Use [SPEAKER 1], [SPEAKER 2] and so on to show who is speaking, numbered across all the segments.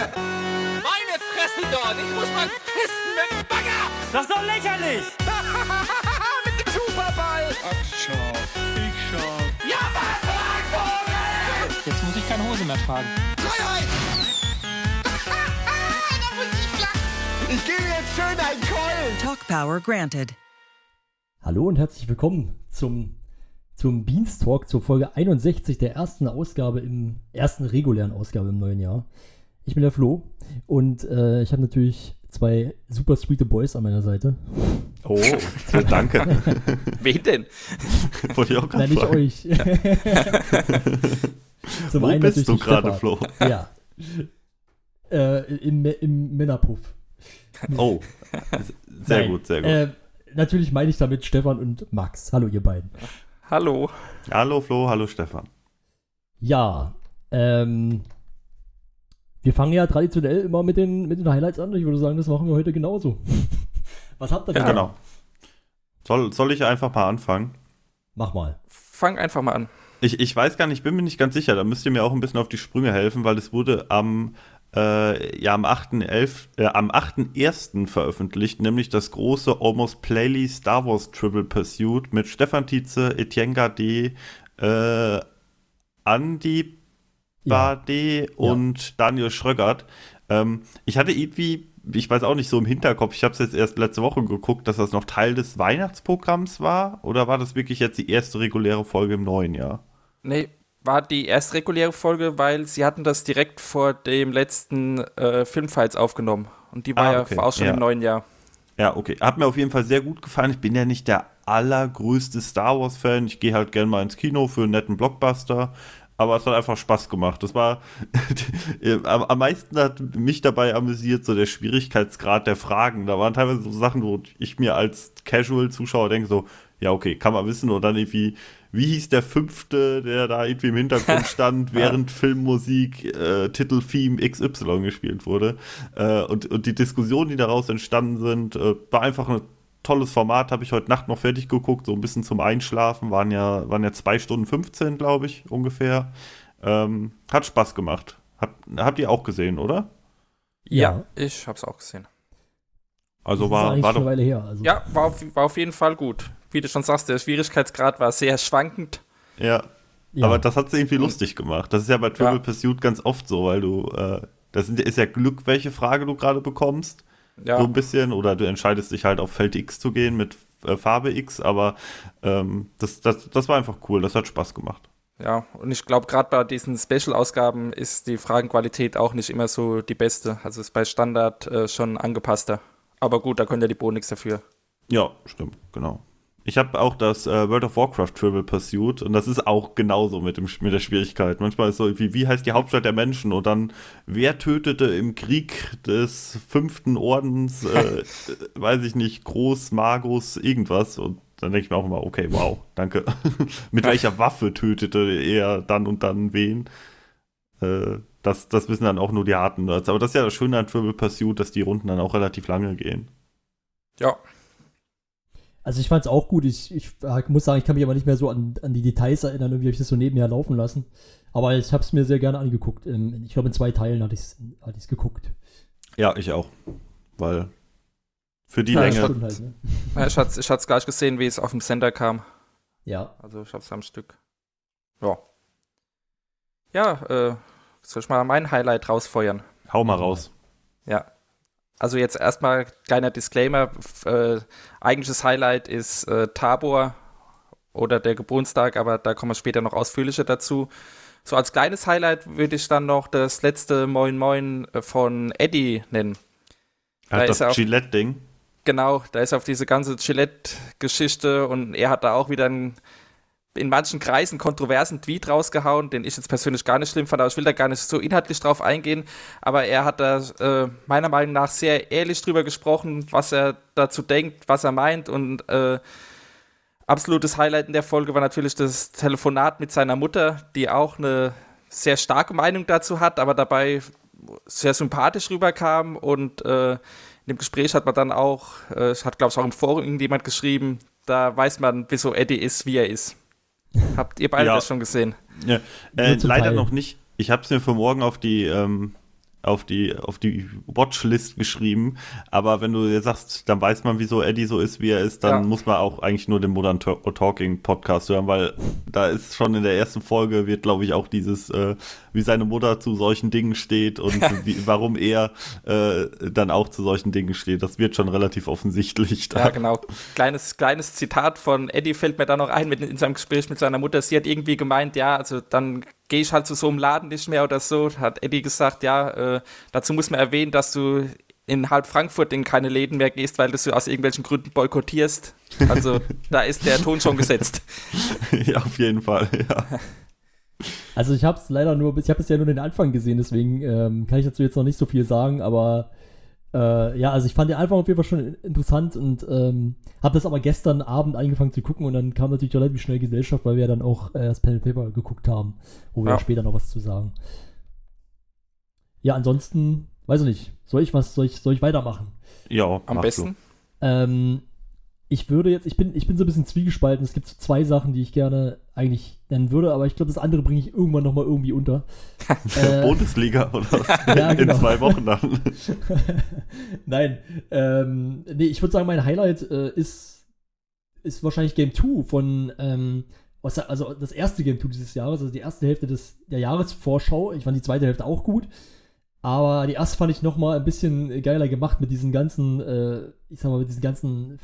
[SPEAKER 1] Meine Fresse dort! Ich muss mal pissen mit dem Bagger!
[SPEAKER 2] Das ist doch lächerlich!
[SPEAKER 1] mit dem Superball!
[SPEAKER 3] Ach, schau. Ich schau.
[SPEAKER 1] Ja, was, Vogel!
[SPEAKER 2] Jetzt muss ich keine Hose mehr tragen.
[SPEAKER 1] Freiheit! ich gebe jetzt schön einen Keulen!
[SPEAKER 4] Talk Power granted.
[SPEAKER 5] Hallo und herzlich willkommen zum, zum Beanstalk, zur Folge 61 der ersten Ausgabe im ersten regulären Ausgabe im neuen Jahr. Ich bin der Flo und äh, ich habe natürlich zwei super sweete Boys an meiner Seite.
[SPEAKER 6] Oh, danke.
[SPEAKER 7] Wen denn?
[SPEAKER 6] Wollte ich auch
[SPEAKER 5] Nein,
[SPEAKER 6] gerade
[SPEAKER 5] nicht
[SPEAKER 6] fragen.
[SPEAKER 5] euch. Zum
[SPEAKER 6] Wo
[SPEAKER 5] einen
[SPEAKER 6] bist du gerade. Flo?
[SPEAKER 5] Ja. Äh, im, Im Männerpuff.
[SPEAKER 6] Oh, sehr
[SPEAKER 5] Nein,
[SPEAKER 6] gut, sehr gut.
[SPEAKER 5] Äh, natürlich meine ich damit Stefan und Max. Hallo, ihr beiden.
[SPEAKER 7] Hallo.
[SPEAKER 6] hallo Flo, hallo Stefan.
[SPEAKER 5] Ja, ähm, wir fangen ja traditionell immer mit den, mit den Highlights an. Ich würde sagen, das machen wir heute genauso. Was habt ihr denn?
[SPEAKER 6] Ja, genau. Soll, soll ich einfach mal anfangen?
[SPEAKER 5] Mach mal.
[SPEAKER 7] Fang einfach mal an.
[SPEAKER 6] Ich, ich weiß gar nicht, bin mir nicht ganz sicher. Da müsst ihr mir auch ein bisschen auf die Sprünge helfen, weil es wurde am, äh, ja, am 8.11., äh, am 8.1. veröffentlicht, nämlich das große Almost Playly Star Wars Triple Pursuit mit Stefan Tietze, Etienne Gade, äh, Andy
[SPEAKER 5] Ja.
[SPEAKER 6] Bade und Daniel Schröggert. Ähm, ich hatte irgendwie, ich weiß auch nicht, so im Hinterkopf, ich habe es jetzt erst letzte Woche geguckt, dass das noch Teil des Weihnachtsprogramms war. Oder war das wirklich jetzt die erste reguläre Folge im neuen Jahr?
[SPEAKER 7] Nee, war die erste reguläre Folge, weil sie hatten das direkt vor dem letzten äh, Filmfights aufgenommen. Und die war
[SPEAKER 6] Ah,
[SPEAKER 7] ja
[SPEAKER 6] okay,
[SPEAKER 7] war auch schon
[SPEAKER 6] ja.
[SPEAKER 7] im neuen Jahr.
[SPEAKER 6] Ja, okay. Hat mir auf jeden Fall sehr gut gefallen. Ich bin ja nicht der allergrößte Star Wars-Fan. Ich gehe halt gerne mal ins Kino für einen netten Blockbuster. Aber es hat einfach Spaß gemacht. Das war am, am meisten hat mich dabei amüsiert, so der Schwierigkeitsgrad der Fragen. Da waren teilweise so Sachen, wo ich mir als Casual-Zuschauer denke, so, ja, okay, kann man wissen. Und dann irgendwie, wie hieß der fünfte, der da irgendwie im Hintergrund stand, während Filmmusik, äh, Titel-Theme XY gespielt wurde. Äh, und, und die Diskussionen, die daraus entstanden sind, äh, war einfach ein tolles Format. Habe ich heute Nacht noch fertig geguckt, so ein bisschen zum Einschlafen. Waren ja, waren ja zwei Stunden 15, glaube ich, ungefähr. Ähm, hat Spaß gemacht. Hab, habt ihr auch gesehen, oder?
[SPEAKER 5] Ja.
[SPEAKER 7] Ich hab's auch gesehen.
[SPEAKER 6] Also
[SPEAKER 5] Das
[SPEAKER 6] war, war doch.
[SPEAKER 5] Weile her. Also,
[SPEAKER 7] Ja, war auf, war auf jeden Fall gut. Wie du schon sagst, der Schwierigkeitsgrad war sehr schwankend.
[SPEAKER 6] Ja,
[SPEAKER 5] ja.
[SPEAKER 6] Aber das hat es irgendwie lustig gemacht. Das ist ja bei Triple
[SPEAKER 7] Ja.
[SPEAKER 6] Pursuit ganz oft so, weil du, äh, das ist ja Glück, welche Frage du gerade bekommst.
[SPEAKER 7] Ja,
[SPEAKER 6] So ein bisschen. Oder du entscheidest dich halt auf Feld X zu gehen mit äh, Farbe X. Aber ähm, das, das, das war einfach cool. Das hat Spaß gemacht.
[SPEAKER 7] ja. Und ich glaube, gerade bei diesen Special-Ausgaben ist die Fragenqualität auch nicht immer so die beste. Also ist bei Standard äh, schon angepasster. Aber gut, da können ja die Bo nichts dafür.
[SPEAKER 6] Ja, stimmt, genau. Ich habe auch das äh, World of Warcraft Triple Pursuit und das ist auch genauso mit, dem, mit der Schwierigkeit. Manchmal ist so irgendwie, wie heißt die Hauptstadt der Menschen und dann, wer tötete im Krieg des fünften Ordens, äh, weiß ich nicht, Groß, Magus, irgendwas und dann denke ich mir auch immer, okay, wow, danke. mit welcher Waffe tötete er dann und dann wen? Äh, das, das wissen dann auch nur die harten Nerds. Aber das ist ja das Schöne an Triple Pursuit, dass die Runden dann auch relativ lange gehen.
[SPEAKER 7] Ja,
[SPEAKER 5] Also ich fand es auch gut. Ich, ich äh, muss sagen, ich kann mich aber nicht mehr so an, an die Details erinnern. Irgendwie habe ich das so nebenher laufen lassen. Aber ich habe es mir sehr gerne angeguckt. Ähm, Ich glaube, in zwei Teilen hatte ich es hatte ich's geguckt.
[SPEAKER 6] Ja, ich auch. Weil für die
[SPEAKER 7] Ja,
[SPEAKER 6] Länge.
[SPEAKER 5] halt, ne?
[SPEAKER 7] Ja, ich hatte ich hat's gleich gesehen, wie es auf dem Sender kam.
[SPEAKER 5] Ja.
[SPEAKER 7] Also ich hab's am Stück. Ja. Ja, äh, soll ich mal mein Highlight rausfeuern?
[SPEAKER 6] Hau mal raus.
[SPEAKER 7] Ja. Also jetzt erstmal kleiner Disclaimer. Äh, eigentliches Highlight ist äh, Tabor oder der Geburtstag, aber da kommen wir später noch ausführlicher dazu. So als kleines Highlight würde ich dann noch das letzte Moin Moin äh, von Eddie nennen. Da
[SPEAKER 6] das Gillette-Ding.
[SPEAKER 7] Genau, da ist auf diese ganze Gillette-Geschichte und er hat da auch wieder einen in manchen Kreisen kontroversen Tweet rausgehauen, den ich jetzt persönlich gar nicht schlimm fand, aber ich will da gar nicht so inhaltlich drauf eingehen. Aber er hat da äh, meiner Meinung nach sehr ehrlich drüber gesprochen, was er dazu denkt, was er meint und äh, absolutes Highlight in der Folge war natürlich das Telefonat mit seiner Mutter, die auch eine sehr starke Meinung dazu hat, aber dabei sehr sympathisch rüberkam und äh, in dem Gespräch hat man dann auch, äh, es hat glaube ich auch im Forum irgendjemand geschrieben, da weiß man, wieso Eddie ist, wie er ist. Habt ihr beide
[SPEAKER 6] Ja.
[SPEAKER 7] das schon gesehen?
[SPEAKER 6] Ja, äh, leider
[SPEAKER 5] Teil.
[SPEAKER 6] noch nicht. Ich habe es mir für morgen auf die, ähm, auf die, auf die Watchlist geschrieben. Aber wenn du jetzt sagst, dann weiß man, wieso Eddie so ist, wie er ist, dann
[SPEAKER 7] Ja.
[SPEAKER 6] muss man auch eigentlich nur den Modern Talk- Talking Podcast hören, weil da ist schon in der ersten Folge wird, glaube ich, auch dieses, äh, wie seine Mutter zu solchen Dingen steht und wie, warum er äh, dann auch zu solchen Dingen steht. Das wird schon relativ offensichtlich. Da.
[SPEAKER 7] Ja, genau. Kleines, kleines Zitat von Eddie fällt mir da noch ein mit, in seinem Gespräch mit seiner Mutter. Sie hat irgendwie gemeint, ja, also dann gehe ich halt zu so einem Laden nicht mehr oder so. Hat Eddie gesagt, ja, äh, dazu muss man erwähnen, dass du in halb Frankfurt in keine Läden mehr gehst, weil du sie aus irgendwelchen Gründen boykottierst. Also da ist der Ton schon gesetzt.
[SPEAKER 6] ja, auf jeden Fall. Ja.
[SPEAKER 5] Also ich habe es leider nur, ich habe bisher nur den Anfang gesehen, deswegen ähm, kann ich dazu jetzt noch nicht so viel sagen, aber äh, ja, also ich fand den Anfang auf jeden Fall schon interessant und ähm, habe das aber gestern Abend angefangen zu gucken und dann kam natürlich relativ schnell Gesellschaft, weil wir ja dann auch äh, das Pen and Paper geguckt haben, wo wir
[SPEAKER 7] Ja.
[SPEAKER 5] später noch was zu sagen. Ja, ansonsten, weiß ich nicht, soll ich was, soll ich, soll ich weitermachen?
[SPEAKER 6] ja
[SPEAKER 7] Am besten.
[SPEAKER 5] Ähm, ich würde jetzt, ich bin, ich bin so ein bisschen zwiegespalten. Es gibt so zwei Sachen, die ich gerne eigentlich nennen würde, aber ich glaube, das andere bringe ich irgendwann nochmal irgendwie unter. Äh,
[SPEAKER 6] Bundesliga oder was?
[SPEAKER 5] Ja, genau.
[SPEAKER 6] In zwei Wochen dann.
[SPEAKER 5] Nein, ähm, nee, ich würde sagen, mein Highlight äh, ist, ist wahrscheinlich Game 2 von, ähm, was, also das erste Game 2 dieses Jahres, also die erste Hälfte des, der Jahresvorschau. Ich fand die zweite Hälfte auch gut. Aber die erste fand ich noch mal ein bisschen geiler gemacht mit diesen ganzen, äh, ich sag mal, mit diesen ganzen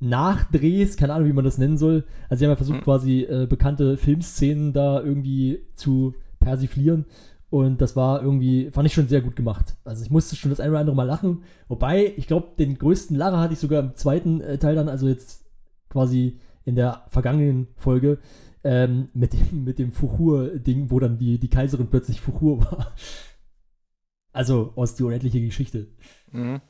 [SPEAKER 5] Film-Nachdrehs, keine Ahnung, wie man das nennen soll. Also sie haben ja versucht,
[SPEAKER 7] Mhm.
[SPEAKER 5] quasi äh, bekannte Filmszenen da irgendwie zu persiflieren. Und das war irgendwie, fand ich schon sehr gut gemacht. Also ich musste schon das ein oder andere Mal lachen. Wobei, ich glaube, den größten Lacher hatte ich sogar im zweiten äh, Teil dann, also jetzt quasi in der vergangenen Folge, ähm, mit dem, mit dem Fuchur-Ding, wo dann die, die Kaiserin plötzlich Fuchur war. Also aus die unendliche Geschichte.
[SPEAKER 7] Mhm.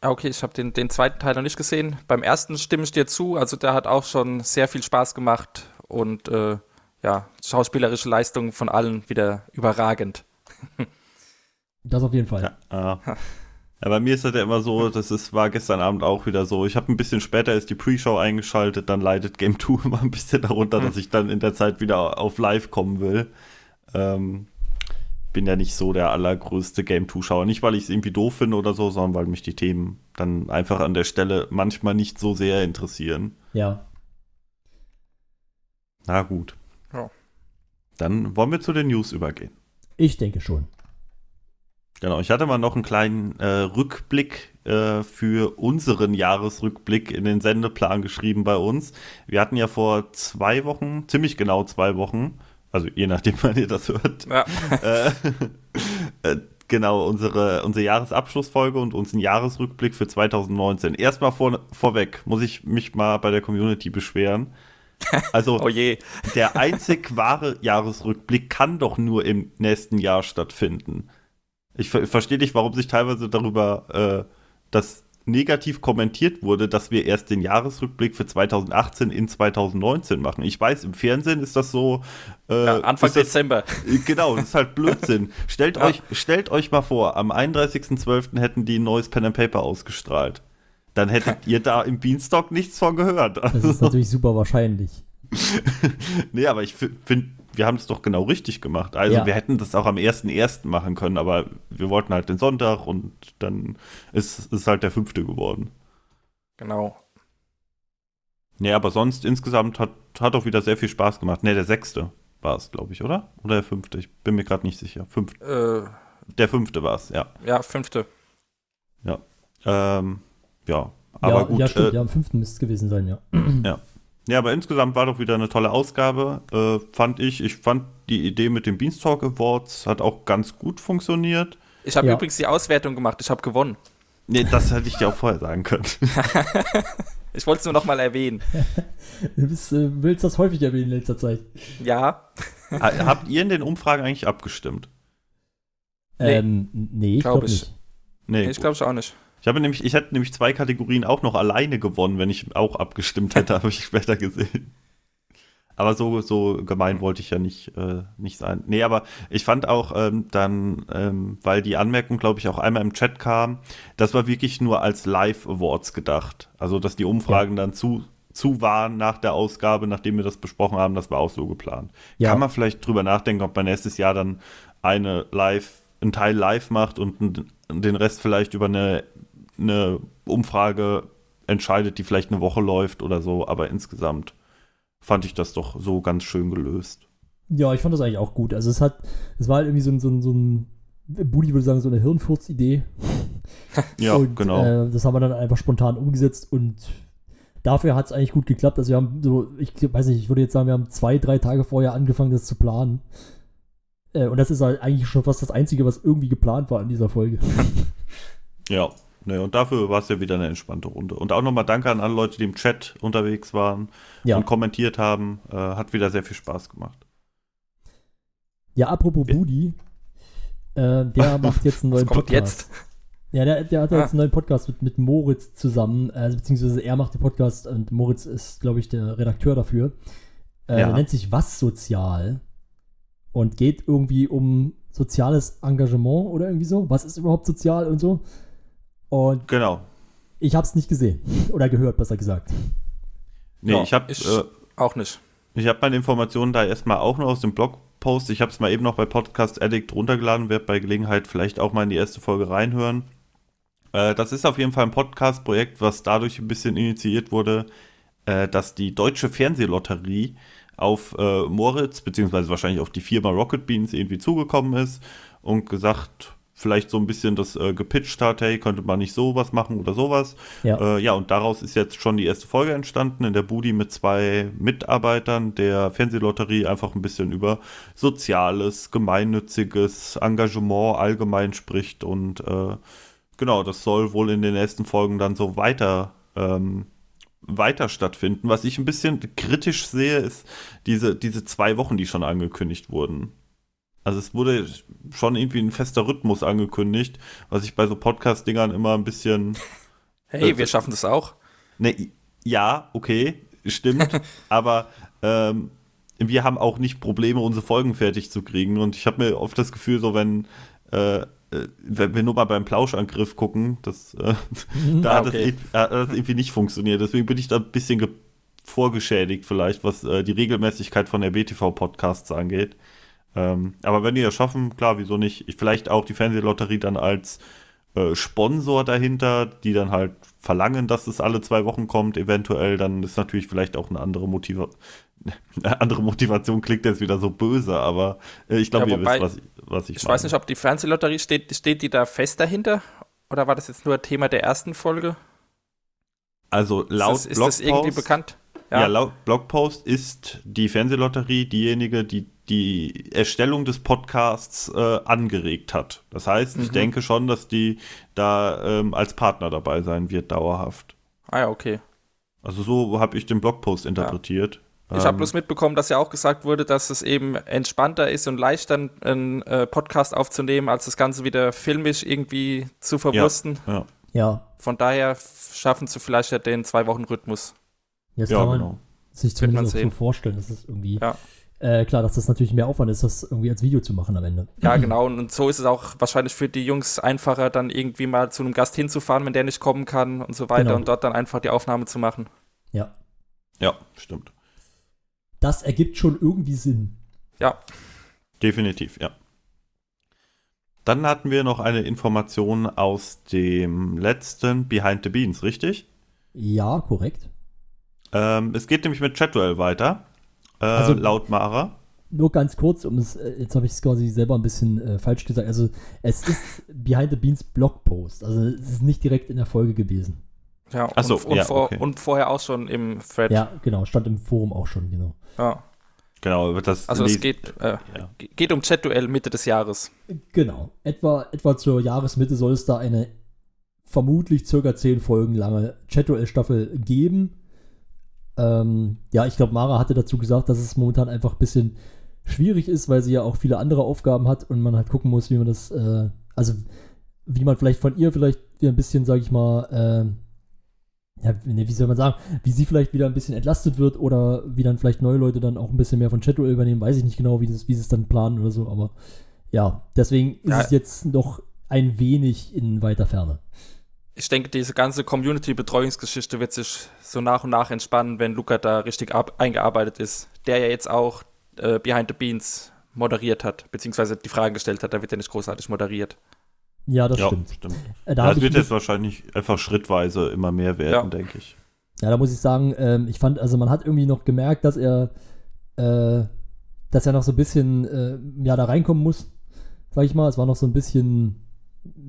[SPEAKER 7] Ah, Okay, ich habe den, den zweiten Teil noch nicht gesehen. Beim ersten stimme ich dir zu. Also der hat auch schon sehr viel Spaß gemacht und äh, ja, schauspielerische Leistung von allen wieder überragend.
[SPEAKER 5] Das auf jeden Fall.
[SPEAKER 6] Ja, ja. ja, bei mir ist das ja immer so, das ist, war gestern Abend auch wieder so. Ich habe ein bisschen später ist die Pre-Show eingeschaltet, dann leidet Game 2 immer ein bisschen darunter,
[SPEAKER 7] Hm.
[SPEAKER 6] dass ich dann in der Zeit wieder auf Live kommen will. Ähm, bin ja nicht so der allergrößte Game 2-Schauer. Nicht, weil ich es irgendwie doof finde oder so, sondern weil mich die Themen dann einfach an der Stelle manchmal nicht so sehr interessieren.
[SPEAKER 5] Ja.
[SPEAKER 6] Na gut.
[SPEAKER 7] Ja.
[SPEAKER 6] Dann wollen wir zu den News übergehen.
[SPEAKER 5] Ich denke schon.
[SPEAKER 6] Genau, ich hatte mal noch einen kleinen äh, Rückblick äh, für unseren Jahresrückblick in den Sendeplan geschrieben bei uns. Wir hatten ja vor zwei Wochen, ziemlich genau zwei Wochen, also je nachdem, wann ihr das hört,
[SPEAKER 7] Ja.
[SPEAKER 6] äh, äh, genau, unsere, unsere Jahresabschlussfolge und unseren Jahresrückblick für 2019. Erstmal vor, vorweg muss ich mich mal bei der Community beschweren. Also,
[SPEAKER 7] Oh
[SPEAKER 6] der einzig wahre Jahresrückblick kann doch nur im nächsten Jahr stattfinden. Ich ver verstehe nicht, warum sich teilweise darüber äh, das negativ kommentiert wurde, dass wir erst den Jahresrückblick für 2018 in 2019 machen. Ich weiß, im Fernsehen ist das so. Äh,
[SPEAKER 7] Ja, Anfang
[SPEAKER 6] das,
[SPEAKER 7] Dezember.
[SPEAKER 6] Genau, das ist halt Blödsinn. stellt,
[SPEAKER 7] Ja.
[SPEAKER 6] euch, stellt euch mal vor, am 31.12. hätten die ein neues Pen and Paper ausgestrahlt. Dann hättet ihr da im Beanstalk nichts von gehört.
[SPEAKER 5] Das ist natürlich super wahrscheinlich.
[SPEAKER 6] Nee, aber ich finde, wir haben es doch genau richtig gemacht. Also
[SPEAKER 5] Ja.
[SPEAKER 6] wir hätten das auch am 1.1. machen können, aber wir wollten halt den Sonntag und dann ist es halt der fünfte geworden.
[SPEAKER 7] Genau.
[SPEAKER 6] Nee, aber sonst insgesamt hat, hat auch wieder sehr viel Spaß gemacht. Nee, der sechste war es, glaube ich, oder? Oder der fünfte? Ich bin mir gerade nicht sicher. Fünf,
[SPEAKER 7] Äh,
[SPEAKER 6] der fünfte war es, ja.
[SPEAKER 7] ja, fünfte.
[SPEAKER 6] Ähm, ja, aber
[SPEAKER 5] ja,
[SPEAKER 6] gut.
[SPEAKER 5] ja, stimmt.
[SPEAKER 6] äh,
[SPEAKER 5] Ja, am 5. müsste es gewesen sein, ja.
[SPEAKER 6] Ja, aber insgesamt war doch wieder eine tolle Ausgabe, äh, fand ich. Ich fand die Idee mit den Beanstalk Awards hat auch ganz gut funktioniert.
[SPEAKER 7] Ich habe
[SPEAKER 5] Ja.
[SPEAKER 7] übrigens die Auswertung gemacht. Ich habe gewonnen.
[SPEAKER 6] Nee, das hätte ich dir auch vorher sagen können.
[SPEAKER 7] Ich wollte es nur noch mal erwähnen.
[SPEAKER 5] Du bist, äh, willst das häufig erwähnen in letzter Zeit.
[SPEAKER 7] Ja,
[SPEAKER 6] Ha- Habt ihr in den Umfragen eigentlich abgestimmt?
[SPEAKER 7] Nee.
[SPEAKER 5] Ähm, nee, ich
[SPEAKER 7] Glaub
[SPEAKER 5] glaube
[SPEAKER 7] ich.
[SPEAKER 5] nicht.
[SPEAKER 6] Nee,
[SPEAKER 7] ich glaube ich auch nicht.
[SPEAKER 6] Ich habe nämlich, ich hätte nämlich zwei Kategorien auch noch alleine gewonnen, wenn ich auch abgestimmt hätte, habe ich später gesehen. Aber so, so gemein wollte ich ja nicht, äh, nicht sein. Nee, aber ich fand auch ähm, dann, ähm, weil die Anmerkung, glaube ich, auch einmal im Chat kam, das war wirklich nur als Live-Awards gedacht. Also, dass die Umfragen dann zu, zu waren nach der Ausgabe, nachdem wir das besprochen haben, das war auch so geplant.
[SPEAKER 5] Ja.
[SPEAKER 6] Kann man vielleicht drüber nachdenken, ob man nächstes Jahr dann eine einen Teil live macht und den Rest vielleicht über eine, eine Umfrage entscheidet, die vielleicht eine Woche läuft oder so, aber insgesamt fand ich das doch so ganz schön gelöst.
[SPEAKER 5] Ja, ich fand das eigentlich auch gut. Also es hat, es war halt irgendwie so ein, so ein, so ein Budi würde sagen, so eine Hirnfurz-Idee.
[SPEAKER 6] ja,
[SPEAKER 5] und,
[SPEAKER 6] genau.
[SPEAKER 5] Äh, das haben wir dann einfach spontan umgesetzt und dafür hat es eigentlich gut geklappt. Also wir haben so, ich weiß nicht, ich würde jetzt sagen, wir haben zwei, drei Tage vorher angefangen, das zu planen. Äh, und das ist halt eigentlich schon fast das Einzige, was irgendwie geplant war in dieser Folge.
[SPEAKER 6] ja, ne, und dafür war es ja wieder eine entspannte Runde. Und auch nochmal danke an alle Leute, die im Chat unterwegs waren
[SPEAKER 5] ja.
[SPEAKER 6] und kommentiert haben. Äh, hat wieder sehr viel Spaß gemacht.
[SPEAKER 5] Ja, apropos ja. Budi, äh, der macht jetzt einen neuen
[SPEAKER 7] kommt
[SPEAKER 5] Podcast.
[SPEAKER 7] Jetzt?
[SPEAKER 5] Ja, der, der hat
[SPEAKER 7] Ah.
[SPEAKER 5] jetzt einen neuen Podcast mit, mit Moritz zusammen, also beziehungsweise er macht den Podcast und Moritz ist, glaube ich, der Redakteur dafür. Äh,
[SPEAKER 6] Ja.
[SPEAKER 5] Der nennt sich Was Sozial und geht irgendwie um soziales Engagement oder irgendwie so. Was ist überhaupt sozial und so? Und
[SPEAKER 6] Genau.
[SPEAKER 5] ich habe es nicht gesehen oder gehört, besser gesagt.
[SPEAKER 6] Nee,
[SPEAKER 7] Ja,
[SPEAKER 6] ich habe äh,
[SPEAKER 7] Auch nicht.
[SPEAKER 6] Ich habe meine Informationen da erstmal auch nur aus dem Blogpost. Ich habe es mal eben noch bei Podcast Addict runtergeladen, werde bei Gelegenheit vielleicht auch mal in die erste Folge reinhören. Äh, das ist auf jeden Fall ein Podcast-Projekt, was dadurch ein bisschen initiiert wurde, äh, dass die deutsche Fernsehlotterie auf äh, Moritz, beziehungsweise wahrscheinlich auf die Firma Rocket Beans irgendwie zugekommen ist und gesagt, vielleicht so ein bisschen das äh, gepitcht hat, hey, könnte man nicht sowas machen oder sowas.
[SPEAKER 5] Ja.
[SPEAKER 6] Äh, ja, und daraus ist jetzt schon die erste Folge entstanden in der Budi mit zwei Mitarbeitern der Fernsehlotterie einfach ein bisschen über soziales, gemeinnütziges Engagement allgemein spricht und äh, genau, das soll wohl in den nächsten Folgen dann so weiter ähm, weiter stattfinden. Was ich ein bisschen kritisch sehe, ist diese, diese zwei Wochen, die schon angekündigt wurden. Also es wurde schon irgendwie ein fester Rhythmus angekündigt, was ich bei so Podcast-Dingern immer ein bisschen
[SPEAKER 7] Hey,
[SPEAKER 6] Äh,
[SPEAKER 7] wir schaffen das auch.
[SPEAKER 6] Ne, ja, okay, stimmt. aber ähm, wir haben auch nicht Probleme, unsere Folgen fertig zu kriegen. Und ich habe mir oft das Gefühl, so wenn, äh, äh, wenn wir nur mal beim Plauschangriff gucken, das, äh, da
[SPEAKER 7] Ah,
[SPEAKER 6] hat, das,
[SPEAKER 7] okay.
[SPEAKER 6] irgendwie- hat das irgendwie nicht funktioniert. Deswegen bin ich da ein bisschen ge- vorgeschädigt, vielleicht, was äh, die Regelmäßigkeit von der BTV-Podcasts angeht. Ähm, aber wenn die das schaffen, klar, wieso nicht? Ich, vielleicht auch die Fernsehlotterie dann als äh, Sponsor dahinter, die dann halt verlangen, dass es alle zwei Wochen kommt, eventuell, dann ist natürlich vielleicht auch eine andere Motiva eine andere Motivation klingt jetzt wieder so böse, aber äh, ich glaube,
[SPEAKER 7] Ja,
[SPEAKER 6] ihr wisst, was ich, was ich
[SPEAKER 7] Ich weiß nicht, ob die Fernsehlotterie steht, steht die da fest dahinter? Oder war das jetzt nur Thema der ersten Folge?
[SPEAKER 6] Also laut
[SPEAKER 7] ist das, ist das irgendwie
[SPEAKER 6] Blogpost-
[SPEAKER 7] bekannt?
[SPEAKER 6] Ja. laut Blogpost ist die Fernsehlotterie diejenige, die die Erstellung des Podcasts äh, angeregt hat. Das heißt, ich
[SPEAKER 7] Mhm.
[SPEAKER 6] denke schon, dass die da ähm, als Partner dabei sein wird, dauerhaft.
[SPEAKER 7] Ah ja, okay.
[SPEAKER 6] Also so habe ich den Blogpost interpretiert.
[SPEAKER 7] Ich habe
[SPEAKER 6] Ähm,
[SPEAKER 7] bloß mitbekommen, dass ja auch gesagt wurde, dass es eben entspannter ist und leichter, einen äh, Podcast aufzunehmen, als das Ganze wieder filmisch irgendwie zu verwursten.
[SPEAKER 6] ja,
[SPEAKER 5] Ja,
[SPEAKER 7] Von daher schaffen sie vielleicht ja den Zwei-Wochen-Rhythmus.
[SPEAKER 5] jetzt
[SPEAKER 6] ja
[SPEAKER 5] kann man
[SPEAKER 6] genau.
[SPEAKER 5] sich zumindest auch so vorstellen, dass es irgendwie,
[SPEAKER 7] Ja.
[SPEAKER 5] Äh, klar, dass das natürlich mehr Aufwand ist, das irgendwie als Video zu machen am Ende.
[SPEAKER 7] Ja, genau. Und, so ist es auch wahrscheinlich für die Jungs einfacher, dann irgendwie mal zu einem Gast hinzufahren, wenn der nicht kommen kann und so weiter
[SPEAKER 5] Genau.
[SPEAKER 7] und dort dann einfach die Aufnahme zu machen.
[SPEAKER 5] Ja,
[SPEAKER 6] Ja, stimmt.
[SPEAKER 5] das ergibt schon irgendwie Sinn.
[SPEAKER 7] Ja,
[SPEAKER 6] Definitiv, ja. Dann hatten wir noch eine Information aus dem letzten Behind the Beans, richtig?
[SPEAKER 5] Ja, korrekt.
[SPEAKER 6] Ähm, es geht nämlich mit Chatwell weiter. Äh,
[SPEAKER 5] Also-
[SPEAKER 6] laut Mara.
[SPEAKER 5] Nur ganz kurz, um es, äh, jetzt habe ich es quasi selber ein bisschen äh, falsch gesagt. Also es ist Behind the Beans Blogpost. Also es ist nicht direkt in der Folge gewesen.
[SPEAKER 7] ja.
[SPEAKER 6] Ach so,
[SPEAKER 7] und, und,
[SPEAKER 6] ja,
[SPEAKER 7] vor,
[SPEAKER 6] okay.
[SPEAKER 7] und vorher auch schon im Thread.
[SPEAKER 5] Ja, genau, stand im Forum auch schon, genau.
[SPEAKER 7] Ja.
[SPEAKER 6] Genau, das
[SPEAKER 7] Also es geht, äh,
[SPEAKER 6] Ja.
[SPEAKER 7] ge- geht um Chat-Duell Mitte des Jahres.
[SPEAKER 5] Genau. Etwa, etwa zur Jahresmitte soll es da eine vermutlich circa zehn Folgen lange Chat-Duell-Staffel geben. Ähm, ja, ich glaube, Mara hatte dazu gesagt, dass es momentan einfach ein bisschen schwierig ist, weil sie ja auch viele andere Aufgaben hat und man halt gucken muss, wie man das, äh, also wie man vielleicht von ihr vielleicht wieder ein bisschen, sage ich mal, äh, ja, nee, wie soll man sagen, wie sie vielleicht wieder ein bisschen entlastet wird oder wie dann vielleicht neue Leute dann auch ein bisschen mehr von Chat übernehmen, weiß ich nicht genau, wie, das, wie sie es dann planen oder so, aber ja, deswegen ist
[SPEAKER 7] Ja.
[SPEAKER 5] es jetzt noch ein wenig in weiter Ferne.
[SPEAKER 7] Ich denke, diese ganze Community-Betreuungsgeschichte wird sich so nach und nach entspannen, wenn Luca da richtig ab eingearbeitet ist. Der ja jetzt auch äh, Behind the Beans moderiert hat, beziehungsweise die Fragen gestellt hat. Da wird ja nicht großartig moderiert.
[SPEAKER 5] Ja, das
[SPEAKER 6] ja,
[SPEAKER 5] stimmt.
[SPEAKER 6] stimmt.
[SPEAKER 5] Äh, da
[SPEAKER 6] Ja,
[SPEAKER 5] ich
[SPEAKER 6] wird jetzt wahrscheinlich einfach schrittweise immer mehr werden,
[SPEAKER 7] Ja.
[SPEAKER 6] denke ich.
[SPEAKER 5] Ja, da muss ich sagen, ähm, ich fand, also man hat irgendwie noch gemerkt, dass er, äh, dass er noch so ein bisschen, äh, ja, da reinkommen muss, sag ich mal. Es war noch so ein bisschen,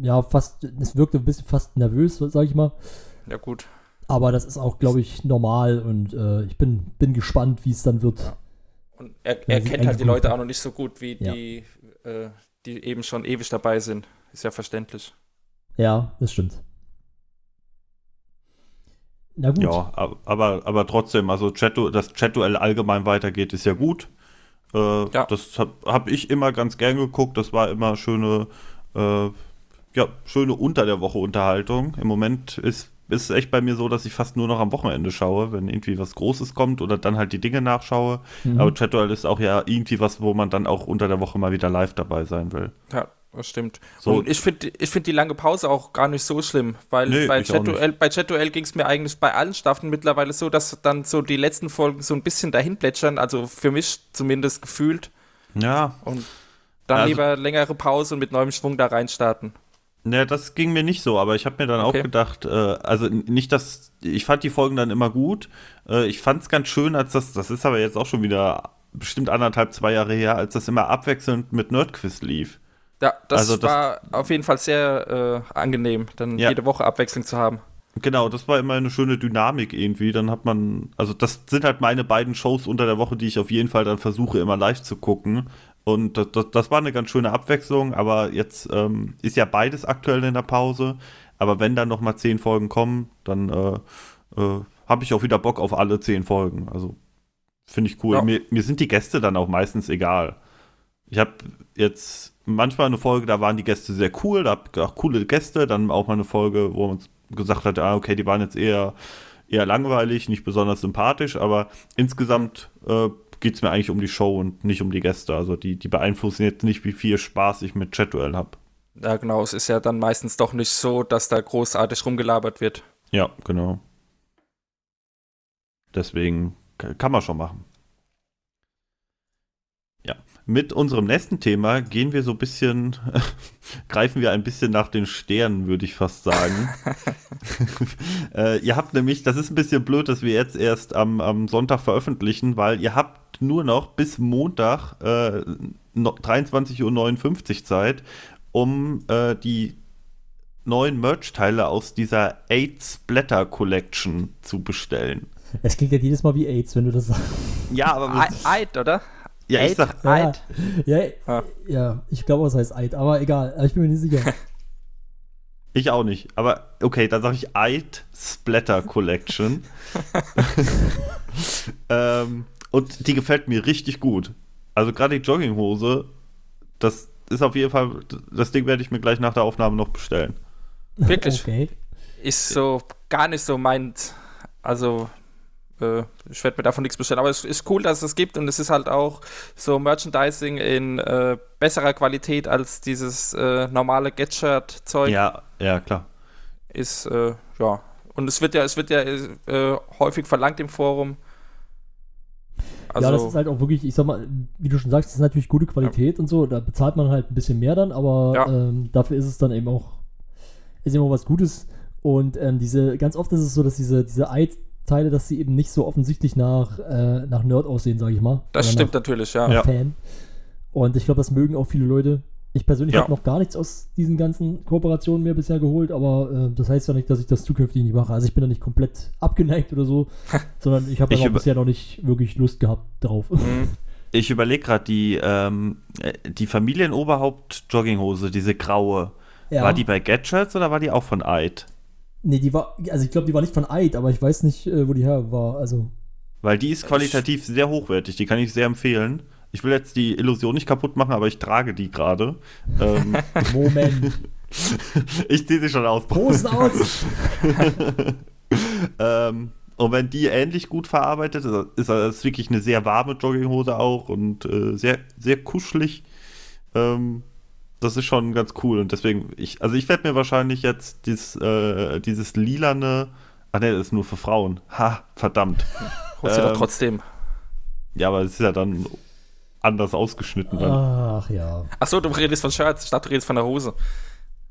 [SPEAKER 5] ja, fast, es wirkte ein bisschen fast nervös, sag ich mal.
[SPEAKER 7] Ja, gut.
[SPEAKER 5] Aber das ist auch, glaube ich, normal und äh, ich bin, bin gespannt, wie es dann wird.
[SPEAKER 7] Ja. Und er, er kennt halt die Leute
[SPEAKER 5] hat.
[SPEAKER 7] auch noch nicht so gut wie
[SPEAKER 5] Ja.
[SPEAKER 7] die, äh, die eben schon ewig dabei sind. Ist ja verständlich.
[SPEAKER 5] Ja, das stimmt. Na gut.
[SPEAKER 6] Ja, ab- aber, aber trotzdem, also Chat, dass Chat-Duell allgemein weitergeht, ist ja gut. Äh,
[SPEAKER 7] Ja.
[SPEAKER 6] Das habe hab ich immer ganz gern geguckt. Das war immer schöne, äh, ja, schöne unter der Woche Unterhaltung. Im Moment ist ist es echt bei mir so, dass ich fast nur noch am Wochenende schaue, wenn irgendwie was Großes kommt oder dann halt die Dinge nachschaue.
[SPEAKER 5] Mhm.
[SPEAKER 6] Aber Chat-Duell ist auch ja irgendwie was, wo man dann auch unter der Woche mal wieder live dabei sein will.
[SPEAKER 7] Ja, das stimmt.
[SPEAKER 6] So-
[SPEAKER 7] Und ich finde ich find die lange Pause auch gar nicht so schlimm, weil
[SPEAKER 6] Nee,
[SPEAKER 7] bei Chat-Duell ging es mir eigentlich bei allen Staffeln mittlerweile so, dass dann so die letzten Folgen so ein bisschen dahin plätschern, also für mich zumindest gefühlt.
[SPEAKER 6] Ja,
[SPEAKER 7] Und dann
[SPEAKER 6] Also-
[SPEAKER 7] lieber längere Pause und mit neuem Schwung da reinstarten.
[SPEAKER 6] Ne, das ging mir nicht so, aber ich habe mir dann
[SPEAKER 7] Okay.
[SPEAKER 6] auch gedacht, äh, also nicht, dass ich fand die Folgen dann immer gut. Äh, ich fand es ganz schön, als das, das ist aber jetzt auch schon wieder bestimmt anderthalb, zwei Jahre her, als das immer abwechselnd mit Nerdquiz lief.
[SPEAKER 7] Ja, das,
[SPEAKER 6] Also das-
[SPEAKER 7] war auf jeden Fall sehr äh, angenehm, dann
[SPEAKER 6] Ja.
[SPEAKER 7] jede Woche Abwechslung zu haben.
[SPEAKER 6] Genau, das war immer eine schöne Dynamik irgendwie. Dann hat man, also das sind halt meine beiden Shows unter der Woche, die ich auf jeden Fall dann versuche, immer live zu gucken. Und das, das, das war eine ganz schöne Abwechslung, aber jetzt ähm, ist ja beides aktuell in der Pause. Aber wenn dann noch mal zehn Folgen kommen, dann äh, äh, habe ich auch wieder Bock auf alle zehn Folgen. Also finde ich cool.
[SPEAKER 7] Ja.
[SPEAKER 6] Mir, mir sind die Gäste dann auch meistens egal. Ich habe jetzt manchmal eine Folge, da waren die Gäste sehr cool, da habe ich auch coole Gäste, dann auch mal eine Folge, wo man gesagt hat, ah, okay, die waren jetzt eher, eher langweilig, nicht besonders sympathisch, aber insgesamt äh, geht es mir eigentlich um die Show und nicht um die Gäste. Also die, die beeinflussen jetzt nicht, wie viel Spaß ich mit Chat-Duell habe.
[SPEAKER 7] Ja, genau, es ist ja dann meistens doch nicht so, dass da großartig rumgelabert wird.
[SPEAKER 6] Ja, genau. Deswegen kann man schon machen. Ja, mit unserem nächsten Thema gehen wir so ein bisschen, greifen wir ein bisschen nach den Sternen, würde ich fast sagen. äh, ihr habt nämlich, das ist ein bisschen blöd, dass wir jetzt erst am, am Sonntag veröffentlichen, weil ihr habt nur noch bis Montag äh, no- 23.59 Uhr Zeit, um äh, die neuen Merch-Teile aus dieser AIDS Splatter Collection zu bestellen.
[SPEAKER 5] Es klingt ja jedes Mal wie AIDS, wenn du das sagst.
[SPEAKER 6] Ja, aber
[SPEAKER 7] Eid, oder?
[SPEAKER 6] ja, ich
[SPEAKER 7] Eid?
[SPEAKER 6] sag,
[SPEAKER 5] Ja,
[SPEAKER 7] Eid.
[SPEAKER 5] ja,
[SPEAKER 7] Ah.
[SPEAKER 5] ja, ich glaube, es heißt Eid, aber egal, ich bin mir nicht sicher.
[SPEAKER 6] ich auch nicht. Aber okay, dann sage ich Eid Splatter Collection. ähm, und die gefällt mir richtig gut. Also gerade die Jogginghose, das ist auf jeden Fall, das Ding werde ich mir gleich nach der Aufnahme noch bestellen.
[SPEAKER 7] Wirklich?
[SPEAKER 5] Okay.
[SPEAKER 7] Ist so gar nicht so meint. Also, äh, ich werde mir davon nichts bestellen. Aber es ist cool, dass es es gibt und es ist halt auch so Merchandising in äh, besserer Qualität als dieses äh, normale Get-Shirt-Zeug.
[SPEAKER 6] Ja, ja, klar.
[SPEAKER 7] Ist, äh, ja. Und es wird ja, es wird ja äh, häufig verlangt im Forum. Also,
[SPEAKER 5] ja, das ist halt auch wirklich, ich sag mal, wie du schon sagst, das ist natürlich gute Qualität und so, da bezahlt man halt ein bisschen mehr dann, aber
[SPEAKER 7] Ja.
[SPEAKER 5] ähm, dafür ist es dann eben auch, ist immer was Gutes. Und ähm, diese, ganz oft ist es so, dass diese, diese Eid-Teile, dass sie eben nicht so offensichtlich nach, äh, nach Nerd aussehen, sage ich mal.
[SPEAKER 7] das
[SPEAKER 5] Oder
[SPEAKER 7] stimmt
[SPEAKER 5] nach,
[SPEAKER 7] natürlich, ja.
[SPEAKER 5] nach
[SPEAKER 6] Ja.
[SPEAKER 5] Fan. Und ich glaube, das mögen auch viele Leute. Ich persönlich
[SPEAKER 6] Ja.
[SPEAKER 5] habe noch gar nichts aus diesen ganzen Kooperationen mir bisher geholt, aber äh, das heißt ja nicht, dass ich das zukünftig nicht mache. Also ich bin da nicht komplett abgeneigt oder so, sondern ich habe bisher noch nicht wirklich Lust gehabt drauf.
[SPEAKER 7] Mhm.
[SPEAKER 6] Ich überlege gerade, die, ähm, äh, die Familienoberhaupt-Jogginghose, diese graue,
[SPEAKER 5] Ja.
[SPEAKER 6] war die bei Gadgets oder war die auch von Eid?
[SPEAKER 5] Nee, die war, also ich glaube, die war nicht von Eid, aber ich weiß nicht, äh, wo die her war. Also,
[SPEAKER 6] Weil die ist qualitativ sehr hochwertig, die kann ich sehr empfehlen. Ich will jetzt die Illusion nicht kaputt machen, aber ich trage die gerade. ähm,
[SPEAKER 5] Moment.
[SPEAKER 6] ich ziehe sie schon aus.
[SPEAKER 5] Großen aus!
[SPEAKER 6] ähm, und wenn die ähnlich gut verarbeitet ist, ist das wirklich eine sehr warme Jogginghose auch und äh, sehr, sehr kuschelig. Ähm, das ist schon ganz cool und deswegen, ich, also ich werde mir wahrscheinlich jetzt dieses, äh, dieses lilane, ah ne, das ist nur für Frauen. Ha, verdammt.
[SPEAKER 7] Holst du doch
[SPEAKER 6] Ähm,
[SPEAKER 7] trotzdem.
[SPEAKER 6] Ja, aber es ist ja dann anders ausgeschnitten dann.
[SPEAKER 5] Ach ja.
[SPEAKER 7] Achso, du redest von Shirts. Ich dachte, du redest von der Hose.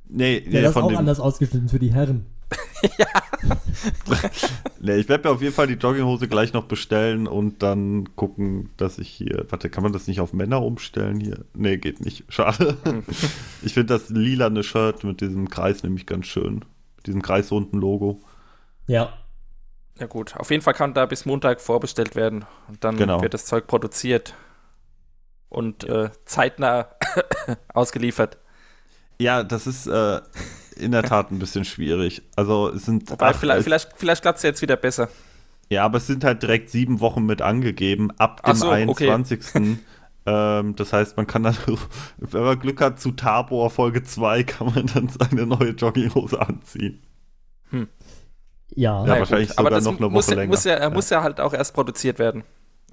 [SPEAKER 6] Nee,
[SPEAKER 5] Ja,
[SPEAKER 6] nee,
[SPEAKER 5] das ist
[SPEAKER 6] von
[SPEAKER 5] auch
[SPEAKER 6] dem,
[SPEAKER 5] anders ausgeschnitten für die Herren.
[SPEAKER 6] nee, ich werde mir auf jeden Fall die Jogginghose gleich noch bestellen und dann gucken, dass ich hier. Warte, kann man das nicht auf Männer umstellen hier? Nee, geht nicht. Schade. ich finde das lilane Shirt mit diesem Kreis nämlich ganz schön. Mit diesem kreisrunden Logo.
[SPEAKER 5] Ja.
[SPEAKER 7] Ja gut, auf jeden Fall kann da bis Montag vorbestellt werden und dann
[SPEAKER 6] Genau.
[SPEAKER 7] wird das Zeug produziert und äh, zeitnah ausgeliefert.
[SPEAKER 6] Ja, das ist äh, in der Tat ein bisschen schwierig. Also es sind
[SPEAKER 7] Wobei,
[SPEAKER 6] ach,
[SPEAKER 7] vielleicht, vielleicht, vielleicht klappt es jetzt wieder besser.
[SPEAKER 6] Ja, aber es sind halt direkt sieben Wochen mit angegeben, ab dem
[SPEAKER 7] so, okay.
[SPEAKER 6] 21. ähm, das heißt, man kann dann, wenn man Glück hat, zu Tabor Folge 2 kann man dann seine neue Jogginghose anziehen.
[SPEAKER 5] Ja.
[SPEAKER 6] Ja, wahrscheinlich
[SPEAKER 7] gut. aber
[SPEAKER 6] sogar
[SPEAKER 7] das
[SPEAKER 6] noch eine
[SPEAKER 7] muss,
[SPEAKER 6] Woche
[SPEAKER 7] ja-
[SPEAKER 6] länger.
[SPEAKER 7] Muss ja,
[SPEAKER 6] Ja.
[SPEAKER 7] muss ja halt auch erst produziert werden.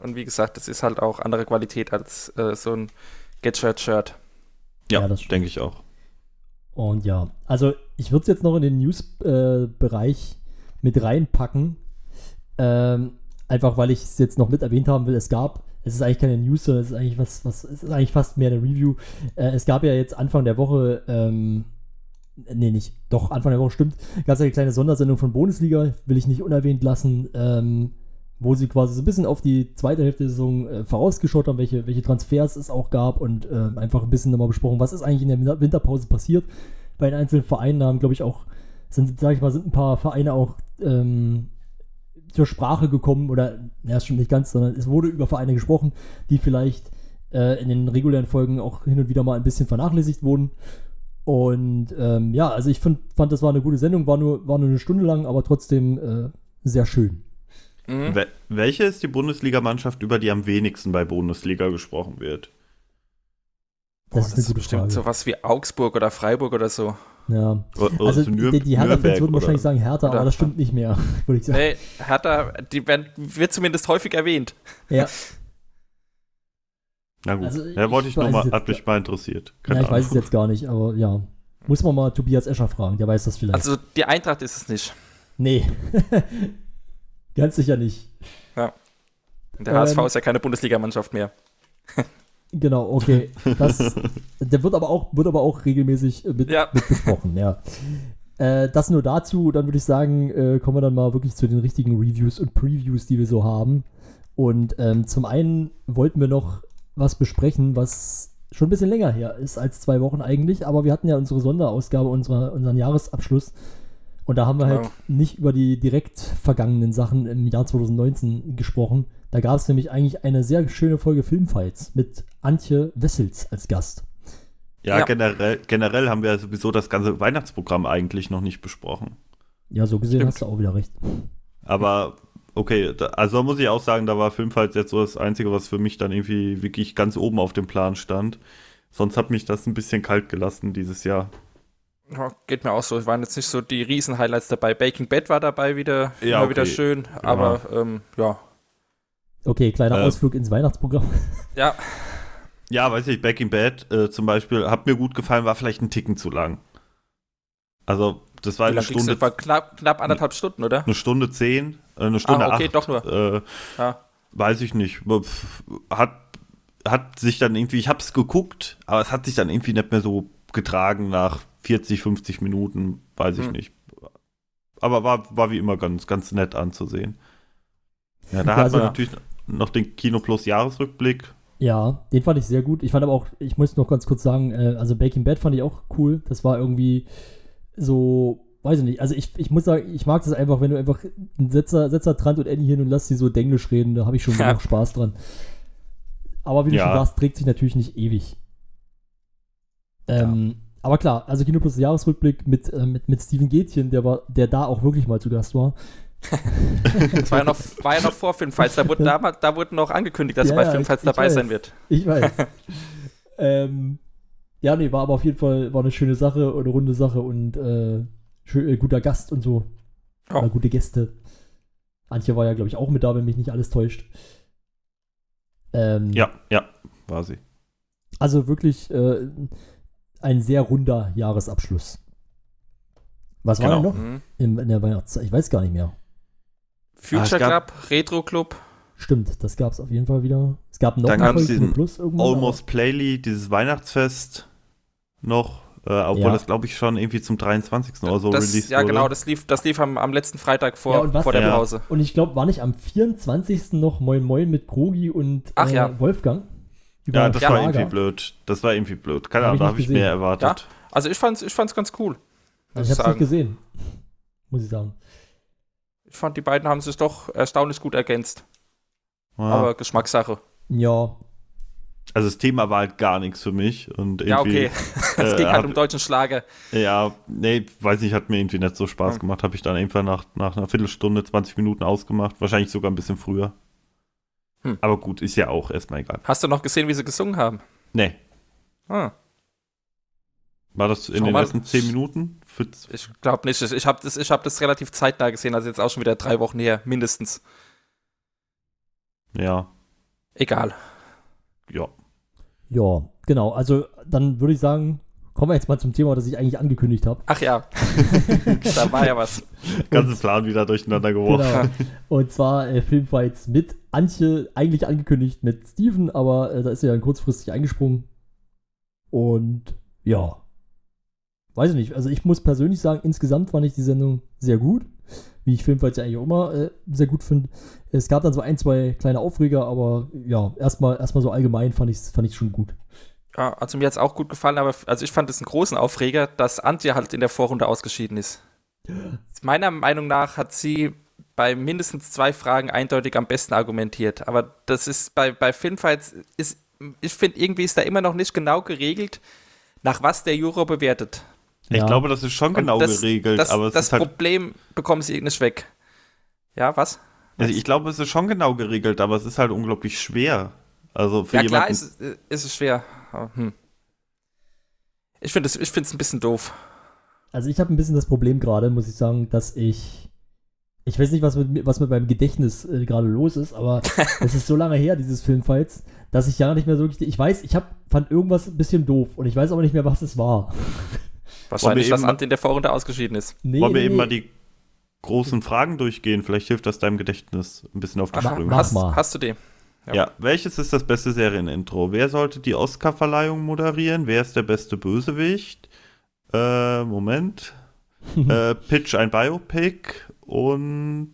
[SPEAKER 7] Und wie gesagt, das ist halt auch andere Qualität als äh, so ein Get-Shirt-Shirt.
[SPEAKER 6] Ja,
[SPEAKER 5] Ja, das
[SPEAKER 6] denke ich auch.
[SPEAKER 5] Und ja, also ich würde es jetzt noch in den News-Bereich mit reinpacken. Ähm, einfach weil ich es jetzt noch mit erwähnt haben will. Es gab, es ist eigentlich keine News, sondern es ist eigentlich was, was es ist eigentlich fast mehr eine Review. Äh, es gab ja jetzt Anfang der Woche, ähm, nee, nicht, doch, Anfang der Woche stimmt, gab es eine kleine Sondersendung von Bundesliga, will ich nicht unerwähnt lassen, ähm, wo sie quasi so ein bisschen auf die zweite Hälfte der Saison äh, vorausgeschaut haben, welche, welche Transfers es auch gab und ähm, einfach ein bisschen nochmal besprochen, was ist eigentlich in der Winter- Winterpause passiert. Bei den einzelnen Vereinen haben, glaube ich, auch, sind, sag ich mal, sind ein paar Vereine auch ähm, zur Sprache gekommen oder, ja, das stimmt nicht ganz, sondern es wurde über Vereine gesprochen, die vielleicht äh, in den regulären Folgen auch hin und wieder mal ein bisschen vernachlässigt wurden. Und ähm, ja, also ich find, fand, das war eine gute Sendung, war nur, war nur eine Stunde lang, aber trotzdem äh, sehr schön.
[SPEAKER 7] Mhm.
[SPEAKER 6] Wel welche ist die Bundesligamannschaft, über die am wenigsten bei Bundesliga gesprochen wird?
[SPEAKER 5] Das
[SPEAKER 7] Boah,
[SPEAKER 5] ist eine gute
[SPEAKER 7] bestimmt
[SPEAKER 5] Frage.
[SPEAKER 7] sowas wie Augsburg oder Freiburg oder so.
[SPEAKER 5] Ja.
[SPEAKER 6] Oder
[SPEAKER 5] Also die, die Hertha-Fans würden wahrscheinlich sagen Hertha,
[SPEAKER 7] oder-
[SPEAKER 5] aber das stimmt nicht mehr, würde ich sagen.
[SPEAKER 7] Nee, Hertha, die werden, wird zumindest häufig erwähnt.
[SPEAKER 5] Ja,
[SPEAKER 6] Na gut,
[SPEAKER 5] Also
[SPEAKER 6] ja, wollte
[SPEAKER 5] ich
[SPEAKER 6] ich nur mal, hat mich mal interessiert.
[SPEAKER 5] ja
[SPEAKER 6] Keine
[SPEAKER 5] ich weiß es jetzt gar nicht, aber ja. Muss man mal Tobias Escher fragen, der weiß das vielleicht.
[SPEAKER 7] Also die Eintracht ist es nicht.
[SPEAKER 5] nee. Ganz sicher nicht.
[SPEAKER 7] Und Der
[SPEAKER 5] Ähm,
[SPEAKER 7] HSV ist ja keine Bundesligamannschaft mehr.
[SPEAKER 5] Genau, okay. Das, der wird aber auch, wird aber auch regelmäßig äh, mit,
[SPEAKER 7] Ja.
[SPEAKER 5] mit besprochen, ja. Äh, das nur dazu, dann würde ich sagen, äh, kommen wir dann mal wirklich zu den richtigen Reviews und Previews, die wir so haben. Und ähm, zum einen wollten wir noch was besprechen, was schon ein bisschen länger her ist als zwei Wochen eigentlich, aber wir hatten ja unsere Sonderausgabe, unsere, unseren Jahresabschluss. Und da haben wir
[SPEAKER 7] Genau.
[SPEAKER 5] halt nicht über die direkt vergangenen Sachen im Jahr 2019 gesprochen. Da gab es nämlich eigentlich eine sehr schöne Folge Filmfights mit Antje Wessels als Gast.
[SPEAKER 6] Ja,
[SPEAKER 7] Ja.
[SPEAKER 6] Generell, generell haben wir sowieso das ganze Weihnachtsprogramm eigentlich noch nicht besprochen.
[SPEAKER 5] Ja, so gesehen
[SPEAKER 7] Stimmt.
[SPEAKER 5] hast du auch wieder recht.
[SPEAKER 6] Aber okay, da, also da muss ich auch sagen, da war Filmfights jetzt so das Einzige, was für mich dann irgendwie wirklich ganz oben auf dem Plan stand. Sonst hat mich das ein bisschen kalt gelassen dieses Jahr.
[SPEAKER 7] Ja, geht mir auch so. Es waren jetzt nicht so die Riesen-Highlights dabei. Baking Bad war dabei wieder,
[SPEAKER 6] Ja,
[SPEAKER 7] immer wieder
[SPEAKER 6] okay.
[SPEAKER 7] schön. Aber ähm, ja.
[SPEAKER 5] Okay, kleiner
[SPEAKER 6] Äh.
[SPEAKER 5] Ausflug ins Weihnachtsprogramm.
[SPEAKER 7] Ja,
[SPEAKER 6] Ja, weiß ich, Back in Bad äh, zum Beispiel, hat mir gut gefallen, war vielleicht ein Ticken zu lang. Also, das war
[SPEAKER 7] wie
[SPEAKER 6] eine Stunde,
[SPEAKER 7] denn? War knapp, knapp anderthalb Stunden, oder?
[SPEAKER 6] eine Stunde zehn, äh, eine Stunde
[SPEAKER 7] Ah, okay,
[SPEAKER 6] acht.
[SPEAKER 7] doch nur.
[SPEAKER 6] Äh,
[SPEAKER 7] Ja.
[SPEAKER 6] weiß ich nicht. Hat, hat sich dann irgendwie, ich hab's geguckt, aber es hat sich dann irgendwie nicht mehr so getragen nach 40, 50 Minuten, weiß ich
[SPEAKER 7] Hm.
[SPEAKER 6] nicht. Aber war, war wie immer ganz, ganz nett anzusehen. Ja, da
[SPEAKER 5] Ja,
[SPEAKER 6] hat
[SPEAKER 5] also-
[SPEAKER 6] man natürlich noch den Kino Plus Jahresrückblick.
[SPEAKER 5] Ja, den fand ich sehr gut. Ich fand aber auch, ich muss noch ganz kurz sagen, äh, also Baking Bad fand ich auch cool. Das war irgendwie so, weiß ich nicht. Also ich, ich muss sagen, ich mag das einfach, wenn du einfach einen Setzer, Setzer Trant und Annie hin und lass sie so Denglisch reden, da habe ich schon
[SPEAKER 7] Ja.
[SPEAKER 5] genug Spaß dran. Aber wie du
[SPEAKER 6] Ja.
[SPEAKER 5] schon sagst, trägt sich natürlich nicht ewig. Ähm, Aber klar, also Kino Plus Jahresrückblick mit, äh, mit, mit Steven Gätchen, der war, der da auch wirklich mal zu Gast war.
[SPEAKER 7] Das war ja noch, war ja noch vor Filmfights. Da wurde, da, da wurde noch angekündigt, dass
[SPEAKER 5] Ja,
[SPEAKER 7] er bei
[SPEAKER 5] ja,
[SPEAKER 7] Filmfights
[SPEAKER 5] ich- ich
[SPEAKER 7] dabei
[SPEAKER 5] weiß.
[SPEAKER 7] sein wird.
[SPEAKER 5] Ich weiß. ähm, ja, nee, war aber auf jeden Fall war eine schöne Sache, eine runde Sache und äh, schön, äh, guter Gast und so. Oder gute Gäste. Antje war ja, glaube ich, auch mit da, wenn mich nicht alles täuscht. Ähm,
[SPEAKER 6] Ja, ja, war sie.
[SPEAKER 5] Also wirklich äh, ein sehr runder Jahresabschluss. Was war
[SPEAKER 6] Genau.
[SPEAKER 5] denn noch
[SPEAKER 7] Mhm.
[SPEAKER 5] in, in der Weihnachtszeit? Ich weiß gar nicht mehr.
[SPEAKER 7] Future
[SPEAKER 6] Ah,
[SPEAKER 7] Club, Retro Club.
[SPEAKER 5] Stimmt, das gab es auf jeden Fall wieder. Es gab noch
[SPEAKER 6] Dann gab's diesen
[SPEAKER 5] Plus irgendwann.
[SPEAKER 6] Almost Playly, dieses Weihnachtsfest noch, äh, obwohl
[SPEAKER 5] Ja.
[SPEAKER 6] das glaube ich schon irgendwie zum 23. oder so
[SPEAKER 7] das,
[SPEAKER 6] released
[SPEAKER 7] ja,
[SPEAKER 6] wurde.
[SPEAKER 7] genau, das lief, das lief am, am letzten Freitag vor,
[SPEAKER 5] Ja, und was-
[SPEAKER 7] vor der
[SPEAKER 6] Ja.
[SPEAKER 7] Pause.
[SPEAKER 5] Und ich glaube, war nicht am 24. noch Moin Moin mit Krogi und
[SPEAKER 7] Ach
[SPEAKER 5] äh,
[SPEAKER 7] ja.
[SPEAKER 5] Wolfgang? Über
[SPEAKER 6] ja, das war irgendwie blöd. Das war irgendwie blöd. Keine
[SPEAKER 5] Hab
[SPEAKER 6] Ahnung, da habe ich mehr erwartet.
[SPEAKER 7] Also ich fand's, ich fand's ganz cool.
[SPEAKER 5] Also ich es nicht gesehen. Muss ich sagen.
[SPEAKER 7] Ich fand, die beiden haben sich doch erstaunlich gut ergänzt.
[SPEAKER 6] Ja.
[SPEAKER 7] Aber Geschmackssache.
[SPEAKER 5] Ja,
[SPEAKER 6] Also das Thema war halt gar nichts für mich. Und
[SPEAKER 7] Ja,
[SPEAKER 6] irgendwie,
[SPEAKER 7] okay. Es
[SPEAKER 6] äh,
[SPEAKER 7] ging halt
[SPEAKER 6] hat-
[SPEAKER 7] um deutschen Schlager.
[SPEAKER 6] Ja, nee, weiß nicht, hat mir irgendwie nicht so Spaß
[SPEAKER 7] Hm.
[SPEAKER 6] gemacht. Habe ich dann einfach nach, nach einer Viertelstunde, 20 Minuten ausgemacht. Wahrscheinlich sogar ein bisschen früher.
[SPEAKER 7] Hm.
[SPEAKER 6] Aber gut, ist ja auch erstmal egal.
[SPEAKER 7] Hast du noch gesehen, wie sie gesungen haben?
[SPEAKER 6] Nee,
[SPEAKER 7] Ah,
[SPEAKER 6] war das in
[SPEAKER 7] Schau
[SPEAKER 6] den
[SPEAKER 7] mal.
[SPEAKER 6] ersten 10 Minuten?
[SPEAKER 7] Ich glaube nicht. Ich, ich habe das, ich hab das relativ zeitnah gesehen, also jetzt auch schon wieder drei Wochen her, mindestens.
[SPEAKER 6] ja,
[SPEAKER 7] Egal.
[SPEAKER 6] ja.
[SPEAKER 5] ja, genau. Also dann würde ich sagen, kommen wir jetzt mal zum Thema, das ich eigentlich angekündigt habe.
[SPEAKER 7] Ach ja, da war ja was.
[SPEAKER 6] Ganzen Plan wieder durcheinander geworfen.
[SPEAKER 5] Genau. Und zwar äh, Filmfights mit Antje, eigentlich angekündigt mit Steven, aber äh, da ist er dann kurzfristig eingesprungen. Und ja, weiß ich nicht. Also ich muss persönlich sagen, insgesamt fand ich die Sendung sehr gut. Wie ich Filmfights ja eigentlich auch immer äh, sehr gut finde. Es gab dann so ein, zwei kleine Aufreger, aber ja, erstmal erstmal so allgemein fand ich es fand ich's schon gut.
[SPEAKER 7] Ja, also mir hat es auch gut gefallen, aber also ich fand es einen großen Aufreger, dass Antje halt in der Vorrunde ausgeschieden ist. Meiner Meinung nach hat sie bei mindestens zwei Fragen eindeutig am besten argumentiert. Aber das ist bei, bei Filmfights, ist, ich finde, irgendwie ist da immer noch nicht genau geregelt, nach was der Juror bewertet.
[SPEAKER 6] Ich
[SPEAKER 5] Ja.
[SPEAKER 6] glaube, das ist schon genau
[SPEAKER 7] das,
[SPEAKER 6] geregelt,
[SPEAKER 7] Das,
[SPEAKER 6] aber
[SPEAKER 7] das
[SPEAKER 6] halt.
[SPEAKER 7] Problem bekommen sie nicht weg. Ja, was?
[SPEAKER 6] Also ich glaube, es ist schon genau geregelt, aber es ist halt unglaublich schwer. Also für
[SPEAKER 7] Ja, klar ist, es- ist es schwer. Hm. Ich finde es ich find's ein bisschen doof.
[SPEAKER 5] Also ich habe ein bisschen das Problem gerade, muss ich sagen, dass ich. Ich weiß nicht, was mit, mir- was mit meinem Gedächtnis äh, gerade los ist, aber es ist so lange her, dieses Filmfights, dass ich ja nicht mehr so richtig. Ich weiß, ich hab, fand irgendwas ein bisschen doof und ich weiß aber nicht mehr, was es war.
[SPEAKER 7] Wahrscheinlich, dass
[SPEAKER 6] eben-
[SPEAKER 7] Ant in der Vorrunde ausgeschieden ist.
[SPEAKER 5] Nee,
[SPEAKER 6] Wollen wir
[SPEAKER 5] nee,
[SPEAKER 6] eben
[SPEAKER 5] nee.
[SPEAKER 6] mal die großen Fragen durchgehen? Vielleicht hilft das deinem Gedächtnis ein bisschen auf die Sprünge.
[SPEAKER 7] hast, hast du die? Ja.
[SPEAKER 6] Ja. welches ist das beste Serienintro? Wer sollte die Oscar-Verleihung moderieren? Wer ist der beste Bösewicht? Äh, Moment. äh, Pitch ein Biopic und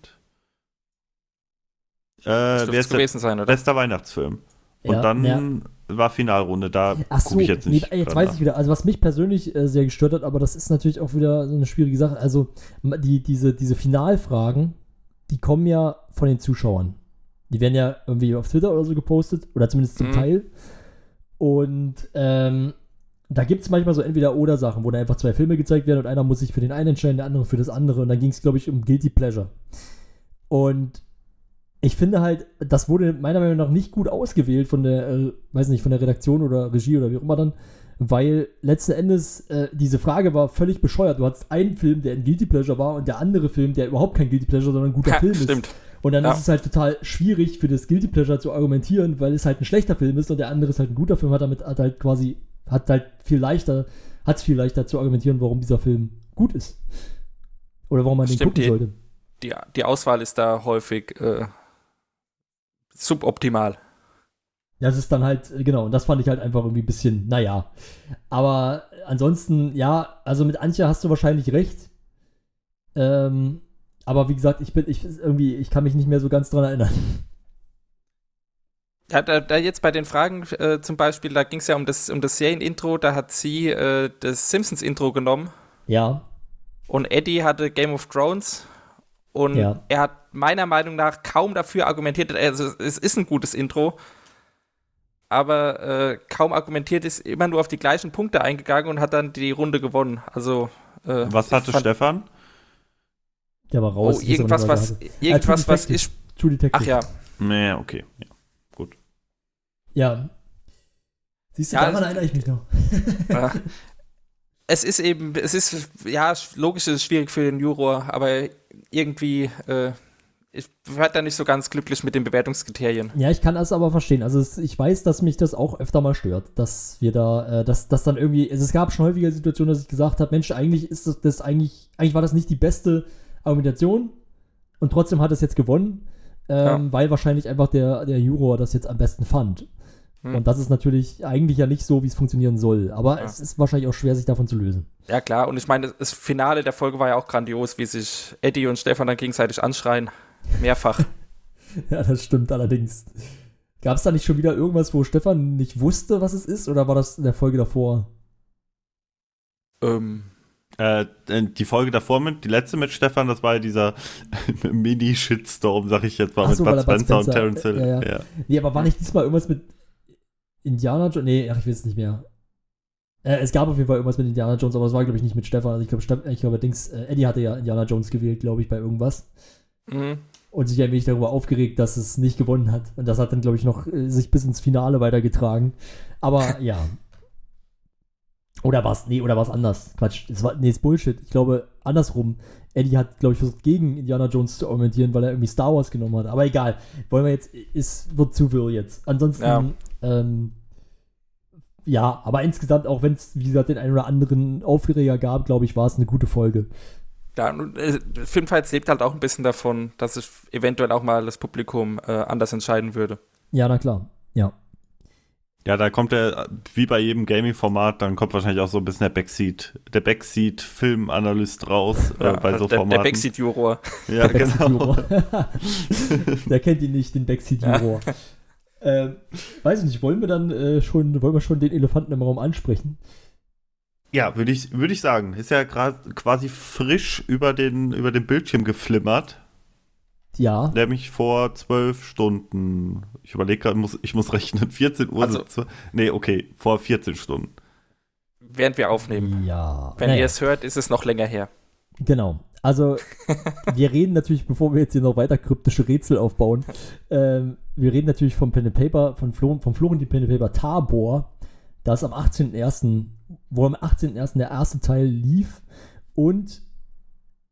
[SPEAKER 6] äh,
[SPEAKER 7] Das
[SPEAKER 6] wer ist der
[SPEAKER 7] gewesen sein, oder?
[SPEAKER 6] bester Weihnachtsfilm? Und
[SPEAKER 5] Ja,
[SPEAKER 6] dann
[SPEAKER 5] ja.
[SPEAKER 6] war Finalrunde, da
[SPEAKER 5] Ach so,
[SPEAKER 6] gucke ich jetzt nicht.
[SPEAKER 5] nee, jetzt weiß ich wieder. Also was mich persönlich äh, sehr gestört hat, aber das ist natürlich auch wieder so eine schwierige Sache. Also die, diese, diese Finalfragen, die kommen ja von den Zuschauern. Die werden ja irgendwie auf Twitter oder so gepostet, oder zumindest zum
[SPEAKER 7] Mhm.
[SPEAKER 5] Teil. Und ähm, da gibt es manchmal so Entweder-Oder-Sachen, wo dann einfach zwei Filme gezeigt werden und einer muss sich für den einen entscheiden, der andere für das andere. Und dann ging es, glaube ich, um Guilty Pleasure. Und ich finde halt, das wurde meiner Meinung nach nicht gut ausgewählt von der, äh, weiß nicht, von der Redaktion oder Regie oder wie auch immer dann, weil letzten Endes äh, diese Frage war völlig bescheuert. Du hattest einen Film, der ein Guilty Pleasure war und der andere Film, der überhaupt kein Guilty Pleasure, sondern ein guter
[SPEAKER 7] Ja,
[SPEAKER 5] Film ist. Und dann
[SPEAKER 7] Ja.
[SPEAKER 5] ist es halt total schwierig für das Guilty Pleasure zu argumentieren, weil es halt ein schlechter Film ist und der andere ist halt ein guter Film, hat damit hat halt quasi, hat halt viel leichter, hat es viel leichter zu argumentieren, warum dieser Film gut ist. Oder warum man den
[SPEAKER 7] Stimmt,
[SPEAKER 5] gucken
[SPEAKER 7] die-
[SPEAKER 5] sollte.
[SPEAKER 7] Die, die Auswahl ist da häufig äh, suboptimal.
[SPEAKER 5] Das ist dann halt, genau, und das fand ich halt einfach irgendwie ein bisschen, naja. Aber ansonsten, ja, also mit Antje hast du wahrscheinlich recht. Ähm, aber wie gesagt, ich bin, ich irgendwie, ich kann mich nicht mehr so ganz dran erinnern.
[SPEAKER 7] Ja, da, da jetzt bei den Fragen äh, zum Beispiel, da ging es ja um das, um das Serienintro, da hat sie äh, das Simpsons-Intro genommen
[SPEAKER 5] Ja,
[SPEAKER 7] und Eddie hatte Game of Thrones und
[SPEAKER 5] Ja.
[SPEAKER 7] er hat meiner Meinung nach kaum dafür argumentiert, also es ist ein gutes Intro, aber äh, kaum argumentiert ist immer nur auf die gleichen Punkte eingegangen und hat dann die Runde gewonnen. Also äh,
[SPEAKER 6] Was hatte
[SPEAKER 7] fand-
[SPEAKER 6] Stefan?
[SPEAKER 5] Der war raus.
[SPEAKER 7] Oh, irgendwas, was,
[SPEAKER 5] hatte.
[SPEAKER 7] irgendwas,
[SPEAKER 5] True
[SPEAKER 7] was ich.
[SPEAKER 5] True Detective.
[SPEAKER 7] Ach ja,
[SPEAKER 6] Nee, okay. Ja. Gut.
[SPEAKER 5] Ja. Siehst du,
[SPEAKER 7] Ja,
[SPEAKER 5] daran
[SPEAKER 7] es-
[SPEAKER 5] erinnere ich mich noch.
[SPEAKER 7] Ja. Es ist eben, es ist, ja, logisch ist es schwierig für den Juror, aber irgendwie, äh, ich werde da nicht so ganz glücklich mit den Bewertungskriterien.
[SPEAKER 5] Ja, ich kann das aber verstehen. Also es, ich weiß, dass mich das auch öfter mal stört, dass wir da, äh, dass, dass dann irgendwie, also es gab schon häufiger Situationen, dass ich gesagt habe, Mensch, eigentlich ist das, das eigentlich, eigentlich war das nicht die beste Argumentation und trotzdem hat es jetzt gewonnen. ähm, weil wahrscheinlich einfach der, der Juror das jetzt am besten fand.
[SPEAKER 7] Hm.
[SPEAKER 5] Und das ist natürlich eigentlich ja nicht so, wie es funktionieren soll. Aber
[SPEAKER 7] Ja.
[SPEAKER 5] es ist wahrscheinlich auch schwer, sich davon zu lösen.
[SPEAKER 7] Ja, klar. Und ich meine, das Finale der Folge war ja auch grandios, wie sich Eddie und Stefan dann gegenseitig anschreien. Mehrfach.
[SPEAKER 5] Ja, das stimmt allerdings. Gab es da nicht schon wieder irgendwas, wo Stefan nicht wusste, was es ist? Oder war das in der Folge davor?
[SPEAKER 7] ähm,
[SPEAKER 6] Äh, die Folge davor mit, die letzte mit Stefan, das war ja dieser Mini-Shitstorm, sag ich jetzt mal,
[SPEAKER 5] Ach
[SPEAKER 6] mit
[SPEAKER 5] so,
[SPEAKER 6] Bud
[SPEAKER 5] er Bud
[SPEAKER 6] Spencer und
[SPEAKER 5] Spencer-
[SPEAKER 6] Terence Hill.
[SPEAKER 5] ja, ja. Nee, aber war nicht diesmal irgendwas mit Indiana Jones? Nee, ach, ich weiß es nicht mehr. Äh, es gab auf jeden Fall irgendwas mit Indiana Jones, aber es war, glaube ich, nicht mit Stefan. Also ich glaube, Steff- ich glaube, Dings, äh, Eddie hatte ja Indiana Jones gewählt, glaube ich, bei irgendwas.
[SPEAKER 7] mhm.
[SPEAKER 5] Und sich ein wenig darüber aufgeregt, dass es nicht gewonnen hat. Und das hat dann, glaube ich, noch äh, sich bis ins Finale weitergetragen. Aber ja. Oder war es, nee, oder war es anders? Quatsch, es war, nee, ist Bullshit. Ich glaube, andersrum. Eddie hat, glaube ich, versucht, gegen Indiana Jones zu argumentieren, weil er irgendwie Star Wars genommen hat. Aber egal. Wollen wir jetzt, es wird zu viel jetzt. Ansonsten,
[SPEAKER 7] Ja.
[SPEAKER 5] ähm, ja, aber insgesamt, auch wenn es, wie gesagt, den einen oder anderen Aufreger gab, glaube ich, war es eine gute Folge.
[SPEAKER 7] Ja, äh, Filmfights lebt halt auch ein bisschen davon, dass sich eventuell auch mal das Publikum äh, anders entscheiden würde.
[SPEAKER 5] Ja, na klar. Ja.
[SPEAKER 6] Ja, da kommt der, wie bei jedem Gaming-Format, dann kommt wahrscheinlich auch so ein bisschen der Backseat, der Backseat-Filmanalyst raus äh, bei so
[SPEAKER 7] der,
[SPEAKER 6] Formaten.
[SPEAKER 7] der Backseat-Juror.
[SPEAKER 6] Ja, genau.
[SPEAKER 5] Backseat-Juror. Der kennt ihn nicht, den Backseat-Juror. Ähm, weiß ich nicht, wollen wir dann äh, schon, wollen wir schon den Elefanten im Raum ansprechen?
[SPEAKER 6] Ja, würde ich, würde ich sagen. Ist ja gerade quasi frisch über den, über den Bildschirm geflimmert.
[SPEAKER 5] Ja,
[SPEAKER 6] Nämlich vor zwölf Stunden. Ich überlege gerade, muss, ich muss rechnen. 14 Uhr.
[SPEAKER 7] Also-
[SPEAKER 6] Also, nee, okay, vor 14 Stunden.
[SPEAKER 7] Während wir aufnehmen.
[SPEAKER 5] ja.
[SPEAKER 7] Wenn
[SPEAKER 5] Naja,
[SPEAKER 7] ihr es hört, ist es noch länger her.
[SPEAKER 5] Genau. Also, wir reden natürlich, bevor wir jetzt hier noch weiter kryptische Rätsel aufbauen, ähm, wir reden natürlich vom Pen and Paper, von Flo, vom Florentin Pen and Paper Tabor, das am 18.01., wo am 18.01. der erste Teil lief und,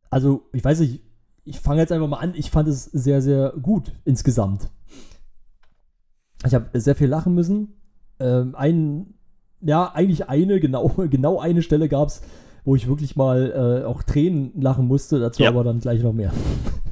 [SPEAKER 5] also, ich weiß nicht, ich fange jetzt einfach mal an, ich fand es sehr, sehr gut insgesamt. Ich habe sehr viel lachen müssen. Ähm, ein, ja, eigentlich eine, genau, genau eine Stelle gab es, wo ich wirklich mal äh, auch Tränen lachen musste, dazu
[SPEAKER 6] Ja.
[SPEAKER 5] aber dann gleich noch mehr.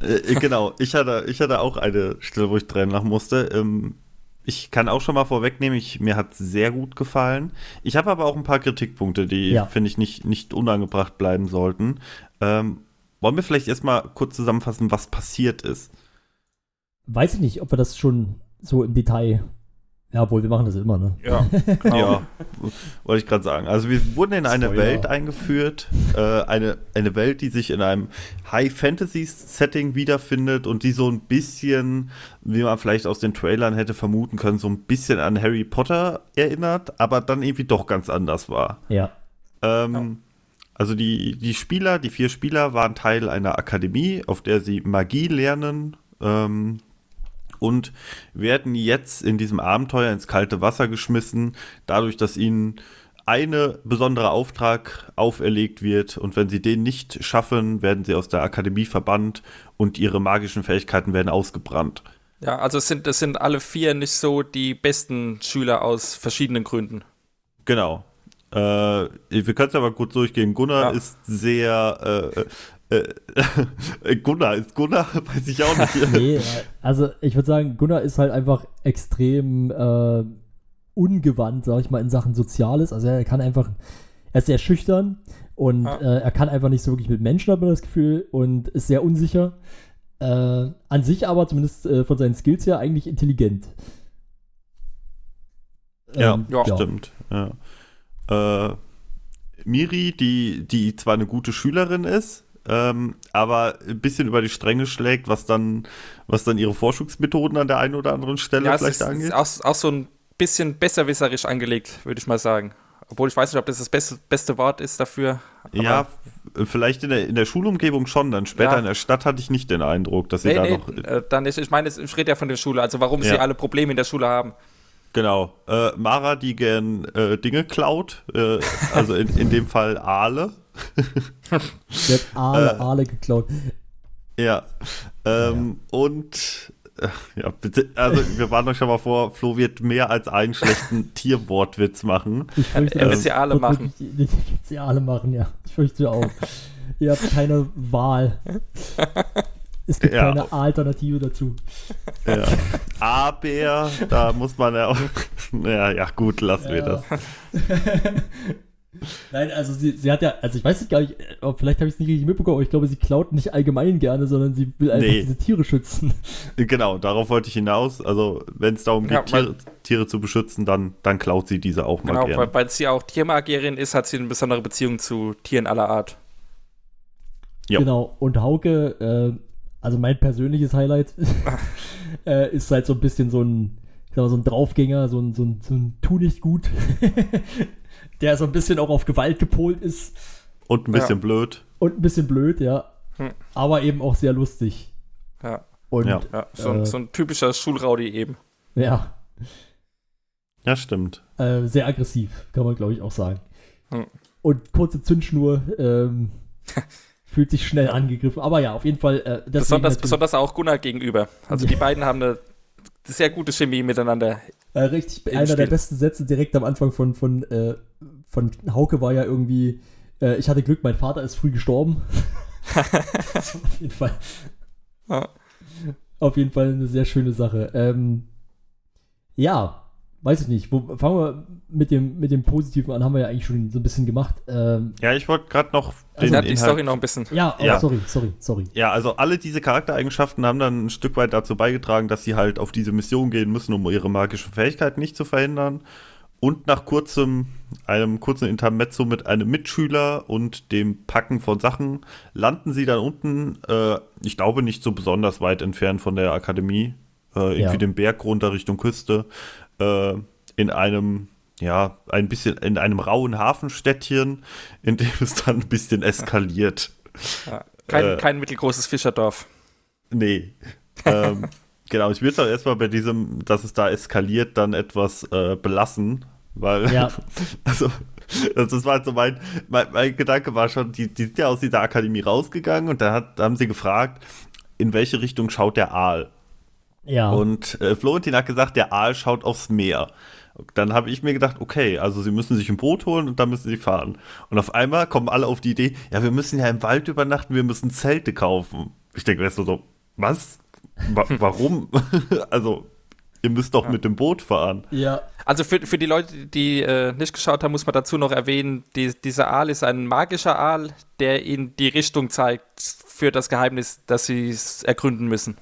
[SPEAKER 6] Äh, genau, ich hatte, ich hatte auch eine Stelle, wo ich Tränen lachen musste. Ähm, ich kann auch schon mal vorwegnehmen, ich, mir hat sehr gut gefallen. Ich habe aber auch ein paar Kritikpunkte, die,
[SPEAKER 5] Ja.
[SPEAKER 6] finde ich, nicht, nicht unangebracht bleiben sollten. Ähm, wollen wir vielleicht erstmal kurz zusammenfassen, was passiert ist?
[SPEAKER 5] Weiß ich nicht, ob wir das schon so im Detail. Ja, wohl, wir machen das immer, ne?
[SPEAKER 7] Ja, genau.
[SPEAKER 6] Ja, wollte ich gerade sagen. Also wir wurden in eine
[SPEAKER 5] Spoiler.
[SPEAKER 6] Welt eingeführt, äh, eine, eine Welt, die sich in einem High-Fantasy-Setting wiederfindet und die so ein bisschen, wie man vielleicht aus den Trailern hätte vermuten können, so ein bisschen an Harry Potter erinnert, aber dann irgendwie doch ganz anders war.
[SPEAKER 5] Ja.
[SPEAKER 6] Ähm, Also die, die Spieler, die vier Spieler waren Teil einer Akademie, auf der sie Magie lernen ähm, und werden jetzt in diesem Abenteuer ins kalte Wasser geschmissen, dadurch, dass ihnen eine besondere Auftrag auferlegt wird und wenn sie den nicht schaffen, werden sie aus der Akademie verbannt und ihre magischen Fähigkeiten werden ausgebrannt.
[SPEAKER 7] Ja, also es sind, es sind alle vier nicht so die besten Schüler aus verschiedenen Gründen.
[SPEAKER 6] Genau. Äh, wir können es aber kurz durchgehen. Gunnar
[SPEAKER 7] Ja.
[SPEAKER 6] ist sehr. Äh, äh, Gunnar ist Gunnar, weiß ich auch nicht.
[SPEAKER 5] Nee, äh, also ich würde sagen, Gunnar ist halt einfach extrem äh, ungewandt, sag ich mal, in Sachen Soziales. Also er kann einfach, er ist sehr schüchtern und
[SPEAKER 7] Ja.
[SPEAKER 5] äh, er kann einfach nicht so wirklich mit Menschen, hat man das Gefühl, und ist sehr unsicher. Äh, an sich aber, zumindest äh, von seinen Skills her, eigentlich intelligent.
[SPEAKER 6] Ja,
[SPEAKER 5] Ähm,
[SPEAKER 7] ja.
[SPEAKER 6] Stimmt. Ja. Äh, Miri, die, die zwar eine gute Schülerin ist, ähm, aber ein bisschen über die Stränge schlägt, was dann, was dann ihre Forschungsmethoden an der einen oder anderen Stelle
[SPEAKER 7] Ja,
[SPEAKER 6] vielleicht
[SPEAKER 7] ist,
[SPEAKER 6] angeht.
[SPEAKER 7] ist auch, auch so ein bisschen besserwisserisch angelegt, würde ich mal sagen. Obwohl ich weiß nicht, ob das das beste, beste Wort ist dafür.
[SPEAKER 6] ja, vielleicht in der, in der Schulumgebung schon, dann später
[SPEAKER 7] Ja.
[SPEAKER 6] in der Stadt hatte ich nicht den Eindruck, dass sie
[SPEAKER 7] Nee,
[SPEAKER 6] da
[SPEAKER 7] nee,
[SPEAKER 6] noch.
[SPEAKER 7] äh, dann ist, ich meine, es- ich rede ja von der Schule, also warum
[SPEAKER 6] Ja.
[SPEAKER 7] sie alle Probleme in der Schule haben.
[SPEAKER 6] Genau. Äh, Mara, die gern äh, Dinge klaut, äh, also in, in dem Fall Aale.
[SPEAKER 5] Der hat Aale,
[SPEAKER 6] Äh.
[SPEAKER 5] Aale geklaut.
[SPEAKER 6] Ja. Ähm, Und äh, ja, bitte, also wir waren doch schon mal vor, Flo wird mehr als einen schlechten Tierwortwitz machen.
[SPEAKER 5] Ich fürchte,
[SPEAKER 7] er
[SPEAKER 5] das
[SPEAKER 7] wird sie alle machen.
[SPEAKER 5] Die wird sie alle machen, ja. Ich fürchte auch. Ihr habt keine Wahl. Es gibt
[SPEAKER 6] Ja.
[SPEAKER 5] keine Alternative dazu.
[SPEAKER 6] Ja. Aber da muss man ja auch. Ja, ja, gut, lassen wir
[SPEAKER 5] Ja.
[SPEAKER 6] das.
[SPEAKER 5] Nein, also sie, sie hat ja, also ich weiß nicht gar nicht, ob vielleicht habe ich es nicht richtig mitbekommen, aber ich glaube, sie klaut nicht allgemein gerne, sondern sie will einfach
[SPEAKER 6] Nee.
[SPEAKER 5] diese Tiere schützen.
[SPEAKER 6] Genau, darauf wollte ich hinaus. Also, wenn es darum
[SPEAKER 7] Ja,
[SPEAKER 6] geht, Tiere, Tiere zu beschützen, dann, dann klaut sie diese auch mal
[SPEAKER 7] Genau, weil,
[SPEAKER 6] gerne.
[SPEAKER 7] weil sie auch Tiermagierin ist, hat sie eine besondere Beziehung zu Tieren aller Art.
[SPEAKER 6] Ja.
[SPEAKER 5] Genau, und Hauke, äh, also mein persönliches Highlight, äh, ist halt so ein bisschen so ein, ich sag mal, so ein Draufgänger, so ein, so ein, so ein Tu nicht gut, der so ein bisschen auch auf Gewalt gepolt ist
[SPEAKER 6] Und ein bisschen
[SPEAKER 7] Ja.
[SPEAKER 6] blöd.
[SPEAKER 5] und ein bisschen blöd, ja,
[SPEAKER 7] Hm.
[SPEAKER 5] aber eben auch sehr lustig.
[SPEAKER 7] Ja,
[SPEAKER 5] Und
[SPEAKER 6] Ja.
[SPEAKER 7] ja so, ein-
[SPEAKER 5] Äh.
[SPEAKER 7] so ein typischer Schulraudi eben.
[SPEAKER 5] ja,
[SPEAKER 6] Ja, stimmt.
[SPEAKER 5] äh, sehr aggressiv, kann man glaube ich auch sagen.
[SPEAKER 7] Hm.
[SPEAKER 5] Und kurze Zündschnur, ähm, fühlt sich schnell angegriffen, aber ja, auf jeden Fall. Äh,
[SPEAKER 7] Besonders, besonders auch Gunnar gegenüber. Also die beiden haben eine sehr gute Chemie miteinander.
[SPEAKER 5] Äh, richtig, einer der
[SPEAKER 7] Spiel.
[SPEAKER 5] besten Sätze direkt am Anfang von, von, äh, von Hauke war ja irgendwie, äh, ich hatte Glück, mein Vater ist früh gestorben. Auf jeden Fall,
[SPEAKER 7] Ja.
[SPEAKER 5] auf jeden Fall eine sehr schöne Sache. Ähm, ja, weiß ich nicht. Wo, fangen wir mit dem, mit dem Positiven an, haben wir ja eigentlich schon so ein bisschen gemacht. Ähm,
[SPEAKER 6] Ja, ich wollte gerade noch
[SPEAKER 5] Also
[SPEAKER 6] den
[SPEAKER 7] Ja, die
[SPEAKER 6] Inhalt
[SPEAKER 7] Story noch ein bisschen.
[SPEAKER 5] ja, oh,
[SPEAKER 6] Ja.
[SPEAKER 5] sorry, sorry, sorry.
[SPEAKER 6] Ja, also alle diese Charaktereigenschaften haben dann ein Stück weit dazu beigetragen, dass sie halt auf diese Mission gehen müssen, um ihre magischen Fähigkeiten nicht zu verhindern. Und nach kurzem, einem kurzen Intermezzo mit einem Mitschüler und dem Packen von Sachen landen sie dann unten, äh, ich glaube nicht so besonders weit entfernt von der Akademie, äh, irgendwie
[SPEAKER 5] Ja.
[SPEAKER 6] den Berg runter Richtung Küste, äh, in einem, ja, ein bisschen, in einem rauen Hafenstädtchen, in dem es dann ein bisschen eskaliert.
[SPEAKER 7] Ja. Kein,
[SPEAKER 6] Äh.
[SPEAKER 7] kein mittelgroßes Fischerdorf.
[SPEAKER 6] Nee. ähm, genau, ich will es auch erstmal bei diesem, dass es da eskaliert, dann etwas äh, belassen, weil,
[SPEAKER 5] Ja.
[SPEAKER 6] also, das das war halt so mein, mein, mein Gedanke war schon, die, die sind ja aus dieser Akademie rausgegangen und da, hat, da haben sie gefragt, in welche Richtung schaut der Aal?
[SPEAKER 5] Ja,
[SPEAKER 6] Und äh, Florentin hat gesagt, der Aal schaut aufs Meer. Dann habe ich mir gedacht, okay, also sie müssen sich ein Boot holen und dann müssen sie fahren. Und auf einmal kommen alle auf die Idee, ja, wir müssen ja im Wald übernachten, wir müssen Zelte kaufen. Ich denke mir so, so was? Wa warum? also, ihr müsst doch mit dem Boot fahren.
[SPEAKER 5] ja,
[SPEAKER 7] Also für, für die Leute, die äh, nicht geschaut haben, muss man dazu noch erwähnen, die, dieser Aal ist ein magischer Aal, der ihnen die Richtung zeigt für das Geheimnis, das sie ergründen müssen.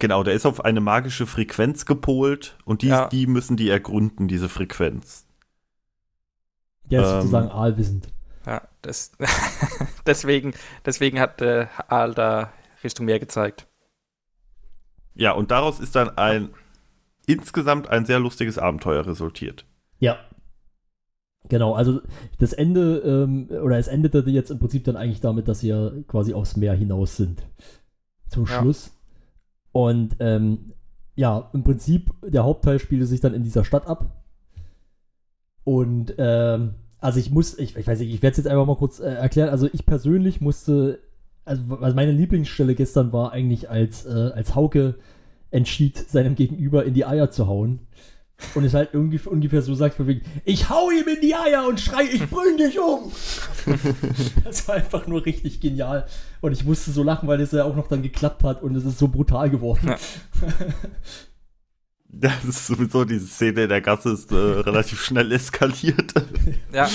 [SPEAKER 6] Genau, der ist auf eine magische Frequenz gepolt und die,
[SPEAKER 7] Ja.
[SPEAKER 6] die müssen die ergründen, diese Frequenz.
[SPEAKER 5] der ist
[SPEAKER 6] ähm,
[SPEAKER 5] sozusagen aalwissend.
[SPEAKER 7] Ja, das, deswegen, deswegen hat der Aal da Richtung Meer gezeigt.
[SPEAKER 6] Ja, und daraus ist dann ein insgesamt ein sehr lustiges Abenteuer resultiert.
[SPEAKER 5] Ja. Genau, also das Ende, ähm, oder es endete jetzt im Prinzip dann eigentlich damit, dass sie ja quasi aufs Meer hinaus sind. Zum
[SPEAKER 7] Ja.
[SPEAKER 5] Und ähm, ja, im Prinzip, der Hauptteil spielte sich dann in dieser Stadt ab. Und ähm, also ich muss, ich, ich weiß nicht, ich werde es jetzt einfach mal kurz äh, erklären. Also ich persönlich musste, also, also meine Lieblingsstelle gestern war eigentlich, als, äh, als Hauke entschied, seinem Gegenüber in die Eier zu hauen. Und es halt irgendwie ungefähr so sagt, von wegen, ich hau ihm in die Eier und schrei, ich bring dich um. das war einfach nur richtig genial. Und ich musste so lachen, weil es ja auch noch dann geklappt hat und es ist so brutal geworden.
[SPEAKER 7] Ja.
[SPEAKER 6] Das ist sowieso diese Szene in der Gasse ist äh, relativ schnell eskaliert.
[SPEAKER 7] Ja,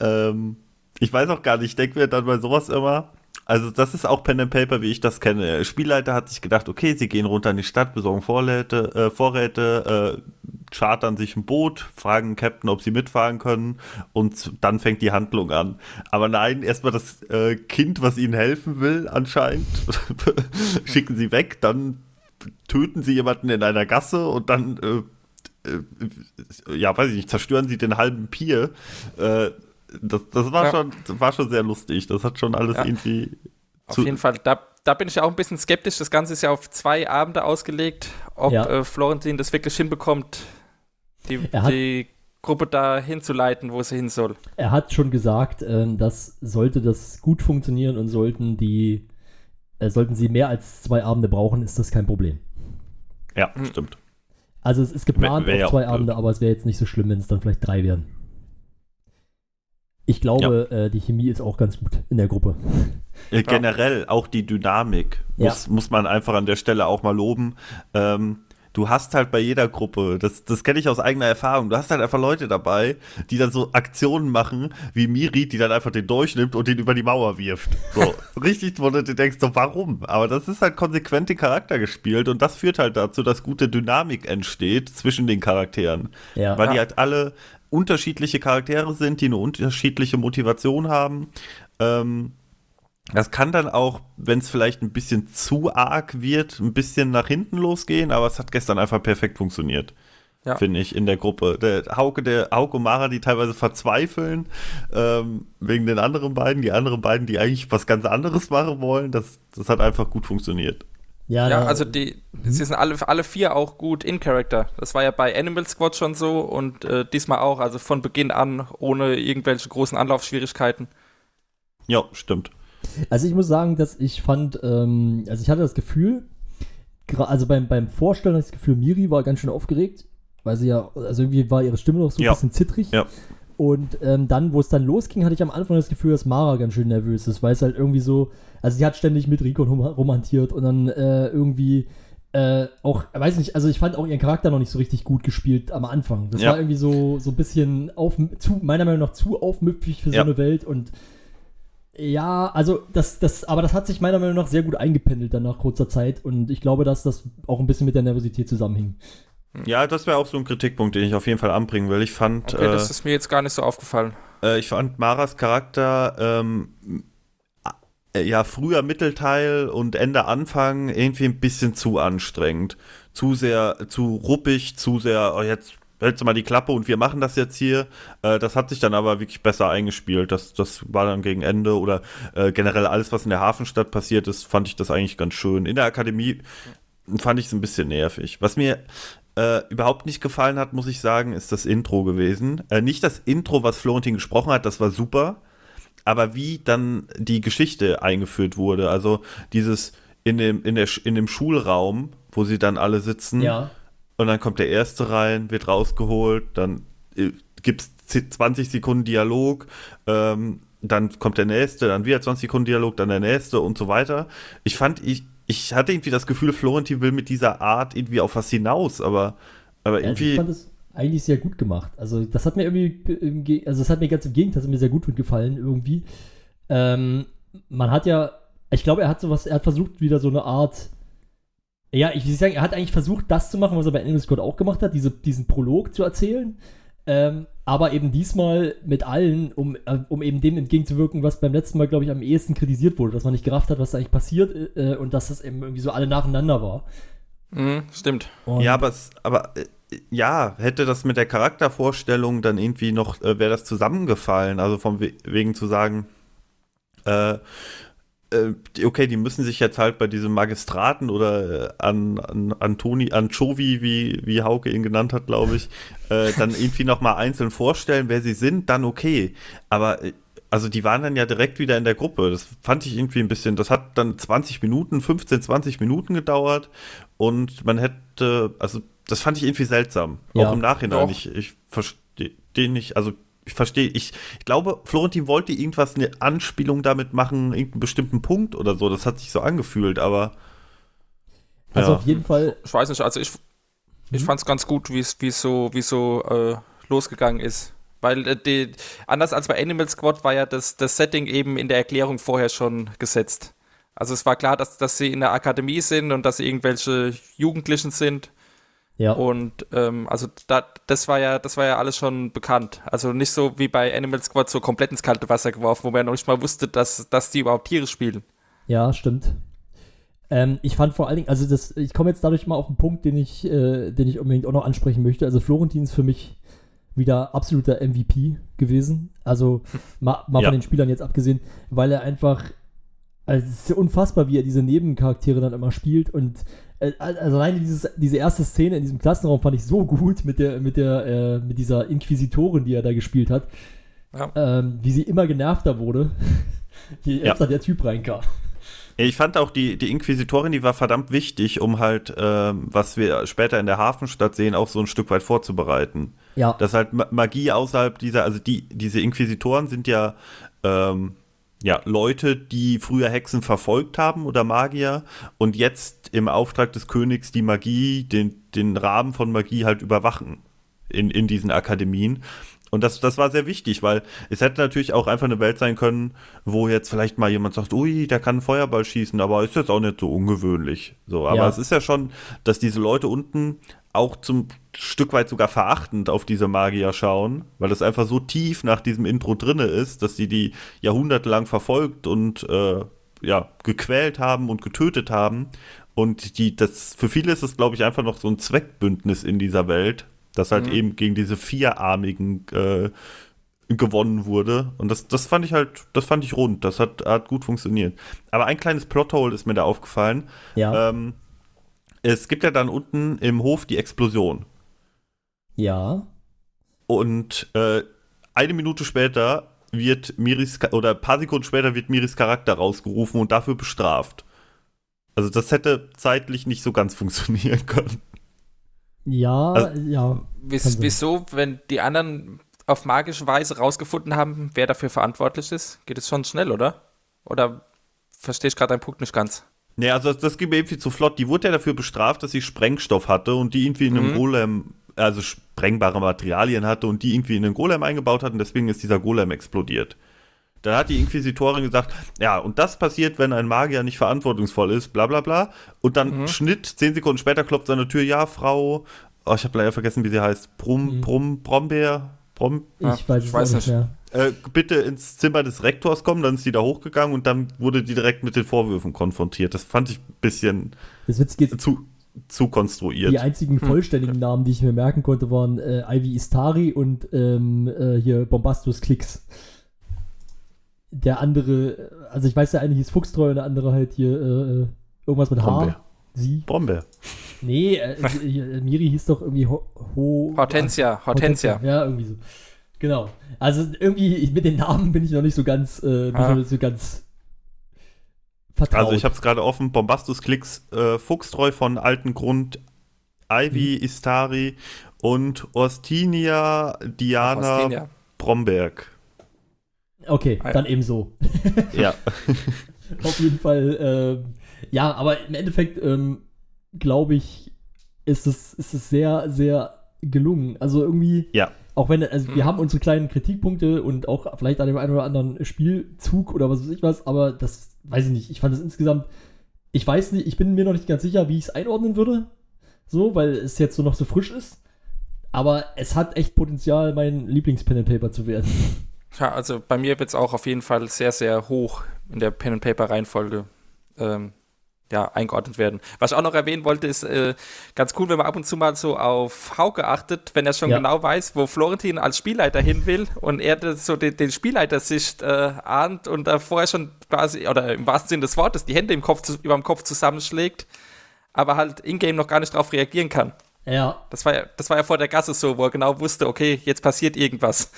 [SPEAKER 6] ähm, ich weiß auch gar nicht, ich denke mir dann bei sowas immer, also das ist auch Pen and Paper, wie ich das kenne. Der Spielleiter hat sich gedacht, okay, sie gehen runter in die Stadt, besorgen Vorräte, äh, Vorräte äh, chartern sich ein Boot, fragen Captain, ob sie mitfahren können und dann fängt die Handlung an. Aber nein, erstmal das äh, Kind, was ihnen helfen will, anscheinend, schicken sie weg, dann töten sie jemanden in einer Gasse und dann äh, äh, ja, weiß ich nicht, zerstören sie den halben Pier. Äh, das, das war
[SPEAKER 7] Ja.
[SPEAKER 6] schon, war schon sehr lustig. Das hat schon alles
[SPEAKER 7] Ja.
[SPEAKER 6] irgendwie.
[SPEAKER 7] auf jeden Fall. Da, da bin ich auch ein bisschen skeptisch. Das Ganze ist ja auf zwei Abende ausgelegt, ob
[SPEAKER 5] Ja.
[SPEAKER 7] äh, Florentin das wirklich hinbekommt, die,
[SPEAKER 5] hat-
[SPEAKER 7] die Gruppe da hinzuleiten, wo sie hin soll.
[SPEAKER 5] Er hat schon gesagt, ähm, dass sollte das gut funktionieren und sollten die, äh, sollten sie mehr als zwei Abende brauchen, ist das kein Problem.
[SPEAKER 6] Ja,
[SPEAKER 7] Hm.
[SPEAKER 6] stimmt.
[SPEAKER 5] Also es ist geplant
[SPEAKER 6] Wär- wär ja
[SPEAKER 5] auf zwei. Abende, aber es wäre jetzt nicht so schlimm, wenn es dann vielleicht drei wären. Ich glaube, äh, die Chemie ist auch ganz gut in der Gruppe.
[SPEAKER 6] Äh, generell auch die Dynamik
[SPEAKER 5] Ja.
[SPEAKER 6] muss, muss man einfach an der Stelle auch mal loben. Ähm, du hast halt bei jeder Gruppe, das, das kenne ich aus eigener Erfahrung, du hast halt einfach Leute dabei, die dann so Aktionen machen, wie Miri, die dann einfach den durchnimmt und den über die Mauer wirft. So, richtig, wo du dir denkst, so, warum? Aber das ist halt konsequent den Charakter gespielt und das führt halt dazu, dass gute Dynamik entsteht zwischen den Charakteren.
[SPEAKER 5] Ja.
[SPEAKER 6] Weil die halt alle unterschiedliche Charaktere sind, die eine unterschiedliche Motivation haben. Ähm, das kann dann auch, wenn es vielleicht ein bisschen zu arg wird, ein bisschen nach hinten losgehen, aber es hat gestern einfach perfekt funktioniert.
[SPEAKER 7] Ja.
[SPEAKER 6] Finde ich, in der Gruppe. Der Hauke, der Hauke und Mara, die teilweise verzweifeln, ähm, wegen den anderen beiden, die anderen beiden, die eigentlich was ganz anderes machen wollen, das, das hat einfach gut funktioniert.
[SPEAKER 5] Ja,
[SPEAKER 7] Ja, also die, sie sind alle, alle vier auch gut in Character. Das war ja bei Animal Squad schon so und äh, diesmal auch, also von Beginn an, ohne irgendwelche großen Anlaufschwierigkeiten.
[SPEAKER 6] Ja, stimmt.
[SPEAKER 5] Also ich muss sagen, dass ich fand, ähm, also ich hatte das Gefühl, also beim, beim Vorstellen hatte ich das Gefühl, Miri war ganz schön aufgeregt, weil sie ja, also irgendwie war ihre Stimme noch so ein
[SPEAKER 6] Ja.
[SPEAKER 5] bisschen zittrig.
[SPEAKER 6] Ja.
[SPEAKER 5] Und ähm, dann, wo es dann losging, hatte ich am Anfang das Gefühl, dass Mara ganz schön nervös ist, weil es halt irgendwie so, also sie hat ständig mit Rico romantiert und dann äh, irgendwie äh, auch, weiß nicht, also ich fand auch ihren Charakter noch nicht so richtig gut gespielt am Anfang. Das
[SPEAKER 6] Ja.
[SPEAKER 5] war irgendwie so, so ein bisschen auf, zu, meiner Meinung nach zu aufmüpfig für so
[SPEAKER 6] Ja.
[SPEAKER 5] eine Welt und ja, also das, das, aber das hat sich meiner Meinung nach sehr gut eingependelt dann nach kurzer Zeit und ich glaube, dass das auch ein bisschen mit der Nervosität zusammenhing.
[SPEAKER 6] Ja, das wäre auch so ein Kritikpunkt, den ich auf jeden Fall anbringen will. Ich fand,
[SPEAKER 7] Okay,
[SPEAKER 6] äh,
[SPEAKER 7] das ist mir jetzt gar nicht so aufgefallen.
[SPEAKER 6] Äh, ich fand Maras Charakter ähm, äh, ja früher Mittelteil und Ende Anfang irgendwie ein bisschen zu anstrengend. Zu sehr, zu ruppig, zu sehr, oh, jetzt hältst du mal die Klappe und wir machen das jetzt hier. Äh, das hat sich dann aber wirklich besser eingespielt. Das, das war dann gegen Ende oder äh, generell alles, was in der Hafenstadt passiert ist, fand ich das eigentlich ganz schön. In der Akademie fand ich es ein bisschen nervig. Was mir äh, überhaupt nicht gefallen hat, muss ich sagen, ist das Intro gewesen. Äh, nicht das Intro, was Florentin gesprochen hat, das war super, aber wie dann die Geschichte eingeführt wurde. Also dieses in dem, in der, in dem Schulraum, wo sie dann alle sitzen. Und dann kommt der Erste rein, wird rausgeholt, dann äh, gibt es 20 Sekunden Dialog, ähm, dann kommt der Nächste, dann wieder 20 Sekunden Dialog, dann der Nächste und so weiter. Ich fand, ich, ich hatte irgendwie das Gefühl, Florentin will mit dieser Art irgendwie auf was hinaus, aber, aber
[SPEAKER 5] Also ich
[SPEAKER 6] irgendwie.
[SPEAKER 5] fand es eigentlich sehr gut gemacht. Also das hat mir irgendwie, also das hat mir ganz im Gegenteil, das hat mir sehr gut gefallen irgendwie. Ähm, man hat ja, ich glaube, er hat sowas, er hat versucht wieder so eine Art, ja, ich will sagen, er hat eigentlich versucht, das zu machen, was er bei Animal Squad auch gemacht hat, diese, diesen Prolog zu erzählen. Ähm, aber eben diesmal mit allen, um, äh, um eben dem entgegenzuwirken, was beim letzten Mal, glaube ich, am ehesten kritisiert wurde, dass man nicht gerafft hat, was da eigentlich passiert äh, und dass das eben irgendwie so alle nacheinander war.
[SPEAKER 7] Mhm, stimmt.
[SPEAKER 5] Und
[SPEAKER 6] Ja, aber, aber äh, ja, hätte das mit der Charaktervorstellung dann irgendwie noch, äh, wäre das zusammengefallen. Also von we wegen zu sagen, äh, okay, die müssen sich jetzt halt bei diesem Magistraten oder äh, an, an Antoni, Anchovi, wie, wie Hauke ihn genannt hat, glaube ich, äh, dann irgendwie nochmal einzeln vorstellen, wer sie sind, dann okay. Aber äh, also die waren dann ja direkt wieder in der Gruppe. Das fand ich irgendwie ein bisschen, das hat dann 20 Minuten, 15, 20 Minuten gedauert und man hätte, also das fand ich irgendwie seltsam.
[SPEAKER 5] Ja,
[SPEAKER 6] auch im Nachhinein.
[SPEAKER 7] doch.
[SPEAKER 6] Ich, ich verstehe den nicht, also ich verstehe, ich, ich glaube, Florentin wollte irgendwas, eine Anspielung damit machen, irgendeinen bestimmten Punkt oder so. Das hat sich so angefühlt, aber.
[SPEAKER 5] also
[SPEAKER 6] ja.
[SPEAKER 5] auf jeden Fall,
[SPEAKER 7] Ich weiß nicht, also ich, ich
[SPEAKER 5] Mhm.
[SPEAKER 7] fand es ganz gut, wie es so, wie es so äh, losgegangen ist. Weil äh, die, anders als bei Animal Squad war ja das, das Setting eben in der Erklärung vorher schon gesetzt. Also es war klar, dass, dass sie in der Akademie sind und dass sie irgendwelche Jugendlichen sind.
[SPEAKER 5] Ja.
[SPEAKER 7] Und ähm, also da, das war ja, das war ja alles schon bekannt. Also nicht so wie bei Animal Squad so komplett ins kalte Wasser geworfen, wo man ja noch nicht mal wusste, dass, dass die überhaupt Tiere spielen.
[SPEAKER 5] Ja, stimmt. Ähm, ich fand vor allen Dingen, also das, ich komme jetzt dadurch mal auf einen Punkt, den ich, äh, den ich unbedingt auch noch ansprechen möchte. Also Florentin ist für mich wieder absoluter MVP gewesen. Also mal, mal
[SPEAKER 6] Ja.
[SPEAKER 5] von den Spielern jetzt abgesehen, weil er einfach, also es ist ja unfassbar, wie er diese Nebencharaktere dann immer spielt und also alleine dieses, diese erste Szene in diesem Klassenraum fand ich so gut mit der, mit der, äh, mit dieser Inquisitorin, die er da gespielt hat,
[SPEAKER 7] Ja.
[SPEAKER 5] ähm, wie sie immer genervter wurde, je
[SPEAKER 6] Ja.
[SPEAKER 5] öfter der Typ reinkam.
[SPEAKER 6] Ich fand auch die, die Inquisitorin, die war verdammt wichtig, um halt, ähm, was wir später in der Hafenstadt sehen, auch so ein Stück weit vorzubereiten.
[SPEAKER 5] Ja.
[SPEAKER 6] Dass halt Ma- Magie außerhalb dieser, also die, diese Inquisitoren sind ja, ähm, ja, Leute, die früher Hexen verfolgt haben oder Magier und jetzt im Auftrag des Königs die Magie, den, den Rahmen von Magie halt überwachen in, in diesen Akademien. Und das, das war sehr wichtig, weil es hätte natürlich auch einfach eine Welt sein können, wo jetzt vielleicht mal jemand sagt, ui, der kann einen Feuerball schießen, aber ist jetzt auch nicht so ungewöhnlich. So, aber
[SPEAKER 5] Ja.
[SPEAKER 6] es ist ja schon, dass diese Leute unten auch zum Stück weit sogar verachtend auf diese Magier schauen, weil das einfach so tief nach diesem Intro drinne ist, dass sie die jahrhundertelang verfolgt und äh, ja, gequält haben und getötet haben. Und die, das, für viele ist es, glaube ich, einfach noch so ein Zweckbündnis in dieser Welt, das halt eben gegen diese vierarmigen äh, gewonnen wurde. Und das, das fand ich halt, das fand ich rund. Das hat, hat gut funktioniert. Aber ein kleines Plothole ist mir da aufgefallen.
[SPEAKER 5] Ja.
[SPEAKER 6] Ähm, es gibt ja dann unten im Hof die Explosion.
[SPEAKER 5] ja.
[SPEAKER 6] Und äh, eine Minute später wird Miris, oder ein paar Sekunden später wird Miris Charakter rausgerufen und dafür bestraft. Also das hätte zeitlich nicht so ganz funktionieren können.
[SPEAKER 5] Ja,
[SPEAKER 6] Also-
[SPEAKER 5] ja.
[SPEAKER 7] Wiss, wieso, wenn die anderen auf magische Weise rausgefunden haben, wer dafür verantwortlich ist, geht es schon schnell, oder? Oder verstehe ich gerade deinen Punkt nicht ganz?
[SPEAKER 6] Nee, also das, das geht mir irgendwie zu flott. Die wurde ja dafür bestraft, dass sie Sprengstoff hatte und die irgendwie in einem
[SPEAKER 7] Mhm.
[SPEAKER 6] Golem, also sprengbare Materialien hatte und die irgendwie in einen Golem eingebaut hat und deswegen ist dieser Golem explodiert. Da hat die Inquisitorin gesagt, ja, und das passiert, wenn ein Magier nicht verantwortungsvoll ist, bla bla bla. Und dann
[SPEAKER 7] Mhm.
[SPEAKER 6] Schnitt, zehn Sekunden später klopft an der Tür, ja, Frau, oh, ich habe leider vergessen, wie sie heißt, Brum,
[SPEAKER 5] Mhm.
[SPEAKER 6] Brum, Brombeer, Brom,
[SPEAKER 5] Ich
[SPEAKER 7] Ja,
[SPEAKER 5] weiß
[SPEAKER 7] ich weiß
[SPEAKER 5] nicht. mehr.
[SPEAKER 6] Äh, bitte ins Zimmer des Rektors kommen, dann ist die da hochgegangen und dann wurde die direkt mit den Vorwürfen konfrontiert. Das fand ich ein bisschen zu, zu konstruiert.
[SPEAKER 5] die einzigen vollständigen Namen, die ich mir merken konnte, waren äh, Ivy Istari und ähm, äh, hier Bombastus Klicks. Der andere, also ich weiß, der eine hieß Fuchstreu und der andere halt hier äh, äh, irgendwas mit H.
[SPEAKER 6] Brombeer.
[SPEAKER 5] Sie.
[SPEAKER 6] Brombeer.
[SPEAKER 5] Nee, äh, äh, Miri hieß doch irgendwie Ho, Ho
[SPEAKER 7] Hortensia, Hortensia.
[SPEAKER 5] Ja, irgendwie so. Genau. Also irgendwie ich, mit den Namen bin ich noch nicht so ganz, äh, bin ich
[SPEAKER 7] Ah.
[SPEAKER 5] so ganz vertraut.
[SPEAKER 6] Also ich habe es gerade offen, Bombastus Klicks, äh, Fuchstreu von Alten Grund, Ivy,
[SPEAKER 5] Mhm.
[SPEAKER 6] Istari und Orstinia Diana
[SPEAKER 7] Austinia.
[SPEAKER 6] Bromberg.
[SPEAKER 5] okay,
[SPEAKER 7] Ah, ja.
[SPEAKER 5] dann eben so.
[SPEAKER 6] Ja.
[SPEAKER 5] Auf jeden Fall, ähm, ja, aber im Endeffekt ähm, glaube ich, ist es, ist es sehr, sehr gelungen. Also irgendwie,
[SPEAKER 6] Ja.
[SPEAKER 5] Auch wenn, also wir
[SPEAKER 7] Mhm.
[SPEAKER 5] haben unsere kleinen Kritikpunkte und auch vielleicht an dem einen oder anderen Spielzug oder was weiß ich was, aber das weiß ich nicht. Ich fand es insgesamt, ich weiß nicht, ich bin mir noch nicht ganz sicher, wie ich es einordnen würde. So, weil es jetzt so noch so frisch ist. Aber es hat echt Potenzial, mein Lieblings-Pen and Paper zu werden.
[SPEAKER 7] Ja, also bei mir wird es auch auf jeden Fall sehr, sehr hoch in der Pen and Paper Reihenfolge ähm, ja, eingeordnet werden. Was ich auch noch erwähnen wollte, ist äh, ganz cool, wenn man ab und zu mal so auf Hauke achtet, wenn er schon
[SPEAKER 5] Ja.
[SPEAKER 7] genau weiß, wo Florentin als Spielleiter hin will und er das, so den, den Spielleitersicht äh, ahnt und da vorher schon quasi, oder im wahrsten Sinne des Wortes, die Hände im Kopf zu, über dem Kopf zusammenschlägt, aber halt in-game noch gar nicht darauf reagieren kann.
[SPEAKER 5] Ja,
[SPEAKER 7] Das war, ja, das war ja vor der Gasse so, wo er genau wusste, okay, jetzt passiert irgendwas.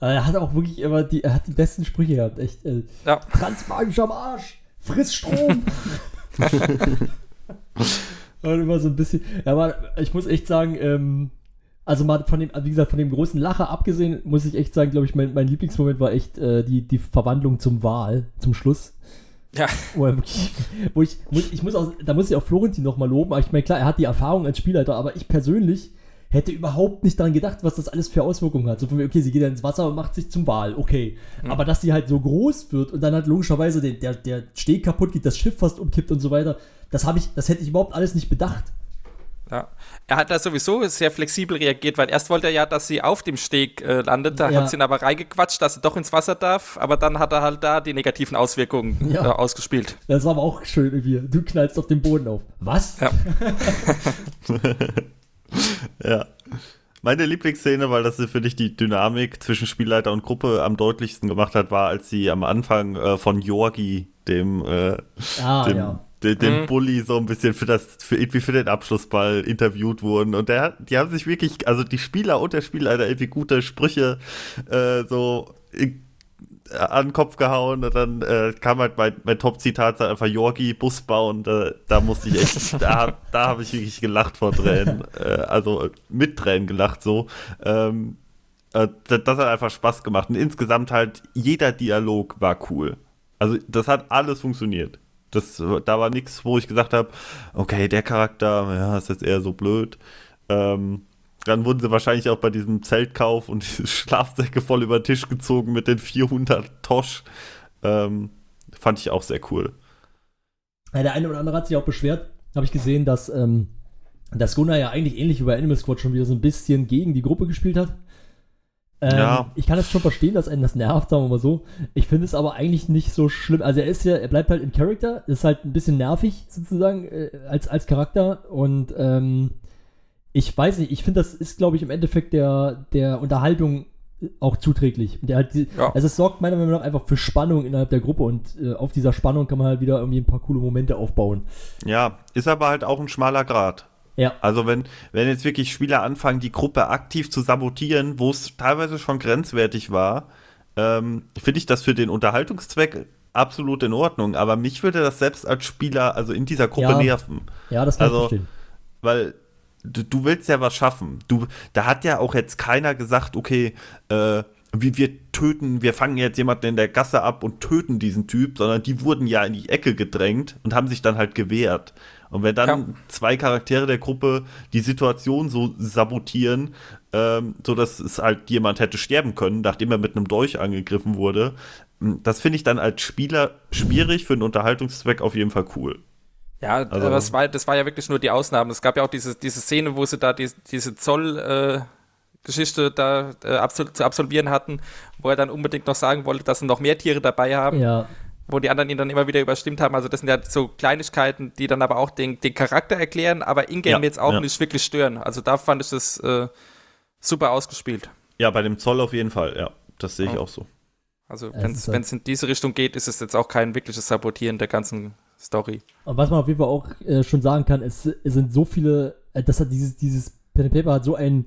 [SPEAKER 5] Äh, Er hat auch wirklich immer die, er hat die besten Sprüche gehabt, echt. Äh,
[SPEAKER 7] Ja.
[SPEAKER 5] Transmagisch am Arsch, friss Strom. Und immer so ein bisschen. Ja, aber ich muss echt sagen, ähm, also mal von dem, wie gesagt, von dem großen Lacher abgesehen, muss ich echt sagen, glaube ich, mein, mein Lieblingsmoment war echt äh, die, die Verwandlung zum Wahl, zum Schluss.
[SPEAKER 7] Ja.
[SPEAKER 5] Wo, wirklich, wo ich, muss, ich muss auch, da muss ich auch Florentin nochmal loben, aber ich meine, klar, er hat die Erfahrung als Spielleiter, aber ich persönlich hätte überhaupt nicht daran gedacht, was das alles für Auswirkungen hat. So von mir, okay, sie geht dann ins Wasser und macht sich zum Wal, okay. Aber dass sie halt so groß wird und dann halt logischerweise den, der, der Steg kaputt geht, das Schiff fast umkippt und so weiter, das habe ich, das hätte ich überhaupt alles nicht bedacht.
[SPEAKER 7] Ja. Er hat da sowieso sehr flexibel reagiert, weil erst wollte er ja, dass sie auf dem Steg äh, landet, da
[SPEAKER 5] Ja.
[SPEAKER 7] hat sie ihn aber reingequatscht, dass sie doch ins Wasser darf, aber dann hat er halt da die negativen Auswirkungen
[SPEAKER 5] Ja.
[SPEAKER 7] äh, ausgespielt.
[SPEAKER 5] Das war aber auch schön irgendwie. Du knallst auf den Boden auf. Was?
[SPEAKER 7] Ja.
[SPEAKER 6] Ja. Meine Lieblingsszene, weil das für dich die Dynamik zwischen Spielleiter und Gruppe am deutlichsten gemacht hat, war, als sie am Anfang äh, von Jorgi, dem, äh,
[SPEAKER 5] Ah,
[SPEAKER 6] dem,
[SPEAKER 5] ja.
[SPEAKER 6] de, dem
[SPEAKER 7] Mhm.
[SPEAKER 6] Bully, so ein bisschen für das, für irgendwie für den Abschlussball interviewt wurden. Und der, hat- die haben sich wirklich, also die Spieler und der Spielleiter irgendwie gute Sprüche äh, so äh, an den Kopf gehauen und dann äh, kam halt mein, mein Top-Zitat einfach Yorgi, Bus bauen. Da, da musste ich echt, da, da habe ich wirklich gelacht vor Tränen. Äh, also mit Tränen gelacht so. Ähm, äh, das, das hat einfach Spaß gemacht. Und insgesamt halt, jeder Dialog war cool. Also das hat alles funktioniert. Das, da war nichts, wo ich gesagt habe, okay, der Charakter, ja, ist jetzt eher so blöd. Ähm, dann wurden sie wahrscheinlich auch bei diesem Zeltkauf und diese Schlafsäcke voll über den Tisch gezogen mit den 400 Tosch. Ähm, fand ich auch sehr cool.
[SPEAKER 5] Ja, der eine oder andere hat sich auch beschwert, habe ich gesehen, dass, ähm, dass Gunnar ja eigentlich ähnlich wie bei Animal Squad schon wieder so ein bisschen gegen die Gruppe gespielt hat. Ähm,
[SPEAKER 6] Ja.
[SPEAKER 5] Ich kann das schon verstehen, dass einen das nervt, sagen wir mal so. Ich finde es aber eigentlich nicht so schlimm. Also er ist ja, er bleibt halt in Character, ist halt ein bisschen nervig sozusagen äh, als, als Charakter und ähm, ich weiß nicht, ich finde, das ist, glaube ich, im Endeffekt der, der Unterhaltung auch zuträglich. Und der halt die,
[SPEAKER 7] Ja.
[SPEAKER 5] Also es sorgt meiner Meinung nach einfach für Spannung innerhalb der Gruppe und äh, auf dieser Spannung kann man halt wieder irgendwie ein paar coole Momente aufbauen.
[SPEAKER 6] Ja, ist aber halt auch ein schmaler Grad.
[SPEAKER 5] Ja.
[SPEAKER 6] Also wenn, wenn jetzt wirklich Spieler anfangen, die Gruppe aktiv zu sabotieren, wo es teilweise schon grenzwertig war, ähm, finde ich das für den Unterhaltungszweck absolut in Ordnung. Aber mich würde das selbst als Spieler, also in dieser Gruppe
[SPEAKER 5] Ja.
[SPEAKER 6] nerven.
[SPEAKER 5] Ja, das kann
[SPEAKER 6] Also,
[SPEAKER 5] ich verstehen.
[SPEAKER 6] Weil du, du willst ja was schaffen. Du, da hat ja auch jetzt keiner gesagt, okay, äh, wie wir töten, wir fangen jetzt jemanden in der Gasse ab und töten diesen Typ, sondern die wurden ja in die Ecke gedrängt und haben sich dann halt gewehrt. Und wenn dann
[SPEAKER 7] Ja.
[SPEAKER 6] zwei Charaktere der Gruppe die Situation so sabotieren, ähm, so dass es halt jemand hätte sterben können, nachdem er mit einem Dolch angegriffen wurde, m, das finde ich dann als Spieler schwierig, für einen Unterhaltungszweck auf jeden Fall cool.
[SPEAKER 7] Ja,
[SPEAKER 6] Also-
[SPEAKER 7] aber das war, das war ja wirklich nur die Ausnahme. Es gab ja auch diese, diese Szene, wo sie da die, diese Zoll, äh, Geschichte da äh, absol zu absolvieren hatten, wo er dann unbedingt noch sagen wollte, dass sie noch mehr Tiere dabei haben,
[SPEAKER 5] Ja,
[SPEAKER 7] wo die anderen ihn dann immer wieder überstimmt haben. Also das sind ja so Kleinigkeiten, die dann aber auch den, den Charakter erklären, aber in-game
[SPEAKER 6] Ja,
[SPEAKER 7] jetzt auch
[SPEAKER 6] ja.
[SPEAKER 7] nicht wirklich stören. Also da fand ich das äh, super ausgespielt.
[SPEAKER 6] Ja, bei dem Zoll auf jeden Fall, ja. Das sehe ich
[SPEAKER 7] Ja.
[SPEAKER 6] auch so.
[SPEAKER 7] Also wenn
[SPEAKER 5] es halt-
[SPEAKER 7] in diese Richtung geht, ist es jetzt auch kein wirkliches Sabotieren der ganzen Story.
[SPEAKER 5] und was man auf jeden Fall auch äh, schon sagen kann, es, es sind so viele, äh, das hat dieses, dieses Pen and Paper hat so ein,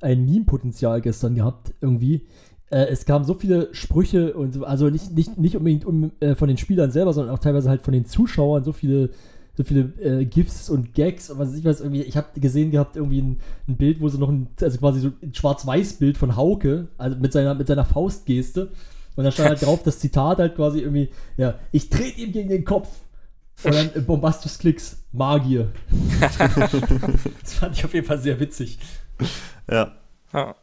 [SPEAKER 5] ein Meme-Potenzial gestern gehabt, irgendwie. Äh, es kamen so viele Sprüche und so, also nicht, nicht, nicht unbedingt um, äh, von den Spielern selber, sondern auch teilweise halt von den Zuschauern, so viele, so viele äh, GIFs und Gags und was weiß ich was irgendwie. Ich habe gesehen gehabt, irgendwie ein, ein Bild, wo sie noch ein, also quasi so ein Schwarz-Weiß-Bild von Hauke, also mit seiner, mit seiner Faustgeste. Und da stand halt drauf das Zitat halt quasi irgendwie, ja, ich trete ihm gegen den Kopf. Und dann äh, Bombastus Klicks, Magier. das fand ich auf jeden Fall sehr witzig.
[SPEAKER 6] Ja.
[SPEAKER 7] Ja.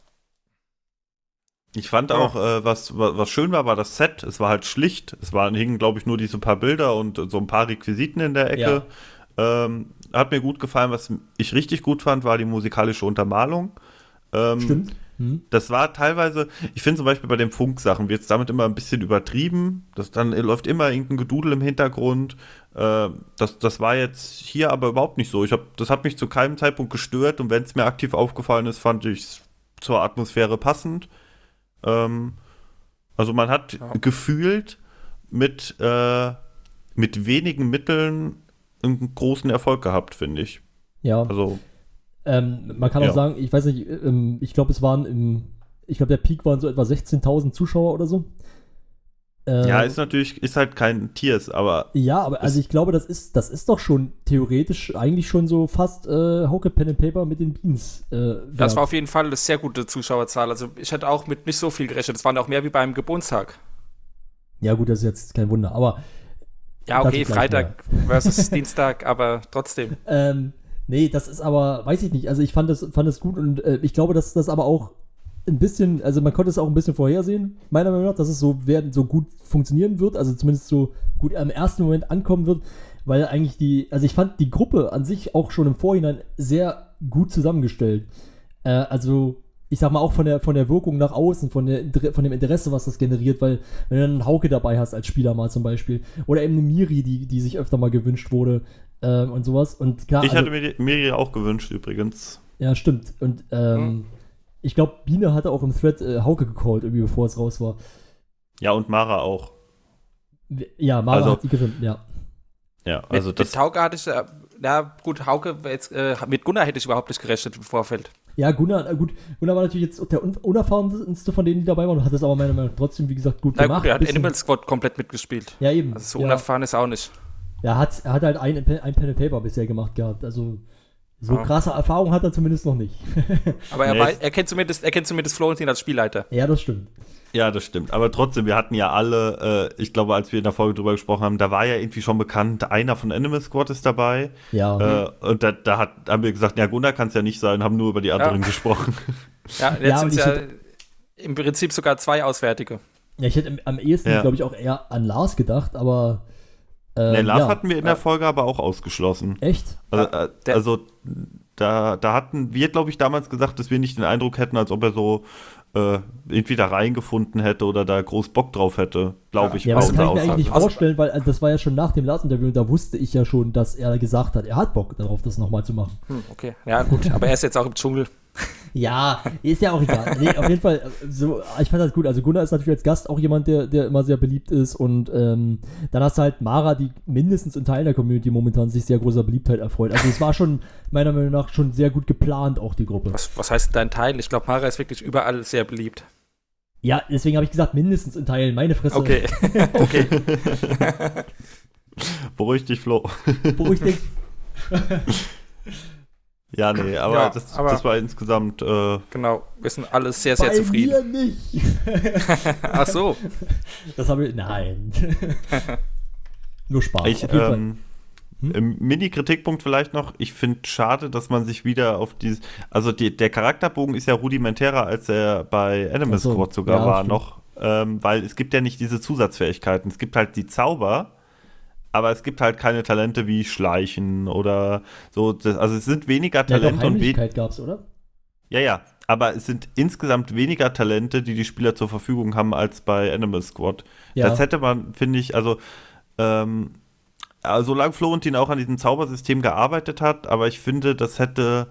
[SPEAKER 6] Ich fand
[SPEAKER 7] Ja.
[SPEAKER 6] auch, äh, was, wa- was schön war, war das Set. Es war halt schlicht. Es waren, hingen, glaube ich, nur diese paar Bilder und so ein paar Requisiten in der Ecke. Ähm, hat mir gut gefallen. Was ich richtig gut fand, war die musikalische Untermalung. Ähm,
[SPEAKER 5] Stimmt. Hm.
[SPEAKER 6] Das war teilweise, ich finde zum Beispiel bei den Funksachen wird es damit immer ein bisschen übertrieben. Das dann läuft immer irgendein Gedudel im Hintergrund. Äh, das, das war jetzt hier aber überhaupt nicht so. Ich hab, das hat mich zu keinem Zeitpunkt gestört und wenn es mir aktiv aufgefallen ist, fand ich es zur Atmosphäre passend. Ähm, also man hat
[SPEAKER 7] Ja.
[SPEAKER 6] gefühlt mit, äh, mit wenigen Mitteln einen großen Erfolg gehabt, finde ich.
[SPEAKER 5] Ja.
[SPEAKER 6] Also
[SPEAKER 5] Ähm, man kann
[SPEAKER 6] Ja.
[SPEAKER 5] auch sagen, ich weiß nicht, ähm, ich glaube, es waren im, ich glaube, der Peak waren so etwa 16.000 Zuschauer oder so. Äh,
[SPEAKER 6] ja, ist natürlich, ist halt kein Tiers, aber
[SPEAKER 5] ja, aber also ich glaube, das ist, das ist doch schon theoretisch eigentlich schon so fast äh, Hauke Pen and Paper mit den Beans. Äh,
[SPEAKER 7] Das war auf jeden Fall eine sehr gute Zuschauerzahl. Also ich hätte auch mit nicht so viel gerechnet. Es waren auch mehr wie beim Geburtstag.
[SPEAKER 5] ja, gut, das ist jetzt kein Wunder, aber
[SPEAKER 7] Ja, okay, Freitag versus Dienstag, aber trotzdem.
[SPEAKER 5] Ähm, nee, das ist aber, weiß ich nicht. Also ich fand das, fand das gut und äh, ich glaube, dass das aber auch ein bisschen, also man konnte es auch ein bisschen vorhersehen, meiner Meinung nach, dass es so werden, so gut funktionieren wird, also zumindest so gut am ersten Moment ankommen wird, weil eigentlich die, also ich fand die Gruppe an sich auch schon im Vorhinein sehr gut zusammengestellt. Äh, also ich sag mal auch von der von der Wirkung nach außen, von der von dem Interesse, was das generiert, weil wenn du dann einen Hauke dabei hast als Spieler mal zum Beispiel oder eben eine Miri, die die sich öfter mal gewünscht wurde ähm, und sowas und klar,
[SPEAKER 6] ich
[SPEAKER 5] also,
[SPEAKER 6] hatte mir, die auch gewünscht übrigens.
[SPEAKER 5] ja stimmt und ähm,
[SPEAKER 7] Hm.
[SPEAKER 5] ich glaube Biene hatte auch im Thread äh, Hauke gecallt irgendwie bevor es raus war.
[SPEAKER 6] Ja, und Mara auch.
[SPEAKER 5] Ja, Mara
[SPEAKER 6] Also-
[SPEAKER 5] hat die gefunden, ja.
[SPEAKER 6] Ja,
[SPEAKER 7] Mit,
[SPEAKER 6] also das.
[SPEAKER 7] mit Hauke hatte ich, äh, ja gut, Hauke, jetzt, äh, mit Gunnar hätte ich überhaupt nicht gerechnet im Vorfeld.
[SPEAKER 5] Ja, Gunnar, äh, gut, Gunnar war natürlich jetzt der un unerfahrenste von denen, die dabei waren und hat es aber meiner Meinung nach trotzdem, wie gesagt, gut
[SPEAKER 7] Na
[SPEAKER 5] gemacht.
[SPEAKER 7] gut, er hat
[SPEAKER 5] Bisschen-
[SPEAKER 7] Animal Squad komplett mitgespielt.
[SPEAKER 5] Ja, eben.
[SPEAKER 7] Also so
[SPEAKER 5] ja.
[SPEAKER 7] unerfahren ist er auch nicht.
[SPEAKER 5] Er hat, er hat halt ein, ein Pen and Paper bisher gemacht gehabt. Also so
[SPEAKER 7] Ja.
[SPEAKER 5] krasse Erfahrung hat er zumindest noch nicht.
[SPEAKER 7] Aber er,
[SPEAKER 6] Nee,
[SPEAKER 7] er, kennt zumindest, er kennt zumindest Florentin als Spielleiter.
[SPEAKER 5] ja, das stimmt.
[SPEAKER 6] Ja, das stimmt. Aber trotzdem, wir hatten ja alle, äh, ich glaube, als wir in der Folge drüber gesprochen haben, da war ja irgendwie schon bekannt, einer von Animal Squad ist dabei.
[SPEAKER 5] Ja.
[SPEAKER 6] Äh, und da, da hat, haben wir gesagt, ja, Gunnar kann es ja nicht sein, haben nur über die anderen gesprochen.
[SPEAKER 7] Ja, jetzt
[SPEAKER 5] Ja,
[SPEAKER 7] sind ja
[SPEAKER 5] hätte-
[SPEAKER 7] im Prinzip sogar zwei Auswärtige.
[SPEAKER 5] ja, ich hätte am- am ehesten,
[SPEAKER 6] Ja.
[SPEAKER 5] glaube ich, auch eher an Lars gedacht, aber. Ähm,
[SPEAKER 6] nee, Lars
[SPEAKER 5] ja.
[SPEAKER 6] hatten wir in der Folge aber auch ausgeschlossen.
[SPEAKER 5] Echt?
[SPEAKER 6] Also, äh, also da, da hatten wir, glaube ich, damals gesagt, dass wir nicht den Eindruck hätten, als ob er so äh, irgendwie da reingefunden hätte oder da groß Bock drauf hätte, glaube ich,
[SPEAKER 5] Ja, das kann ich mir eigentlich nicht vorstellen, weil also das war ja schon nach dem Lars-Interview und da wusste ich ja schon, dass er gesagt hat, er hat Bock darauf, das nochmal zu machen.
[SPEAKER 7] Hm, okay. Ja, gut. Aber er ist jetzt auch im Dschungel.
[SPEAKER 5] Ja, ist ja auch egal. Nee, auf jeden Fall, äh, so, ich fand das gut. Also Gunnar ist natürlich als Gast auch jemand, der, der immer sehr beliebt ist. Und ähm, dann hast du halt Mara, die mindestens in Teilen der Community momentan sich sehr großer Beliebtheit erfreut. Also es war schon, meiner Meinung nach, schon sehr gut geplant, auch die Gruppe.
[SPEAKER 7] Was, was heißt dein Teil? Ich glaube, Mara ist wirklich überall sehr beliebt.
[SPEAKER 5] Ja, deswegen habe ich gesagt, mindestens in Teilen. Meine Fresse.
[SPEAKER 7] Okay. okay.
[SPEAKER 6] Beruhig dich, Flo.
[SPEAKER 5] Beruhigt dich.
[SPEAKER 6] Ja, nee, aber,
[SPEAKER 7] Ja,
[SPEAKER 6] das,
[SPEAKER 7] aber-
[SPEAKER 6] das war insgesamt, äh,
[SPEAKER 7] Genau. Wir sind alle sehr, sehr
[SPEAKER 5] Bei
[SPEAKER 7] zufrieden.
[SPEAKER 5] mir nicht.
[SPEAKER 7] Ach so.
[SPEAKER 5] Das habe ich. Nein. Nur Spaß.
[SPEAKER 6] ich,
[SPEAKER 5] auf jeden Fall.
[SPEAKER 6] ähm,
[SPEAKER 5] Hm?
[SPEAKER 6] Mini-Kritikpunkt vielleicht noch, ich finde schade, dass man sich wieder auf dieses, also die, der Charakterbogen ist ja rudimentärer, als er bei Animal
[SPEAKER 5] Ach so,
[SPEAKER 6] Squad sogar
[SPEAKER 5] ja,
[SPEAKER 6] war
[SPEAKER 5] stimmt.
[SPEAKER 6] noch, ähm, weil es gibt ja nicht diese Zusatzfähigkeiten, es gibt halt die Zauber, aber es gibt halt keine Talente wie Schleichen oder so, das, also es sind weniger
[SPEAKER 5] Ja,
[SPEAKER 6] Talente und we
[SPEAKER 5] Heimlichkeit gab es, oder?
[SPEAKER 6] Ja, ja, aber es sind insgesamt weniger Talente, die die Spieler zur Verfügung haben als bei Animal Squad.
[SPEAKER 5] Ja.
[SPEAKER 6] Das hätte man, finde ich, also, ähm, also solange Florentin auch an diesem Zaubersystem gearbeitet hat, aber ich finde, das hätte,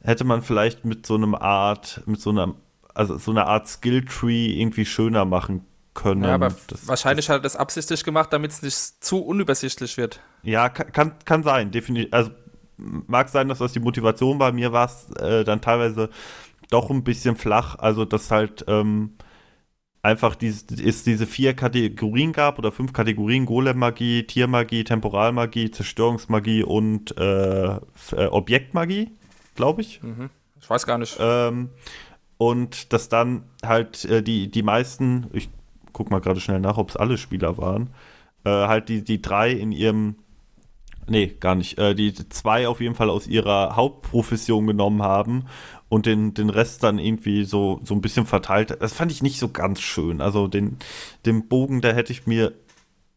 [SPEAKER 6] hätte man vielleicht mit so einem Art, mit so einer, also so einer Art Skilltree irgendwie schöner machen können.
[SPEAKER 7] Ja, aber
[SPEAKER 6] das,
[SPEAKER 7] wahrscheinlich hat er das absichtlich gemacht, damit es nicht zu unübersichtlich wird.
[SPEAKER 6] Ja, ka- kann, kann sein, definitiv. Also mag sein, dass das die Motivation bei mir war, äh, dann teilweise doch ein bisschen flach. Also, dass halt ähm, einfach dies, es diese vier Kategorien gab oder fünf Kategorien: Golem-Magie, Tiermagie, Temporalmagie, Zerstörungsmagie und äh, äh, Objektmagie, glaube ich.
[SPEAKER 7] Mhm. Ich weiß gar nicht.
[SPEAKER 6] Ähm, und dass dann halt äh, die, die meisten, ich guck mal gerade schnell nach, ob es alle Spieler waren, äh, halt die, die drei in ihrem, nee, gar nicht, äh, die zwei auf jeden Fall aus ihrer Hauptprofession genommen haben und den, den Rest dann irgendwie so, so ein bisschen verteilt. Das fand ich nicht so ganz schön. Also den, den Bogen, da hätte ich mir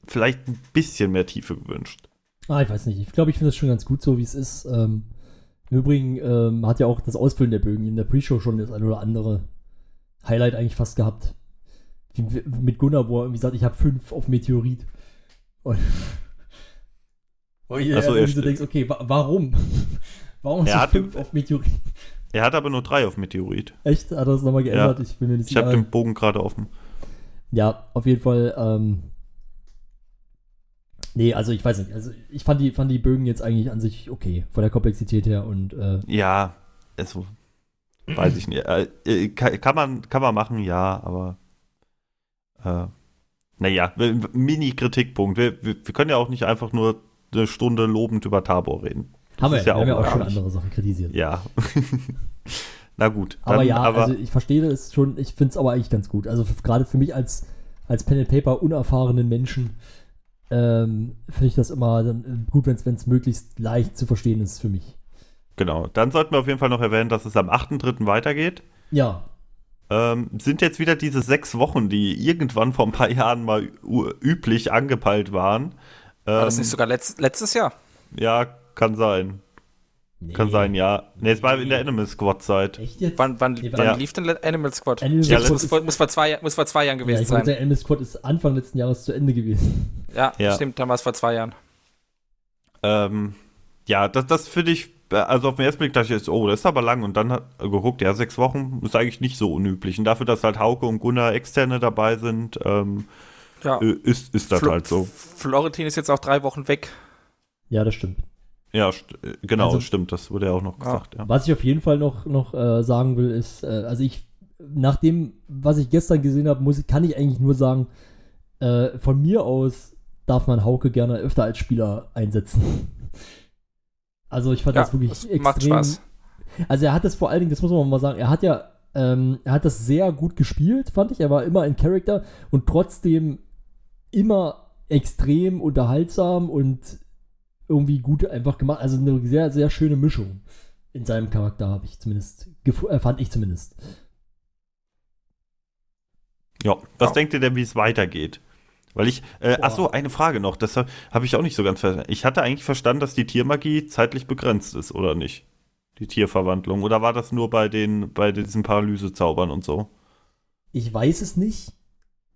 [SPEAKER 6] vielleicht ein bisschen mehr Tiefe gewünscht.
[SPEAKER 5] Ah, ich weiß nicht. Ich glaube, ich finde das schon ganz gut so, wie es ist. Ähm, Im Übrigen ähm, hat ja auch das Ausfüllen der Bögen in der Pre-Show schon das ein oder andere Highlight eigentlich fast gehabt. Mit Gunnar, wo er irgendwie sagt, ich habe fünf auf Meteorit. Und, und ich
[SPEAKER 6] Ach so, er st-
[SPEAKER 5] denkst, okay, wa warum? warum
[SPEAKER 6] Er
[SPEAKER 5] hast du fünf auf Meteorit?
[SPEAKER 6] Er hat aber nur drei auf Meteorit.
[SPEAKER 5] Echt? Hat er das nochmal geändert?
[SPEAKER 6] Ja.
[SPEAKER 5] Ich bin mir nicht
[SPEAKER 6] Ich habe
[SPEAKER 5] sicher.
[SPEAKER 6] den Bogen gerade offen.
[SPEAKER 5] Ja, auf jeden Fall. Ähm, nee, also ich weiß nicht. Also ich fand die, fand die Bögen jetzt eigentlich an sich okay, von der Komplexität her und äh,
[SPEAKER 6] Ja, also weiß ich nicht. Äh, äh, kann, kann, man, kann man machen, ja, aber äh, naja, Mini-Kritikpunkt. Wir, wir, wir können ja auch nicht einfach nur eine Stunde lobend über Tabor reden. Das
[SPEAKER 5] haben wir,
[SPEAKER 6] ist
[SPEAKER 5] wir haben ja auch schon andere Sachen kritisiert.
[SPEAKER 6] Ja. Na gut.
[SPEAKER 5] aber
[SPEAKER 6] dann-
[SPEAKER 5] ja,
[SPEAKER 6] aber,
[SPEAKER 5] also ich verstehe es schon, ich finde es aber eigentlich ganz gut. Also gerade für mich als, als Pen and Paper unerfahrenen Menschen ähm, finde ich das immer dann äh, gut, wenn es möglichst leicht zu verstehen ist für mich.
[SPEAKER 6] genau. Dann sollten wir auf jeden Fall noch erwähnen, dass es am 8.3. weitergeht.
[SPEAKER 5] Ja,
[SPEAKER 6] Ähm, sind jetzt wieder diese sechs Wochen, die irgendwann vor ein paar Jahren mal üblich angepeilt waren.
[SPEAKER 7] War das
[SPEAKER 6] Ähm,
[SPEAKER 7] nicht sogar letzt, letztes Jahr?
[SPEAKER 6] Ja, kann sein. Kann
[SPEAKER 5] Nee.
[SPEAKER 6] sein, ja. Ne, es war in der Animal Squad Zeit.
[SPEAKER 5] Echt jetzt?
[SPEAKER 7] Wann, wann,
[SPEAKER 5] Nee,
[SPEAKER 7] wann
[SPEAKER 6] ja.
[SPEAKER 7] lief denn Animal Squad?
[SPEAKER 5] Animal
[SPEAKER 6] Ja,
[SPEAKER 7] Das
[SPEAKER 5] Squad
[SPEAKER 7] muss, vor, muss, vor zwei, muss vor zwei Jahren
[SPEAKER 5] ja,
[SPEAKER 7] gewesen
[SPEAKER 5] ich wollte
[SPEAKER 7] sein.
[SPEAKER 5] sagen, Animal Squad ist Anfang letzten Jahres zu Ende gewesen.
[SPEAKER 7] Ja,
[SPEAKER 6] Ja.
[SPEAKER 7] stimmt, dann war es vor zwei Jahren.
[SPEAKER 6] Ähm, ja, das, das finde ich, also auf den ersten Blick dachte ich jetzt, oh, das ist aber lang. Und dann hat er geguckt, ja, sechs Wochen ist eigentlich nicht so unüblich. Und dafür, dass halt Hauke und Gunnar externe dabei sind, ähm,
[SPEAKER 7] Ja.
[SPEAKER 6] äh, ist, ist das
[SPEAKER 7] Flo-
[SPEAKER 6] halt so.
[SPEAKER 7] Florentin ist jetzt auch drei Wochen weg.
[SPEAKER 5] Ja, das stimmt.
[SPEAKER 6] Ja, st äh, genau,
[SPEAKER 5] Also-
[SPEAKER 6] stimmt, das wurde ja auch noch gesagt. Ja.
[SPEAKER 5] Was ich auf jeden Fall noch, noch äh, sagen will, ist, äh, also ich, nach dem, was ich gestern gesehen habe, muss, ich- kann ich eigentlich nur sagen, äh, von mir aus darf man Hauke gerne öfter als Spieler einsetzen. Also ich fand
[SPEAKER 7] Ja,
[SPEAKER 5] das wirklich
[SPEAKER 7] das
[SPEAKER 5] extrem.
[SPEAKER 7] macht Spaß.
[SPEAKER 5] Also er hat das vor allen Dingen, das muss man mal sagen, er hat ja, ähm, er hat das sehr gut gespielt, fand ich. Er war immer in Charakter und trotzdem immer extrem unterhaltsam und irgendwie gut einfach gemacht. Also eine sehr, sehr schöne Mischung in seinem Charakter, habe ich zumindest, äh, fand ich zumindest.
[SPEAKER 6] Ja, was
[SPEAKER 7] Ja.
[SPEAKER 6] denkt ihr denn, wie es weitergeht? Weil ich, äh, ach so, eine Frage noch, das habe hab ich auch nicht so ganz verstanden. Ich hatte eigentlich verstanden, dass die Tiermagie zeitlich begrenzt ist, oder nicht? Die Tierverwandlung. Oder war das nur bei den, bei diesen Paralysezaubern und so?
[SPEAKER 5] Ich weiß es nicht.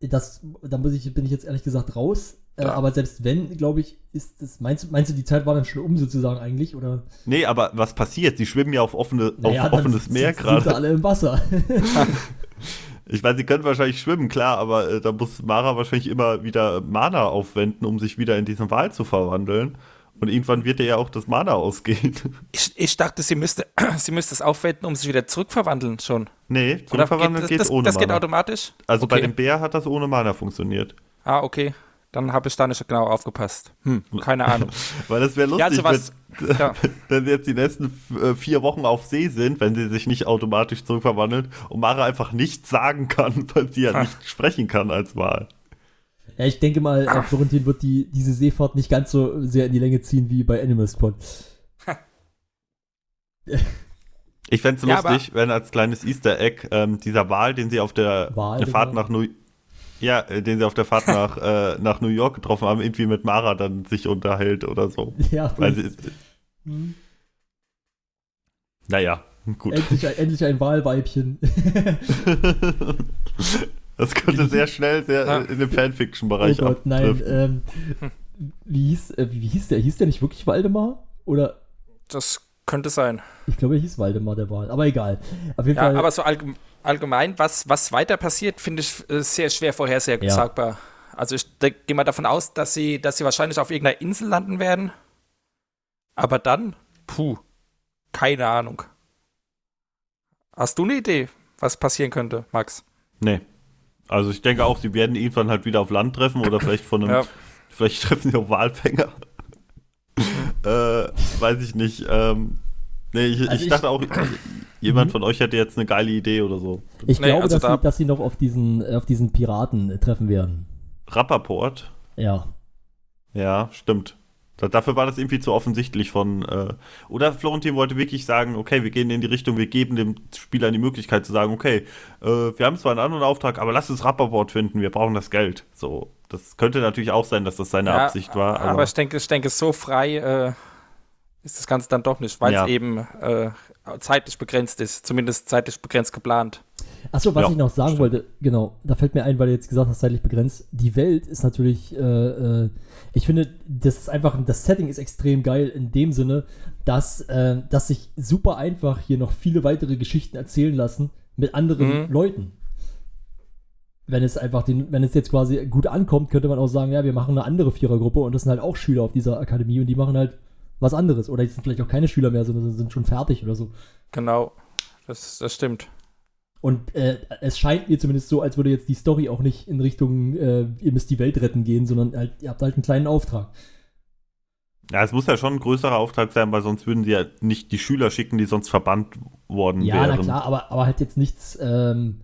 [SPEAKER 5] Das, da muss ich, bin ich jetzt ehrlich gesagt raus. Äh,
[SPEAKER 7] Ja.
[SPEAKER 5] Aber selbst wenn, glaube ich, ist das. Meinst, du- meinst du, die Zeit war dann schon um sozusagen eigentlich? Oder?
[SPEAKER 6] Nee, aber was passiert? Sie schwimmen ja auf, offene,
[SPEAKER 5] Naja,
[SPEAKER 6] auf offenes
[SPEAKER 5] sind-
[SPEAKER 6] Meer
[SPEAKER 5] sind sie
[SPEAKER 6] gerade.
[SPEAKER 5] alle im Wasser.
[SPEAKER 6] Ich meine, sie können wahrscheinlich schwimmen, klar, aber äh, da muss Mara wahrscheinlich immer wieder Mana aufwenden, um sich wieder in diesen Wal zu verwandeln. Und irgendwann wird ihr ja auch das Mana ausgehen.
[SPEAKER 7] Ich, ich dachte, sie müsste, sie müsste es aufwenden, um sich wieder zurückverwandeln schon.
[SPEAKER 6] nee, zurückverwandeln
[SPEAKER 7] das,
[SPEAKER 6] geht,
[SPEAKER 7] das,
[SPEAKER 6] ohne
[SPEAKER 7] das geht
[SPEAKER 6] Mana.
[SPEAKER 7] automatisch?
[SPEAKER 6] Also bei
[SPEAKER 7] Okay.
[SPEAKER 6] dem Bär hat das ohne Mana funktioniert.
[SPEAKER 7] Ah, okay. Dann habe ich da nicht genau aufgepasst. Hm, keine Ahnung.
[SPEAKER 6] Weil das wäre lustig,
[SPEAKER 7] ja, also was.
[SPEAKER 6] wenn,
[SPEAKER 7] Ja.
[SPEAKER 6] wenn sie jetzt die nächsten äh, vier Wochen auf See sind, wenn sie sich nicht automatisch zurückverwandelt und Mara einfach nichts sagen kann, weil sie ja
[SPEAKER 7] Ah.
[SPEAKER 6] nicht sprechen kann als Wal.
[SPEAKER 5] Ja, ich denke mal, äh, Florentin wird die, diese Seefahrt nicht ganz so sehr in die Länge ziehen wie bei Animal Squad.
[SPEAKER 6] Ich fände es
[SPEAKER 7] Ja,
[SPEAKER 6] lustig, wenn als kleines Easter Egg ähm, dieser Wal, den sie auf der
[SPEAKER 5] Wal,
[SPEAKER 6] Fahrt
[SPEAKER 5] genau.
[SPEAKER 6] nach New ja, äh, den sie auf der Fahrt nach, äh, nach New York getroffen haben, irgendwie mit Mara dann sich unterhält oder so.
[SPEAKER 5] Ja,
[SPEAKER 6] Weil sie,
[SPEAKER 5] Hm.
[SPEAKER 6] naja, gut.
[SPEAKER 5] endlich, ein- endlich ein Wahlweibchen.
[SPEAKER 6] Das könnte sehr schnell sehr
[SPEAKER 7] Ja.
[SPEAKER 6] in den
[SPEAKER 5] oh
[SPEAKER 6] Fanfiction-Bereich
[SPEAKER 5] Gott, nein. Ähm, wie, hieß, äh, wie hieß der? Hieß der nicht wirklich Waldemar? Oder
[SPEAKER 7] Das könnte sein.
[SPEAKER 5] ich glaube, er hieß Waldemar, der Wahl. Aber egal. Auf jeden
[SPEAKER 7] Ja,
[SPEAKER 5] Fall.
[SPEAKER 7] aber so allgem allgemein, was, was weiter passiert, finde ich äh, sehr schwer vorhersagbar. Also ich gehe mal davon aus, dass sie, dass sie wahrscheinlich auf irgendeiner Insel landen werden. Aber dann, puh, keine Ahnung. Hast du eine Idee, was passieren könnte, Max?
[SPEAKER 6] Nee. Also ich denke auch, sie werden irgendwann halt wieder auf Land treffen oder vielleicht von einem,
[SPEAKER 7] Ja.
[SPEAKER 6] vielleicht treffen sie auch Walfänger. äh, weiß ich nicht. Ähm, nee, ich,
[SPEAKER 5] Also
[SPEAKER 6] ich
[SPEAKER 5] ich-
[SPEAKER 6] dachte auch, jemand
[SPEAKER 5] Mhm.
[SPEAKER 6] von euch hätte jetzt eine geile Idee oder so.
[SPEAKER 5] ich
[SPEAKER 7] Nee,
[SPEAKER 5] glaube,
[SPEAKER 7] also
[SPEAKER 5] dass,
[SPEAKER 7] da-
[SPEAKER 5] sie, dass sie noch auf diesen, äh, auf diesen Piraten äh, treffen werden.
[SPEAKER 6] Rappaport,
[SPEAKER 5] Ja.
[SPEAKER 6] ja, stimmt. Da, dafür war das irgendwie zu offensichtlich von. Äh, oder Florentin wollte wirklich sagen, okay, wir gehen in die Richtung, wir geben dem Spieler die Möglichkeit zu sagen, okay, äh, wir haben zwar einen anderen Auftrag, aber lass uns Rappaport finden, wir brauchen das Geld. So, das könnte natürlich auch sein, dass das seine
[SPEAKER 7] Ja,
[SPEAKER 6] Absicht war.
[SPEAKER 7] Aber, ich denke, ich denke, so frei äh, ist das Ganze dann doch nicht, weil
[SPEAKER 6] Ja.
[SPEAKER 7] es eben äh, zeitlich begrenzt ist, zumindest zeitlich begrenzt geplant.
[SPEAKER 5] Achso, was
[SPEAKER 6] Ja,
[SPEAKER 5] ich noch sagen
[SPEAKER 6] stimmt.
[SPEAKER 5] wollte, genau, da fällt mir ein, weil du jetzt gesagt hast, zeitlich begrenzt. Die Welt ist natürlich, äh, äh, ich finde, das ist einfach, das Setting ist extrem geil in dem Sinne, dass, äh, dass sich super einfach hier noch viele weitere Geschichten erzählen lassen mit anderen
[SPEAKER 7] Mhm.
[SPEAKER 5] Leuten. Wenn es einfach, den, wenn es jetzt quasi gut ankommt, könnte man auch sagen, ja, wir machen eine andere Vierergruppe und das sind halt auch Schüler auf dieser Akademie und die machen halt was anderes. Oder die sind vielleicht auch keine Schüler mehr, sondern sind schon fertig oder so.
[SPEAKER 7] Genau, das, das stimmt.
[SPEAKER 5] Und äh, es scheint mir zumindest so, als würde jetzt die Story auch nicht in Richtung, äh, ihr müsst die Welt retten gehen, sondern halt, ihr habt halt einen kleinen Auftrag.
[SPEAKER 6] Ja, es muss ja schon ein größerer Auftrag sein, weil sonst würden sie ja nicht die Schüler schicken, die sonst verbannt worden
[SPEAKER 5] Ja,
[SPEAKER 6] wären.
[SPEAKER 5] na klar, aber, aber halt jetzt nichts, ähm,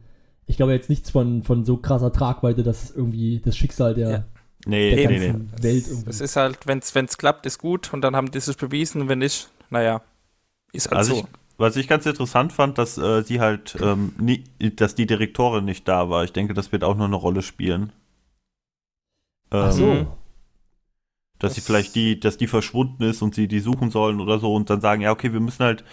[SPEAKER 5] ich glaube jetzt nichts von, von so krasser Tragweite, dass irgendwie das Schicksal der,
[SPEAKER 7] Ja.
[SPEAKER 6] Nee,
[SPEAKER 5] der
[SPEAKER 6] nee, nee.
[SPEAKER 5] Welt irgendwie.
[SPEAKER 7] Es ist halt, wenn es klappt, ist gut und dann haben die sich bewiesen und wenn nicht, naja, ist halt
[SPEAKER 6] Also
[SPEAKER 7] so.
[SPEAKER 6] ich, was ich ganz interessant fand, dass äh, sie halt, ähm, nie, dass die Direktorin nicht da war. Ich denke, das wird auch noch eine Rolle spielen. Ähm,
[SPEAKER 5] Ach so.
[SPEAKER 6] Dass sie
[SPEAKER 7] Das-
[SPEAKER 6] vielleicht die, dass die verschwunden ist und sie die suchen sollen oder so und dann sagen, ja, okay, wir müssen halt,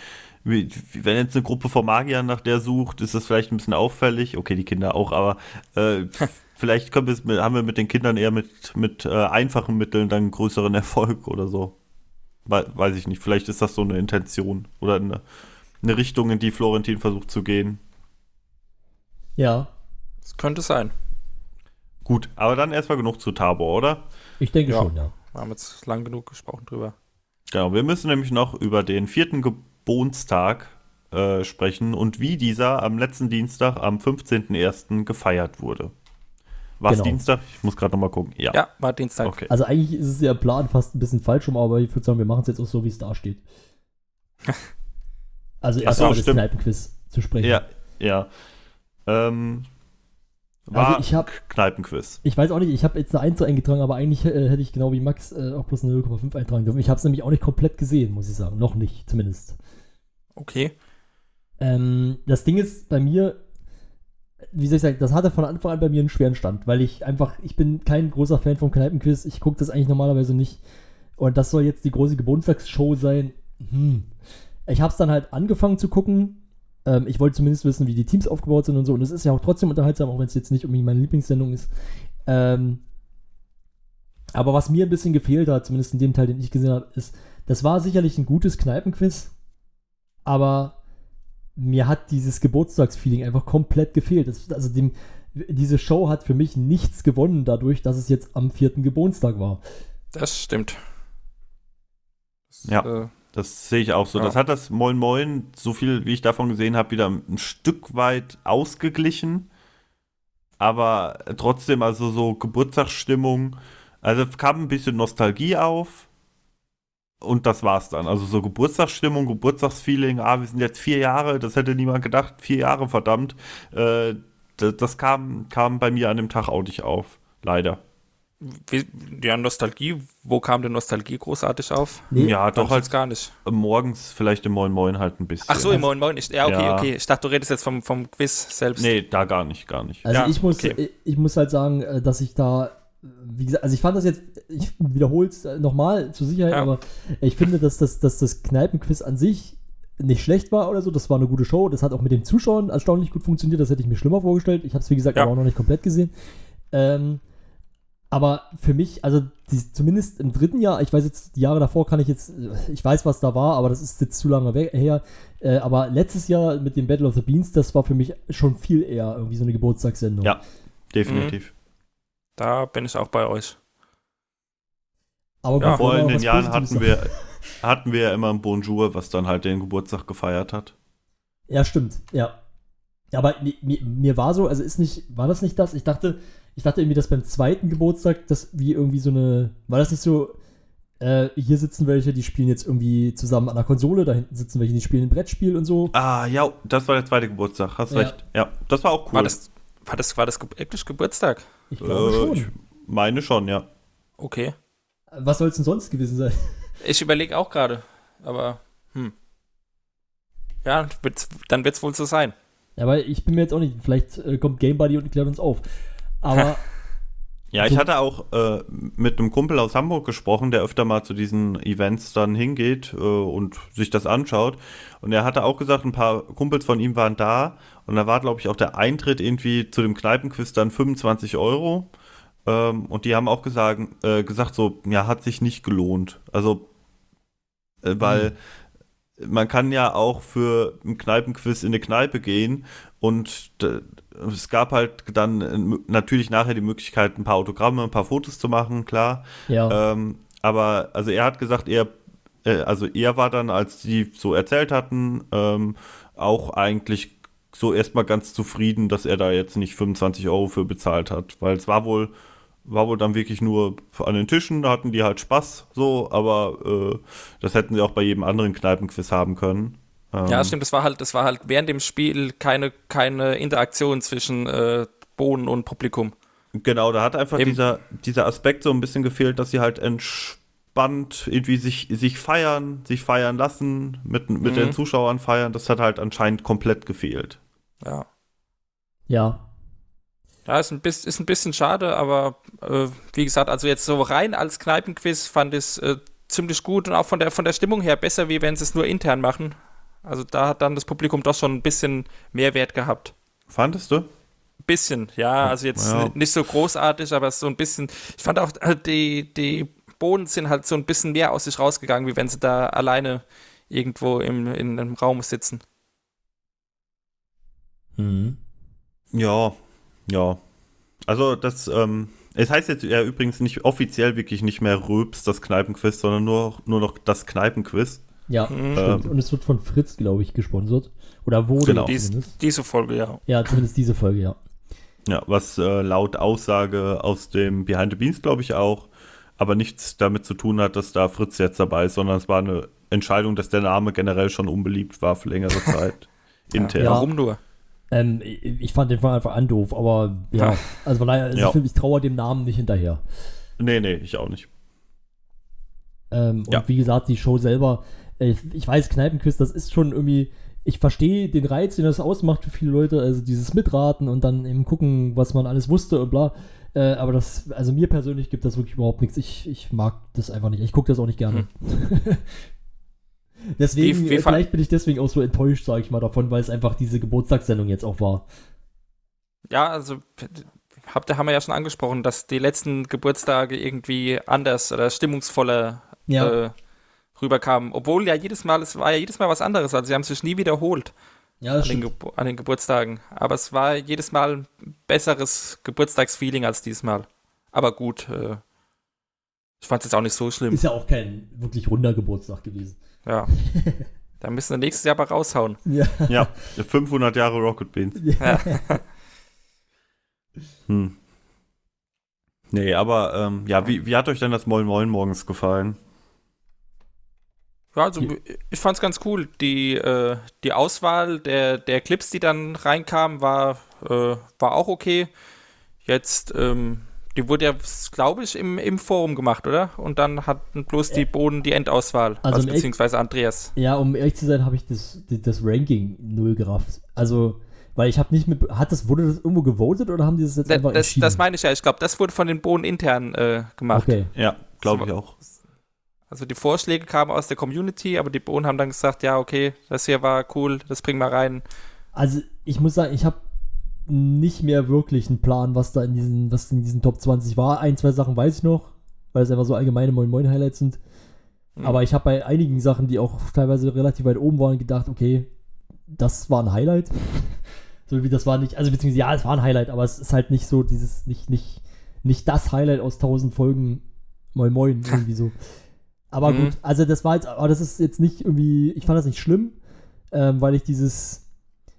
[SPEAKER 6] wie- wenn jetzt eine Gruppe von Magiern nach der sucht, ist das vielleicht ein bisschen auffällig. Okay, die Kinder auch, aber äh, vielleicht können wir haben wir mit den Kindern eher mit, mit äh, einfachen Mitteln dann größeren Erfolg oder so. We weiß ich nicht. Vielleicht ist das so eine Intention oder eine, eine Richtung, in die Florentin versucht zu gehen.
[SPEAKER 5] Ja,
[SPEAKER 7] Das könnte sein.
[SPEAKER 6] Gut, aber dann erstmal genug zu Tabor, oder?
[SPEAKER 5] ich denke
[SPEAKER 7] Ja.
[SPEAKER 5] schon, ja.
[SPEAKER 7] Wir haben jetzt lang genug gesprochen drüber.
[SPEAKER 6] Genau, wir müssen nämlich noch über den vierten Geburtstag äh, sprechen und wie dieser am letzten Dienstag, am 15.01. gefeiert wurde. Was
[SPEAKER 5] Genau.
[SPEAKER 6] Dienstag? Ich muss gerade nochmal gucken. Ja.
[SPEAKER 7] Ja, war Dienstag.
[SPEAKER 6] Okay.
[SPEAKER 5] Also eigentlich ist es ja Plan fast ein bisschen falsch rum, aber ich würde sagen, wir machen es jetzt auch so, wie es da steht. Also
[SPEAKER 6] Ach
[SPEAKER 5] erst
[SPEAKER 6] so,
[SPEAKER 5] mal das. Kneipenquiz zu sprechen.
[SPEAKER 6] Ja, ja. Ähm, war
[SPEAKER 5] Also ich hab-
[SPEAKER 6] Kneipenquiz.
[SPEAKER 5] Ich weiß auch nicht, ich habe jetzt eine 1 eingetragen, aber eigentlich äh, hätte ich genau wie Max äh, auch bloß eine 0,5 eintragen dürfen. Ich habe es nämlich auch nicht komplett gesehen, muss ich sagen. Noch nicht, zumindest.
[SPEAKER 7] Okay.
[SPEAKER 5] Ähm, das Ding ist bei mir, wie soll ich sagen, das hatte von Anfang an bei mir einen schweren Stand, weil ich einfach, ich bin kein großer Fan vom Kneipenquiz. Ich gucke das eigentlich normalerweise nicht. Und das soll jetzt die große Geburtstagsshow sein. Hm. Ich habe es dann halt angefangen zu gucken. Ähm, ich wollte zumindest wissen, wie die Teams aufgebaut sind und so. Und es ist ja auch trotzdem unterhaltsam, auch wenn es jetzt nicht unbedingt meine Lieblingssendung ist. Ähm, aber was mir ein bisschen gefehlt hat, zumindest in dem Teil, den ich gesehen habe, ist, das war sicherlich ein gutes Kneipenquiz, aber mir hat dieses Geburtstagsfeeling einfach komplett gefehlt. Das, also dem, diese Show hat für mich nichts gewonnen dadurch, dass es jetzt am vierten Geburtstag war.
[SPEAKER 7] Das stimmt. Das,
[SPEAKER 6] Ja.
[SPEAKER 7] Äh,
[SPEAKER 6] Das sehe ich auch so.
[SPEAKER 7] Ja.
[SPEAKER 6] Das hat das Moin Moin, so viel wie ich davon gesehen habe, wieder ein Stück weit ausgeglichen. Aber trotzdem, also so Geburtstagsstimmung. Also kam ein bisschen Nostalgie auf. Und das war's dann. Also so Geburtstagsstimmung, Geburtstagsfeeling. Ah, wir sind jetzt vier Jahre. Das hätte niemand gedacht. Vier Jahre, verdammt. Äh, das das kam, kam bei mir an dem Tag auch nicht auf. Leider.
[SPEAKER 7] wie, ja, Nostalgie. Wo kam denn Nostalgie großartig auf?
[SPEAKER 5] Nee,
[SPEAKER 6] ja, doch
[SPEAKER 7] ich
[SPEAKER 6] halt
[SPEAKER 7] gar nicht.
[SPEAKER 6] morgens vielleicht im Moin Moin halt ein bisschen.
[SPEAKER 7] Ach so, im Moin Moin. Ich, ja, okay,
[SPEAKER 6] Ja.
[SPEAKER 7] okay. Ich dachte, du redest jetzt vom, vom Quiz selbst.
[SPEAKER 6] Nee, da gar nicht, gar nicht.
[SPEAKER 5] Also
[SPEAKER 7] Ja,
[SPEAKER 5] ich muss,
[SPEAKER 7] okay.
[SPEAKER 5] ich, ich muss halt sagen, äh, dass ich da, wie gesagt, also ich fand das jetzt, ich wiederhole es nochmal zur Sicherheit,
[SPEAKER 7] Ja.
[SPEAKER 5] aber ich finde, dass das, dass das Kneipenquiz an sich nicht schlecht war oder so. Das war eine gute Show. Das hat auch mit den Zuschauern erstaunlich gut funktioniert. Das hätte ich mir schlimmer vorgestellt. Ich habe es, wie gesagt,
[SPEAKER 7] Ja.
[SPEAKER 5] aber auch noch nicht komplett gesehen. Ähm, aber für mich, also die, zumindest im dritten Jahr, ich weiß jetzt, die Jahre davor kann ich jetzt, ich weiß, was da war, aber das ist jetzt zu lange weg, her. Äh, aber letztes Jahr mit dem Battle of the Beans, das war für mich schon viel eher irgendwie so eine Geburtstagssendung.
[SPEAKER 6] Ja. Definitiv.
[SPEAKER 7] Da bin ich auch bei euch.
[SPEAKER 5] Aber
[SPEAKER 7] Ja,
[SPEAKER 6] Vor in den Jahren hatten wir, hatten wir ja immer ein Bonjour, was dann halt den Geburtstag gefeiert hat.
[SPEAKER 5] Ja, stimmt, ja. Ja, Aber mi- mir, mir war so, also ist nicht, war das nicht das? Ich dachte, ich dachte irgendwie, dass beim zweiten Geburtstag, das wie irgendwie so eine, war das nicht so, äh, hier sitzen welche, die spielen jetzt irgendwie zusammen an der Konsole, da hinten sitzen welche, die spielen ein Brettspiel und so.
[SPEAKER 6] Ah, ja, das war der zweite Geburtstag, hast
[SPEAKER 5] Ja.
[SPEAKER 6] recht. Ja, das war auch cool.
[SPEAKER 7] War das, war das, war das wirklich Geburtstag?
[SPEAKER 5] Ich glaube
[SPEAKER 6] äh,
[SPEAKER 5] schon.
[SPEAKER 6] ich meine schon, ja.
[SPEAKER 7] Okay.
[SPEAKER 5] Was soll es denn sonst gewesen sein?
[SPEAKER 7] Ich überlege auch gerade, aber hm. Ja, wird's, dann wird es wohl so sein.
[SPEAKER 5] Ja, aber ich bin mir jetzt auch nicht, vielleicht äh, kommt Game Buddy und klärt uns auf. Aber
[SPEAKER 6] Ja, ich
[SPEAKER 5] So-
[SPEAKER 6] hatte auch äh, mit einem Kumpel aus Hamburg gesprochen, der öfter mal zu diesen Events dann hingeht äh, und sich das anschaut. Und er hatte auch gesagt, ein paar Kumpels von ihm waren da. Und da war, glaube ich, auch der Eintritt irgendwie zu dem Kneipenquiz dann 25 Euro. Ähm, und die haben auch gesagt, äh, gesagt so, ja, hat sich nicht gelohnt. Also, äh, weil man kann ja auch für ein Kneipenquiz in eine Kneipe gehen und äh, es gab halt dann äh, natürlich nachher die Möglichkeit, ein paar Autogramme, ein paar Fotos zu machen, klar.
[SPEAKER 5] ja,
[SPEAKER 6] Ähm, aber also er hat gesagt, er, äh, also er war dann, als die so erzählt hatten, ähm, auch eigentlich so erstmal ganz zufrieden, dass er da jetzt nicht 25 Euro für bezahlt hat, weil es war wohl war wohl dann wirklich nur an den Tischen, da hatten die halt Spaß, so, aber äh, das hätten sie auch bei jedem anderen Kneipenquiz haben können. Ähm,
[SPEAKER 7] Ja, stimmt, das war halt, das war halt während dem Spiel keine, keine Interaktion zwischen äh, Bohnen und Publikum.
[SPEAKER 6] Genau, da hat einfach
[SPEAKER 7] Eben.
[SPEAKER 6] dieser, dieser Aspekt so ein bisschen gefehlt, dass sie halt entspannt irgendwie sich, sich feiern, sich feiern lassen, mit, mit
[SPEAKER 7] Mhm.
[SPEAKER 6] den Zuschauern feiern. Das hat halt anscheinend komplett gefehlt.
[SPEAKER 7] Ja.
[SPEAKER 5] ja.
[SPEAKER 7] Ja, ist ein, bisschen, ist ein bisschen schade, aber äh, wie gesagt, also jetzt so rein als Kneipenquiz fand ich es äh, ziemlich gut und auch von der, von der Stimmung her besser, wie wenn sie es nur intern machen. Also da hat dann das Publikum doch schon ein bisschen Mehrwert gehabt.
[SPEAKER 6] Fandest du?
[SPEAKER 7] Bisschen, ja, also jetzt
[SPEAKER 6] Ja.
[SPEAKER 7] nicht so großartig, aber so ein bisschen. Ich fand auch, äh, die, die Bohnen sind halt so ein bisschen mehr aus sich rausgegangen, wie wenn sie da alleine irgendwo im, in einem Raum sitzen.
[SPEAKER 5] Mhm.
[SPEAKER 6] Ja, ja. Also das, ähm, Es heißt jetzt ja übrigens nicht offiziell wirklich nicht mehr Röps, das Kneipenquiz, sondern nur, nur noch das Kneipenquiz.
[SPEAKER 5] Ja,
[SPEAKER 7] Mhm.
[SPEAKER 5] stimmt. Und es wird von Fritz, glaube ich, gesponsert. Oder wurde
[SPEAKER 6] Genau.
[SPEAKER 7] Dies, diese Folge, ja.
[SPEAKER 5] Ja, zumindest diese Folge, ja.
[SPEAKER 6] Ja, was äh, laut Aussage aus dem Behind the Beans, glaube ich, auch, aber nichts damit zu tun hat, dass da Fritz jetzt dabei ist, sondern es war eine Entscheidung, dass der Name generell schon unbeliebt war für längere Zeit. intern.
[SPEAKER 5] Ja.
[SPEAKER 7] Warum nur?
[SPEAKER 5] Ähm, ich ich fand den Fall einfach an doof, aber ja, also von daher, also
[SPEAKER 6] Ja.
[SPEAKER 5] ich, ich traue dem Namen nicht hinterher.
[SPEAKER 6] Nee, nee, ich auch nicht.
[SPEAKER 5] Ähm,
[SPEAKER 6] Ja.
[SPEAKER 5] Und wie gesagt, die Show selber, äh, ich weiß, Kneipenquiz, das ist schon irgendwie, ich verstehe den Reiz, den das ausmacht für viele Leute, also dieses Mitraten und dann eben gucken, was man alles wusste und bla. Äh, aber das, also mir persönlich gibt das wirklich überhaupt nichts. Ich, ich mag das einfach nicht. Ich gucke das auch nicht gerne. deswegen,
[SPEAKER 7] Wie- wie
[SPEAKER 5] äh, vielleicht bin ich deswegen auch so enttäuscht, sage ich mal, davon, weil es einfach diese Geburtstagssendung jetzt auch war.
[SPEAKER 7] Ja, also habt ihr, haben wir ja schon angesprochen, dass die letzten Geburtstage irgendwie anders oder stimmungsvoller
[SPEAKER 5] Ja.
[SPEAKER 7] äh, rüberkamen. Obwohl ja jedes Mal, es war ja jedes Mal was anderes. Also sie haben sich nie wiederholt
[SPEAKER 5] Ja,
[SPEAKER 7] an den, an den Geburtstagen. Aber es war jedes Mal ein besseres Geburtstagsfeeling als diesmal. Aber gut, äh, ich fand es jetzt auch nicht so schlimm.
[SPEAKER 5] Ist ja auch kein wirklich runder Geburtstag gewesen.
[SPEAKER 7] Ja. Da müssen wir nächstes Jahr aber raushauen.
[SPEAKER 5] Ja.
[SPEAKER 6] Ja, 500 Jahre Rocket Beans.
[SPEAKER 7] Ja.
[SPEAKER 6] Hm. Nee, aber ähm, ja, wie, wie hat euch denn das Moin Moin morgens gefallen?
[SPEAKER 7] Ja, also ich fand's ganz cool. Die, äh, die Auswahl der, der Clips, die dann reinkamen, war, äh, war auch okay. Jetzt, ähm, die wurde ja, glaube ich, im, im Forum gemacht, oder? Und dann hatten bloß die Boden die Endauswahl.
[SPEAKER 5] Also
[SPEAKER 7] Also, beziehungsweise Andreas.
[SPEAKER 5] Ja, um ehrlich zu sein, habe ich das, das Ranking null gerafft. Also, weil ich habe nicht mit. Hat das, wurde das irgendwo gewotet oder haben die das jetzt
[SPEAKER 7] Da-
[SPEAKER 5] einfach
[SPEAKER 7] Das,
[SPEAKER 5] entschieden?
[SPEAKER 7] das meine ich ja. Ich glaube, das wurde von den Bohnen intern äh, gemacht.
[SPEAKER 5] Okay.
[SPEAKER 6] Ja, glaube ich auch.
[SPEAKER 7] Also die Vorschläge kamen aus der Community, aber die Bohnen haben dann gesagt, ja, okay, das hier war cool, das bringen wir rein.
[SPEAKER 5] Also, ich muss sagen, ich habe nicht mehr wirklich einen Plan, was da in diesen, was in diesen Top 20 war. Ein, zwei Sachen weiß ich noch, weil es einfach so allgemeine Moin Moin Highlights sind.
[SPEAKER 7] Mhm.
[SPEAKER 5] Aber ich habe bei einigen Sachen, die auch teilweise relativ weit oben waren, gedacht, okay, das war ein Highlight. so wie das war nicht, also beziehungsweise ja, es war ein Highlight, aber es ist halt nicht so dieses, nicht, nicht, nicht das Highlight aus tausend Folgen Moin Moin, irgendwie so. Aber
[SPEAKER 7] Mhm.
[SPEAKER 5] gut, also das war jetzt, aber das ist jetzt nicht irgendwie, ich fand das nicht schlimm, ähm, weil ich dieses,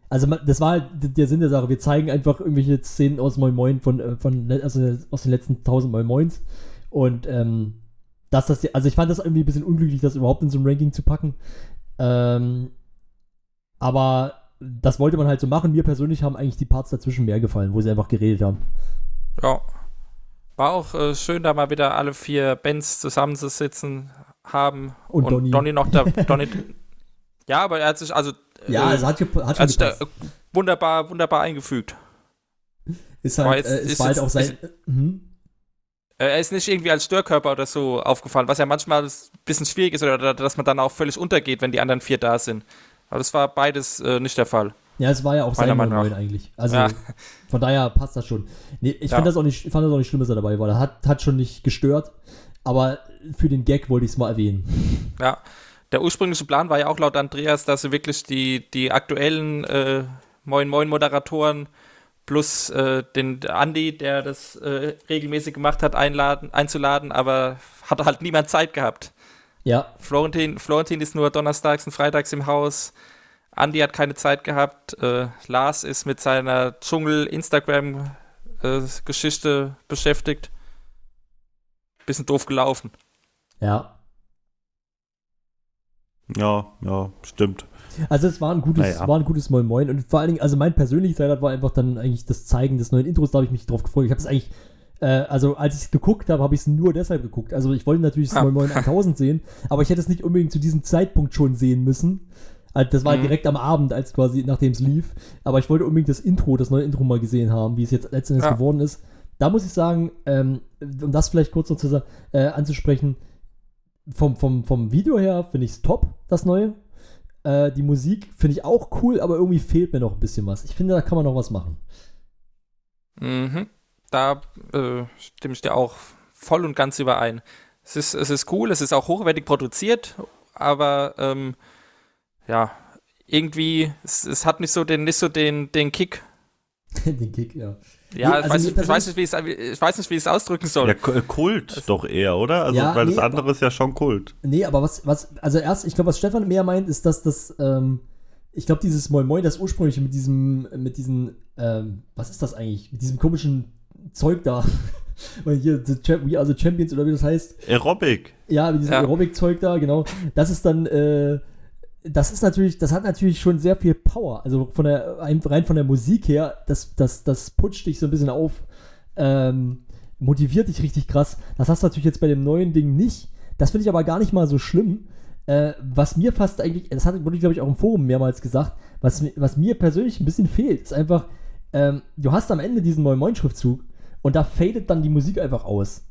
[SPEAKER 5] also das war halt der Sinn der Sache, wir zeigen einfach irgendwelche Szenen aus Moin Moin von, äh, von also aus den letzten tausend Moin Moins und ähm, dass das, also ich fand das irgendwie ein bisschen unglücklich, das überhaupt in so ein Ranking zu packen. Ähm, aber das wollte man halt so machen. Mir persönlich haben eigentlich die Parts dazwischen mehr gefallen, wo sie einfach geredet haben.
[SPEAKER 7] Ja. War auch äh, schön, da mal wieder alle vier Bands zusammenzusitzen haben.
[SPEAKER 5] Und Donny.
[SPEAKER 7] noch da. Donny, ja, aber er hat sich also, äh,
[SPEAKER 5] es hat, hat
[SPEAKER 7] sich da äh, wunderbar, wunderbar eingefügt.
[SPEAKER 5] Ist halt,
[SPEAKER 7] jetzt-
[SPEAKER 5] äh,
[SPEAKER 7] ist
[SPEAKER 5] war halt auch sein. Mhm.
[SPEAKER 7] Äh, Er ist nicht irgendwie als Störkörper oder so aufgefallen, was ja manchmal ein bisschen schwierig ist, oder dass man dann auch völlig untergeht, wenn die anderen vier da sind. Aber das war beides äh, nicht der Fall.
[SPEAKER 5] Ja, es war ja auch sein
[SPEAKER 7] nach.
[SPEAKER 5] eigentlich. Also
[SPEAKER 7] Ja.
[SPEAKER 5] von daher passt das schon. Nee, ich
[SPEAKER 7] Ja.
[SPEAKER 5] find das auch nicht, ich fand das auch nicht schlimm, dass er dabei war. Er hat, hat schon nicht gestört. Aber für den Gag wollte ich es mal erwähnen.
[SPEAKER 7] Ja. Der ursprüngliche Plan war ja auch laut Andreas, dass sie wirklich die, die aktuellen äh, Moin Moin Moderatoren plus äh, den Andi, der das äh, regelmäßig gemacht hat, einladen, einzuladen, aber hat halt niemand Zeit gehabt.
[SPEAKER 5] Ja,
[SPEAKER 7] Florentin, Florentin ist nur donnerstags und freitags im Haus. Andi hat keine Zeit gehabt. Äh, Lars ist mit seiner Dschungel-Instagram-Geschichte beschäftigt. Bisschen doof gelaufen.
[SPEAKER 5] ja.
[SPEAKER 6] Ja, ja, stimmt.
[SPEAKER 5] Also es war ein gutes,
[SPEAKER 6] Naja.
[SPEAKER 5] war ein gutes Moin Moin und vor allen Dingen, also mein persönliches Highlight war einfach dann eigentlich das Zeigen des neuen Intros, da habe ich mich drauf gefreut. Ich habe es eigentlich, äh, also als ich es geguckt habe, habe ich es nur deshalb geguckt. Also ich wollte natürlich das
[SPEAKER 7] Ah.
[SPEAKER 5] Moin Moin 1000 sehen, aber ich hätte es nicht unbedingt zu diesem Zeitpunkt schon sehen müssen. Also das war
[SPEAKER 7] Mhm.
[SPEAKER 5] direkt am Abend, als quasi, nachdem es lief. Aber ich wollte unbedingt das Intro, das neue Intro mal gesehen haben, wie es jetzt letztendlich
[SPEAKER 7] Ja.
[SPEAKER 5] geworden ist. Da muss ich sagen, ähm, um das vielleicht kurz noch zu, äh, anzusprechen, vom, vom, vom Video her finde ich es top, das neue. Äh, die Musik finde ich auch cool, aber irgendwie fehlt mir noch ein bisschen was. Ich finde, da kann man noch was machen.
[SPEAKER 7] Mhm. Da äh, stimme ich dir auch voll und ganz überein. Es ist, es ist cool, es ist auch hochwertig produziert, aber ähm, ja, irgendwie, es, es hat nicht so den, nicht so den, den Kick.
[SPEAKER 5] Den Kick, ja.
[SPEAKER 7] Ja,
[SPEAKER 5] Nee,
[SPEAKER 7] ich,
[SPEAKER 5] also
[SPEAKER 7] weiß ich, weiß nicht, wie ich, es, ich weiß nicht, wie ich es ausdrücken soll.
[SPEAKER 6] Ja, K- Kult doch eher, oder? Also,
[SPEAKER 5] Ja,
[SPEAKER 6] weil das
[SPEAKER 5] nee,
[SPEAKER 6] andere ist ja schon Kult.
[SPEAKER 5] Nee, aber was, was, also erst, ich glaube, was Stefan mehr meint, ist, dass das, ähm, ich glaube, dieses Moin Moin, das ursprüngliche mit diesem, mit diesen, ähm, was ist das eigentlich? Mit diesem komischen Zeug da. Weil hier, the We Are the Champions oder wie das heißt.
[SPEAKER 6] Aerobic.
[SPEAKER 5] Ja, mit diesem
[SPEAKER 7] Ja.
[SPEAKER 5] Aerobic-Zeug da, genau. Das ist dann, äh, das ist natürlich, das hat natürlich schon sehr viel Power. Also von der, rein von der Musik her, das, das, das putscht dich so ein bisschen auf, ähm, motiviert dich richtig krass. Das hast du natürlich jetzt bei dem neuen Ding nicht. Das finde ich aber gar nicht mal so schlimm. Äh, was mir fast eigentlich, das hatte, wurde ich glaube ich auch im Forum mehrmals gesagt, was, was mir persönlich ein bisschen fehlt, ist einfach, ähm, du hast am Ende diesen Moin Moin Schriftzug und da fadet dann die Musik einfach aus.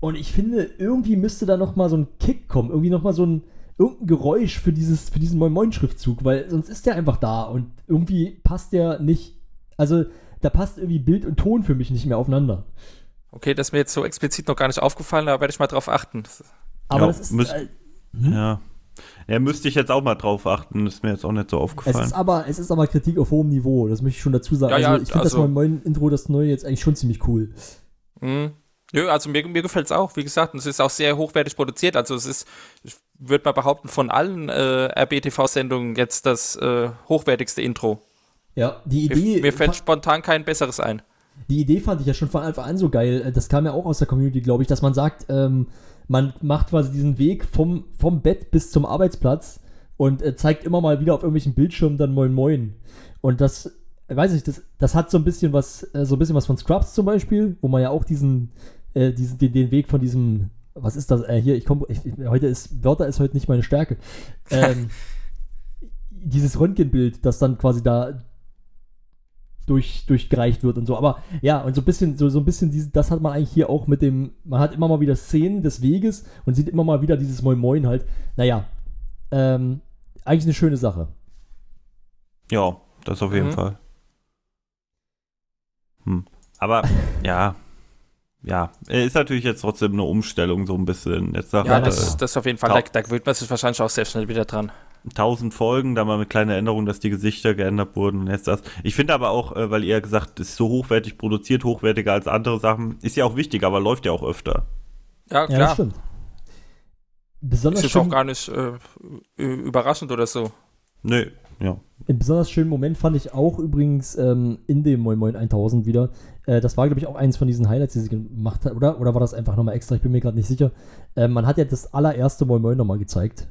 [SPEAKER 5] Und ich finde, irgendwie müsste da noch mal so ein Kick kommen, irgendwie noch mal so ein irgendein Geräusch für dieses für diesen Moin Moin Schriftzug, weil sonst ist der einfach da und irgendwie passt der nicht. Also da passt irgendwie Bild und Ton für mich nicht mehr aufeinander.
[SPEAKER 7] Okay, das ist mir jetzt so explizit noch gar nicht aufgefallen, da werde ich mal drauf achten.
[SPEAKER 5] Aber
[SPEAKER 6] Ja,
[SPEAKER 5] das ist
[SPEAKER 6] müsst-
[SPEAKER 5] äh,
[SPEAKER 6] Ja. Ja, müsste ich jetzt auch mal drauf achten. Ist mir jetzt auch nicht so
[SPEAKER 5] es
[SPEAKER 6] aufgefallen.
[SPEAKER 5] ist aber es ist aber Kritik auf hohem Niveau, das möchte ich schon dazu sagen.
[SPEAKER 7] Ja, ja,
[SPEAKER 5] also ich finde das
[SPEAKER 7] also-
[SPEAKER 5] Moin Moin Intro das neue jetzt eigentlich schon ziemlich cool.
[SPEAKER 7] Mhm. Nö, also mir, mir gefällt es auch, wie gesagt, und es ist auch sehr hochwertig produziert. Also es ist, ich würde mal behaupten, von allen äh, RBTV-Sendungen jetzt das äh, hochwertigste Intro.
[SPEAKER 5] Ja, die
[SPEAKER 7] Mir,
[SPEAKER 5] Idee
[SPEAKER 7] mir fällt
[SPEAKER 5] fa-
[SPEAKER 7] spontan kein besseres ein.
[SPEAKER 5] Die Idee fand ich ja schon von Anfang an so geil. Äh, Das kam ja auch aus der Community, glaube ich, dass man sagt, ähm, man macht quasi diesen Weg vom, vom Bett bis zum Arbeitsplatz und äh, zeigt immer mal wieder auf irgendwelchen Bildschirmen dann Moin Moin. Und das, äh, weiß ich, das, das hat so ein bisschen was, äh, so ein bisschen was von Scrubs zum Beispiel, wo man ja auch diesen, äh, diesen den, den Weg von diesem, was ist das, äh, hier, ich komme, heute ist, Wörter ist heute nicht meine Stärke. Ähm, dieses Röntgenbild, das dann quasi da durch, durchgereicht wird und so. Aber ja, und so ein bisschen, so, so ein bisschen diese, das hat man eigentlich hier auch mit dem, man hat immer mal wieder Szenen des Weges und sieht immer mal wieder dieses Moin Moin halt. Naja, ähm, eigentlich eine schöne Sache.
[SPEAKER 6] Ja, das auf jeden
[SPEAKER 7] Mhm.
[SPEAKER 6] Fall. Hm. Aber ja, ja, ist natürlich jetzt trotzdem eine Umstellung so ein bisschen. Jetzt nach
[SPEAKER 7] Ja,
[SPEAKER 6] äh,
[SPEAKER 7] das, das auf jeden Fall. Da, da gewöhnt man sich wahrscheinlich auch sehr schnell wieder dran.
[SPEAKER 6] 1000 Folgen, da mal mit kleiner Änderung, dass die Gesichter geändert wurden und jetzt das. Ich finde aber auch, äh, weil ihr gesagt, es ist so hochwertig produziert, hochwertiger als andere Sachen, ist ja auch wichtig, aber läuft ja auch öfter.
[SPEAKER 7] Ja,
[SPEAKER 5] Ja, das
[SPEAKER 7] klar.
[SPEAKER 5] stimmt. Besonders
[SPEAKER 7] ist auch gar nicht äh, überraschend oder so.
[SPEAKER 6] Nö, ja.
[SPEAKER 5] Einen besonders schönen Moment fand ich auch übrigens ähm, in dem Moin Moin 1000 wieder. Äh, das war, glaube ich, auch eins von diesen Highlights, die sie gemacht hat, oder? Oder war das einfach nochmal extra? Ich bin mir gerade nicht sicher. Äh, man hat ja das allererste Moin Moin nochmal gezeigt.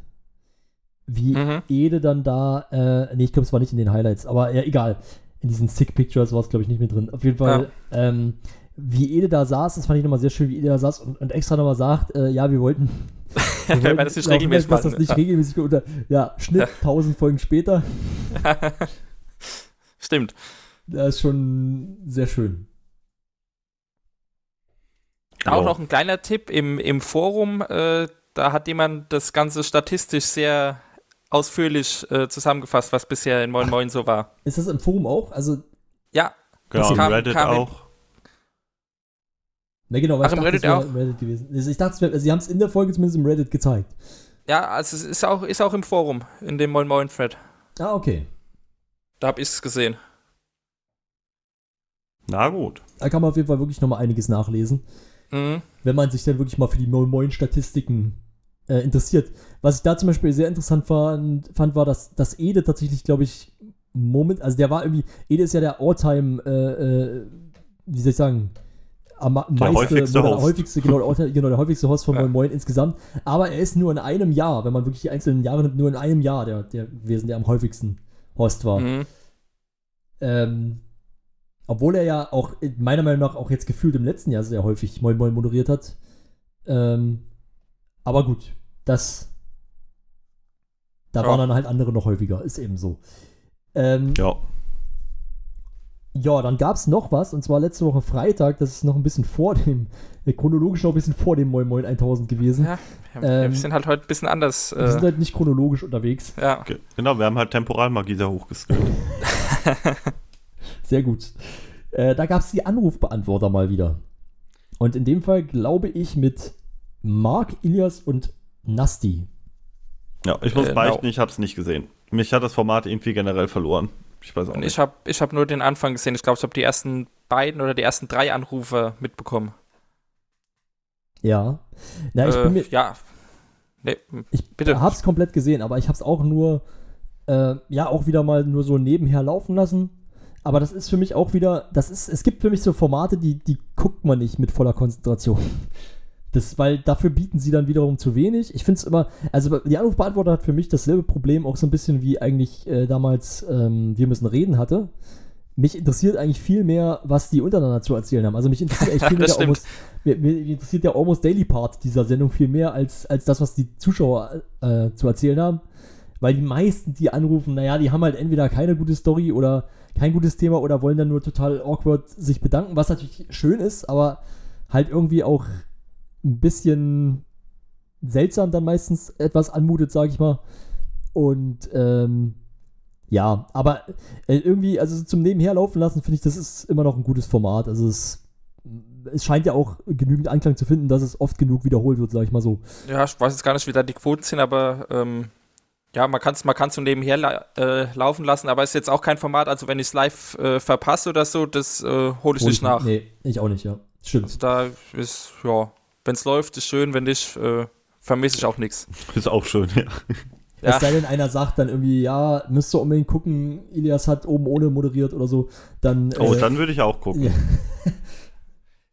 [SPEAKER 5] Wie
[SPEAKER 7] Mhm.
[SPEAKER 5] Ede dann da, äh, nee, ich glaube, es war nicht in den Highlights, aber ja, egal. In diesen Sick Pictures war es, glaube ich, nicht mehr drin. Auf jeden Fall, ähm, wie Ede da saß, das fand ich nochmal sehr schön, wie Ede da saß und, und extra nochmal sagt, äh, ja, wir wollten. wir wollten
[SPEAKER 7] das nicht regelmäßig
[SPEAKER 5] dass das
[SPEAKER 7] machen.
[SPEAKER 5] nicht
[SPEAKER 7] Ja.
[SPEAKER 5] regelmäßig unter, ja, Schnitt 1000 Folgen später.
[SPEAKER 7] Stimmt.
[SPEAKER 5] Das ist schon sehr schön.
[SPEAKER 7] Auch noch ein kleiner Tipp im, im Forum, äh, da hat jemand das Ganze statistisch sehr ausführlich äh, zusammengefasst, was bisher in Moin Moin so war.
[SPEAKER 5] Ist das im Forum auch? Also,
[SPEAKER 7] Ja,
[SPEAKER 6] Genau,
[SPEAKER 7] kam-
[SPEAKER 6] Reddit
[SPEAKER 7] kam
[SPEAKER 6] auch.
[SPEAKER 5] Na genau, weil
[SPEAKER 7] Ach,
[SPEAKER 5] ich
[SPEAKER 7] im
[SPEAKER 5] dachte,
[SPEAKER 7] Reddit auch?
[SPEAKER 5] im Reddit gewesen. Ich dachte, es wär, sie haben es in der Folge zumindest im Reddit gezeigt.
[SPEAKER 7] ja, also es ist auch, ist auch im Forum, in dem Moin Moin Thread.
[SPEAKER 5] Ah, okay.
[SPEAKER 7] Da habe ich es gesehen.
[SPEAKER 6] Na gut.
[SPEAKER 5] Da kann man auf jeden Fall wirklich nochmal einiges nachlesen,
[SPEAKER 7] Mhm.
[SPEAKER 5] wenn man sich dann wirklich mal für die Moin Moin Statistiken äh, interessiert. Was ich da zum Beispiel sehr interessant fand, fand war, dass, dass Ede tatsächlich, glaube ich, Moment, also der war irgendwie, Ede ist ja der All-Time, äh, äh, wie soll ich sagen, am meiste,
[SPEAKER 6] häufigste
[SPEAKER 5] oder der
[SPEAKER 6] Host.
[SPEAKER 5] häufigste, genau, der, genau, der häufigste Host von
[SPEAKER 7] Ja.
[SPEAKER 5] Moin Moin insgesamt. Aber er ist nur in einem Jahr, wenn man wirklich die einzelnen Jahre nimmt, nur in einem Jahr der, der gewesen, der am häufigsten Host war.
[SPEAKER 7] Mhm.
[SPEAKER 5] Ähm, obwohl er ja auch, meiner Meinung nach, auch jetzt gefühlt im letzten Jahr sehr häufig Moin Moin moderiert hat. Ähm, aber gut, das. Da
[SPEAKER 7] Ja.
[SPEAKER 5] waren dann halt andere noch häufiger, ist eben so. Ähm,
[SPEAKER 6] Ja.
[SPEAKER 5] Ja, dann gab es noch was, und zwar letzte Woche Freitag, das ist noch ein bisschen vor dem, äh, chronologisch noch ein bisschen vor dem Moin Moin 1000 gewesen.
[SPEAKER 7] Ja, ja,
[SPEAKER 5] Ähm,
[SPEAKER 7] wir sind halt heute ein bisschen anders.
[SPEAKER 5] Wir sind
[SPEAKER 7] Äh,
[SPEAKER 5] halt nicht chronologisch unterwegs.
[SPEAKER 7] ja.
[SPEAKER 6] Ge- Genau, wir haben halt Temporalmagie sehr hochgeskillt.
[SPEAKER 5] Sehr gut. Äh, da gab es die Anrufbeantworter mal wieder. Und in dem Fall glaube ich mit Mark, Ilias und Nasti.
[SPEAKER 6] Ja, ich muss
[SPEAKER 7] Genau.
[SPEAKER 6] beichten, ich habe es nicht gesehen. Mich hat das Format irgendwie generell verloren. Ich weiß auch
[SPEAKER 7] Und
[SPEAKER 6] nicht.
[SPEAKER 7] ich habe ich hab nur den Anfang gesehen. Ich glaube, ich habe die ersten beiden oder die ersten drei Anrufe mitbekommen.
[SPEAKER 5] Ja. Na, ich
[SPEAKER 7] äh,
[SPEAKER 5] bin mir,
[SPEAKER 7] ja. Nee,
[SPEAKER 5] ich
[SPEAKER 7] bitte.
[SPEAKER 5] hab's komplett gesehen, aber ich hab's auch nur, äh, ja, auch wieder mal nur so nebenher laufen lassen. Aber das ist für mich auch wieder, das ist, es gibt für mich so Formate, die, die guckt man nicht mit voller Konzentration. Das, weil dafür bieten sie dann wiederum zu wenig. Ich finde es immer, also die Anrufbeantworter hat für mich dasselbe Problem, auch so ein bisschen wie eigentlich äh, damals ähm, Wir müssen reden hatte. Mich interessiert eigentlich viel mehr, was die untereinander zu erzählen haben. Also mich interessiert eigentlich viel mehr der Almost, mir, mir interessiert der Almost Daily Part dieser Sendung viel mehr als, als das, was die Zuschauer äh, zu erzählen haben. Weil die meisten, die anrufen, naja, die haben halt entweder keine gute Story oder kein gutes Thema oder wollen dann nur total awkward sich bedanken, was natürlich schön ist, aber halt irgendwie auch ein bisschen seltsam dann meistens etwas anmutet, sag ich mal. Und ähm, ja, aber äh, irgendwie, also zum Nebenher laufen lassen, finde ich, das ist immer noch ein gutes Format. Also es, es scheint ja auch genügend Anklang zu finden, dass es oft genug wiederholt wird, sag ich mal so.
[SPEAKER 7] Ja, ich weiß jetzt gar nicht, wie da die Quoten sind, aber ähm, ja, man kann es man kann's so nebenher la äh, laufen lassen, aber ist jetzt auch kein Format, also wenn ich es live äh, verpasse oder so, das äh, hole ich
[SPEAKER 5] Hol
[SPEAKER 7] nicht nach.
[SPEAKER 5] Nee, ich auch nicht, ja. Stimmt.
[SPEAKER 7] Also da ist, ja, wenn es läuft, ist schön, wenn nicht, äh, vermisse ich auch nichts.
[SPEAKER 6] Ist auch schön, ja.
[SPEAKER 7] Ja.
[SPEAKER 5] Es sei denn, einer sagt dann irgendwie, ja, müsst ihr unbedingt gucken, Ilias hat oben ohne moderiert oder so, dann.
[SPEAKER 6] Oh,
[SPEAKER 5] äh,
[SPEAKER 6] dann würde ich auch gucken.
[SPEAKER 5] ja.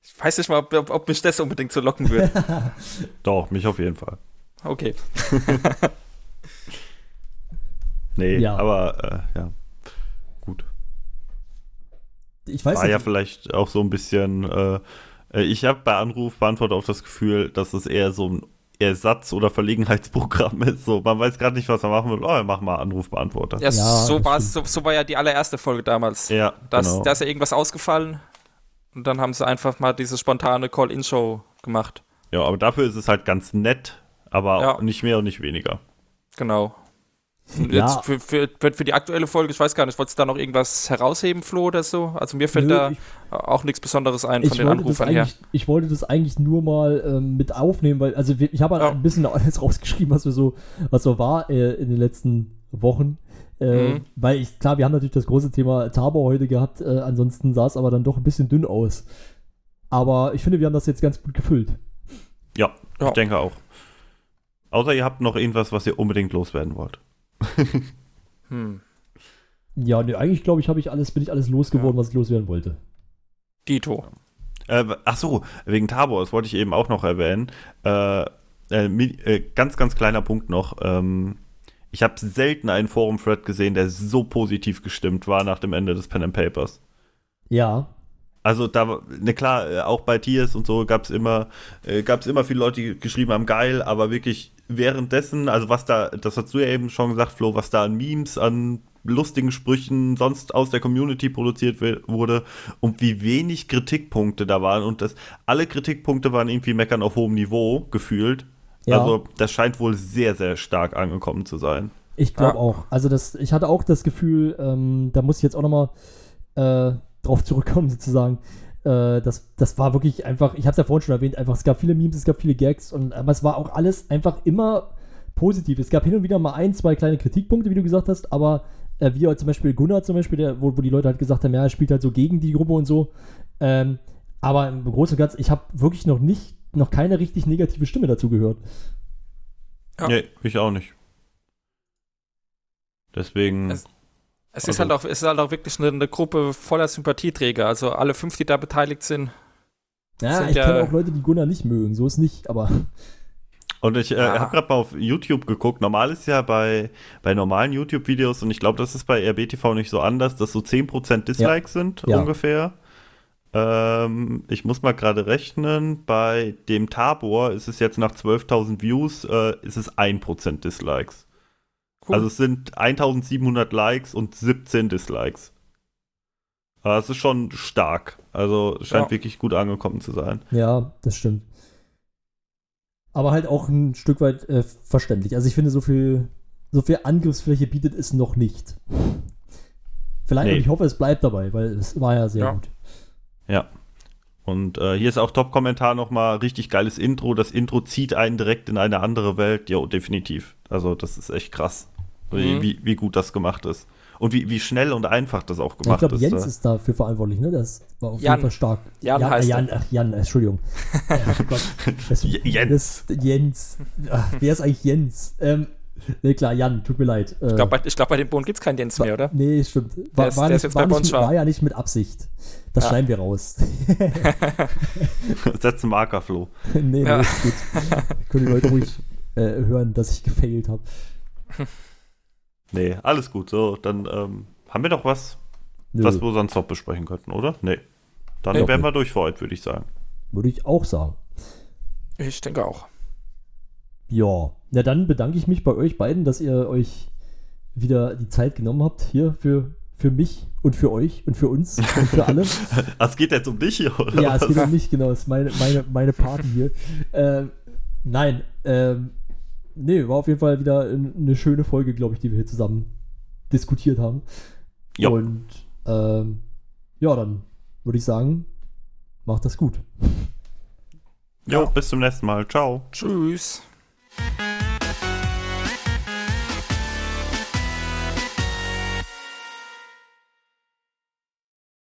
[SPEAKER 7] Ich weiß nicht mal, ob, ob, ob mich das unbedingt so locken würde.
[SPEAKER 6] Doch, mich auf jeden Fall.
[SPEAKER 7] Okay.
[SPEAKER 6] Nee,
[SPEAKER 5] Ja.
[SPEAKER 6] aber äh, ja. Gut.
[SPEAKER 5] Ich weiß
[SPEAKER 6] War
[SPEAKER 5] nicht.
[SPEAKER 6] ja vielleicht auch so ein bisschen. Äh, ich habe bei Anrufbeantworter auch das Gefühl, dass es eher so ein Ersatz- oder Verlegenheitsprogramm ist. So, man weiß gerade nicht, was man machen will. Oh, mach mal Anrufbeantworter.
[SPEAKER 7] Ja,
[SPEAKER 5] Ja,
[SPEAKER 7] so, so, so war ja die allererste Folge damals.
[SPEAKER 6] Ja,
[SPEAKER 7] Da ist-
[SPEAKER 6] genau.
[SPEAKER 7] da ist ja irgendwas ausgefallen und dann haben sie einfach mal diese spontane Call-In-Show gemacht.
[SPEAKER 6] ja, aber dafür ist es halt ganz nett, aber
[SPEAKER 7] Ja.
[SPEAKER 6] nicht mehr und nicht weniger.
[SPEAKER 7] Genau. Und
[SPEAKER 5] Ja.
[SPEAKER 7] jetzt für, für, für für die aktuelle Folge, ich weiß gar nicht, wolltest du da noch irgendwas herausheben, Flo, oder so? Also mir fällt
[SPEAKER 5] Nö,
[SPEAKER 7] da
[SPEAKER 5] ich-
[SPEAKER 7] auch nichts Besonderes ein
[SPEAKER 5] ich
[SPEAKER 7] von den
[SPEAKER 5] wollte, das
[SPEAKER 7] Anrufern her.
[SPEAKER 5] eigentlich, ich wollte das eigentlich nur mal ähm, mit aufnehmen, weil, also ich habe halt
[SPEAKER 7] Ja.
[SPEAKER 5] ein bisschen alles rausgeschrieben, was wir so, was so war äh, in den letzten Wochen. Äh,
[SPEAKER 7] Mhm.
[SPEAKER 5] Weil ich, klar, wir haben natürlich das große Thema Tabor heute gehabt, äh, ansonsten sah es aber dann doch ein bisschen dünn aus. Aber ich finde, wir haben das jetzt ganz gut gefüllt.
[SPEAKER 6] Ja,
[SPEAKER 7] Ja.
[SPEAKER 6] ich denke auch. Außer ihr habt noch irgendwas, was ihr unbedingt loswerden wollt.
[SPEAKER 7] Hm.
[SPEAKER 5] Ja, nee, eigentlich glaube ich, habe ich alles, bin ich alles losgeworden, was ich loswerden wollte.
[SPEAKER 7] Dito.
[SPEAKER 6] Äh, ach so, wegen Tabor, das wollte ich eben auch noch erwähnen. Äh, äh, äh, ganz, ganz kleiner Punkt noch. Ähm, ich habe selten einen Forum-Thread gesehen, der so positiv gestimmt war nach dem Ende des Pen and Papers.
[SPEAKER 5] Ja,
[SPEAKER 6] Also da, war- ne klar, äh, auch bei Tiers und so gab es immer, äh, gab's immer viele Leute, die geschrieben haben, geil, aber wirklich währenddessen, also was da, das hast du ja eben schon gesagt, Flo, was da an Memes, an lustigen Sprüchen sonst aus der Community produziert wurde und wie wenig Kritikpunkte da waren und das, alle Kritikpunkte waren irgendwie meckern auf hohem Niveau gefühlt.
[SPEAKER 5] Ja.
[SPEAKER 6] Also das scheint wohl sehr, sehr stark angekommen zu sein.
[SPEAKER 5] Ich glaube
[SPEAKER 7] Ja.
[SPEAKER 5] auch. Also das, ich hatte auch das Gefühl, ähm, da muss ich jetzt auch nochmal äh, drauf zurückkommen, sozusagen. Äh, das, das war wirklich einfach, ich habe es ja vorhin schon erwähnt, einfach, es gab viele Memes, es gab viele Gags, und, aber es war auch alles einfach immer positiv. Es gab hin und wieder mal ein, zwei kleine Kritikpunkte, wie du gesagt hast, aber äh, wie zum Beispiel Gunnar zum Beispiel, der, wo, wo die Leute halt gesagt haben, ja, er spielt halt so gegen die Gruppe und so. Ähm, aber im Großen und Ganzen, ich habe wirklich noch nicht, noch keine richtig negative Stimme dazu gehört.
[SPEAKER 7] Ja.
[SPEAKER 6] Nee, ich auch nicht. Deswegen.
[SPEAKER 7] Es- Es
[SPEAKER 6] Also-
[SPEAKER 7] ist, halt auch, es ist halt auch wirklich eine, eine Gruppe voller Sympathieträger. Also alle fünf, die da beteiligt sind.
[SPEAKER 5] Ja,
[SPEAKER 7] Sind
[SPEAKER 5] ich
[SPEAKER 7] ja-
[SPEAKER 5] kenne auch Leute, die Gunnar nicht mögen, so ist nicht, aber
[SPEAKER 6] Und ich äh,
[SPEAKER 7] Ah.
[SPEAKER 6] habe gerade mal auf YouTube geguckt. Normal ist ja bei, bei normalen YouTube-Videos, und ich glaube, das ist bei RBTV nicht so anders, dass so 10% Dislikes sind
[SPEAKER 5] Ja.
[SPEAKER 6] ungefähr. Ähm, ich muss mal gerade rechnen. Bei dem Tabor ist es jetzt nach 12.000 Views, äh, ist es 1% Dislikes.
[SPEAKER 7] Cool.
[SPEAKER 6] Also es sind 1700 Likes und 17 Dislikes. Aber es ist schon stark. Also es scheint
[SPEAKER 7] Ja.
[SPEAKER 6] wirklich gut angekommen zu sein.
[SPEAKER 5] ja, das stimmt. Aber halt auch ein Stück weit äh, verständlich. Also ich finde, so viel, so viel Angriffsfläche bietet es noch nicht. Vielleicht,
[SPEAKER 6] Nee.
[SPEAKER 5] und ich hoffe, es bleibt dabei, weil es war ja sehr
[SPEAKER 7] Ja.
[SPEAKER 5] gut.
[SPEAKER 6] Ja. Und äh, hier ist auch Top-Kommentar nochmal, richtig geiles Intro. Das Intro zieht einen direkt in eine andere Welt. Jo, definitiv. Also das ist echt krass,
[SPEAKER 7] Mhm.
[SPEAKER 6] wie, wie gut das gemacht ist. Und wie, wie schnell und einfach das auch
[SPEAKER 5] Ja, ich
[SPEAKER 6] gemacht
[SPEAKER 5] glaube,
[SPEAKER 6] ist.
[SPEAKER 5] Jens
[SPEAKER 6] da.
[SPEAKER 5] ist dafür verantwortlich, ne? Das war auf
[SPEAKER 7] Jan.
[SPEAKER 5] jeden Fall stark.
[SPEAKER 7] Jan
[SPEAKER 5] Jan,
[SPEAKER 7] heißt
[SPEAKER 5] Jan,
[SPEAKER 7] er.
[SPEAKER 5] ach, Jan, Entschuldigung. Ach Gott. Das,
[SPEAKER 6] Jens.
[SPEAKER 5] Das, Jens. Ach, wer ist eigentlich Jens? Ähm, ne, klar, Jan, tut mir leid. Äh,
[SPEAKER 7] Ich glaube, bei, ich glaub, bei dem Bohnen gibt es keinen Jens mehr, oder?
[SPEAKER 5] Nee, stimmt. War,
[SPEAKER 7] ist-
[SPEAKER 5] war,
[SPEAKER 7] der ist
[SPEAKER 5] nicht,
[SPEAKER 7] jetzt
[SPEAKER 5] war,
[SPEAKER 7] bei
[SPEAKER 5] nicht, war ja nicht mit Absicht. Das
[SPEAKER 7] Ja.
[SPEAKER 5] schneiden wir raus.
[SPEAKER 6] Setz einen Marker, Flo.
[SPEAKER 5] nee, nee,
[SPEAKER 7] Ja.
[SPEAKER 5] ist gut. Können die Leute ruhig äh, hören, dass ich gefailt habe.
[SPEAKER 6] Nee, alles gut. So, dann ähm, haben wir doch was,
[SPEAKER 5] Nö,
[SPEAKER 6] was wir sonst noch besprechen könnten, oder? Nee. Dann
[SPEAKER 5] Nee.
[SPEAKER 6] wären wir durch für heute, würde ich sagen.
[SPEAKER 5] würde ich auch sagen.
[SPEAKER 7] Ich denke auch.
[SPEAKER 5] Ja, na dann bedanke ich mich bei euch beiden, dass ihr euch wieder die Zeit genommen habt hier für, für mich und für euch und für uns und für alle.
[SPEAKER 6] Es geht jetzt um dich hier, oder?
[SPEAKER 5] ja, es geht um mich, genau. Es ist meine, meine, meine Party hier. Ähm, nein, ähm, nee, war auf jeden Fall wieder ein- eine schöne Folge, glaube ich, die wir hier zusammen diskutiert haben.
[SPEAKER 6] Jo.
[SPEAKER 5] Und ähm, ja, dann würde ich sagen, macht das gut.
[SPEAKER 6] Jo, bis zum nächsten Mal. Ciao.
[SPEAKER 7] Tschüss.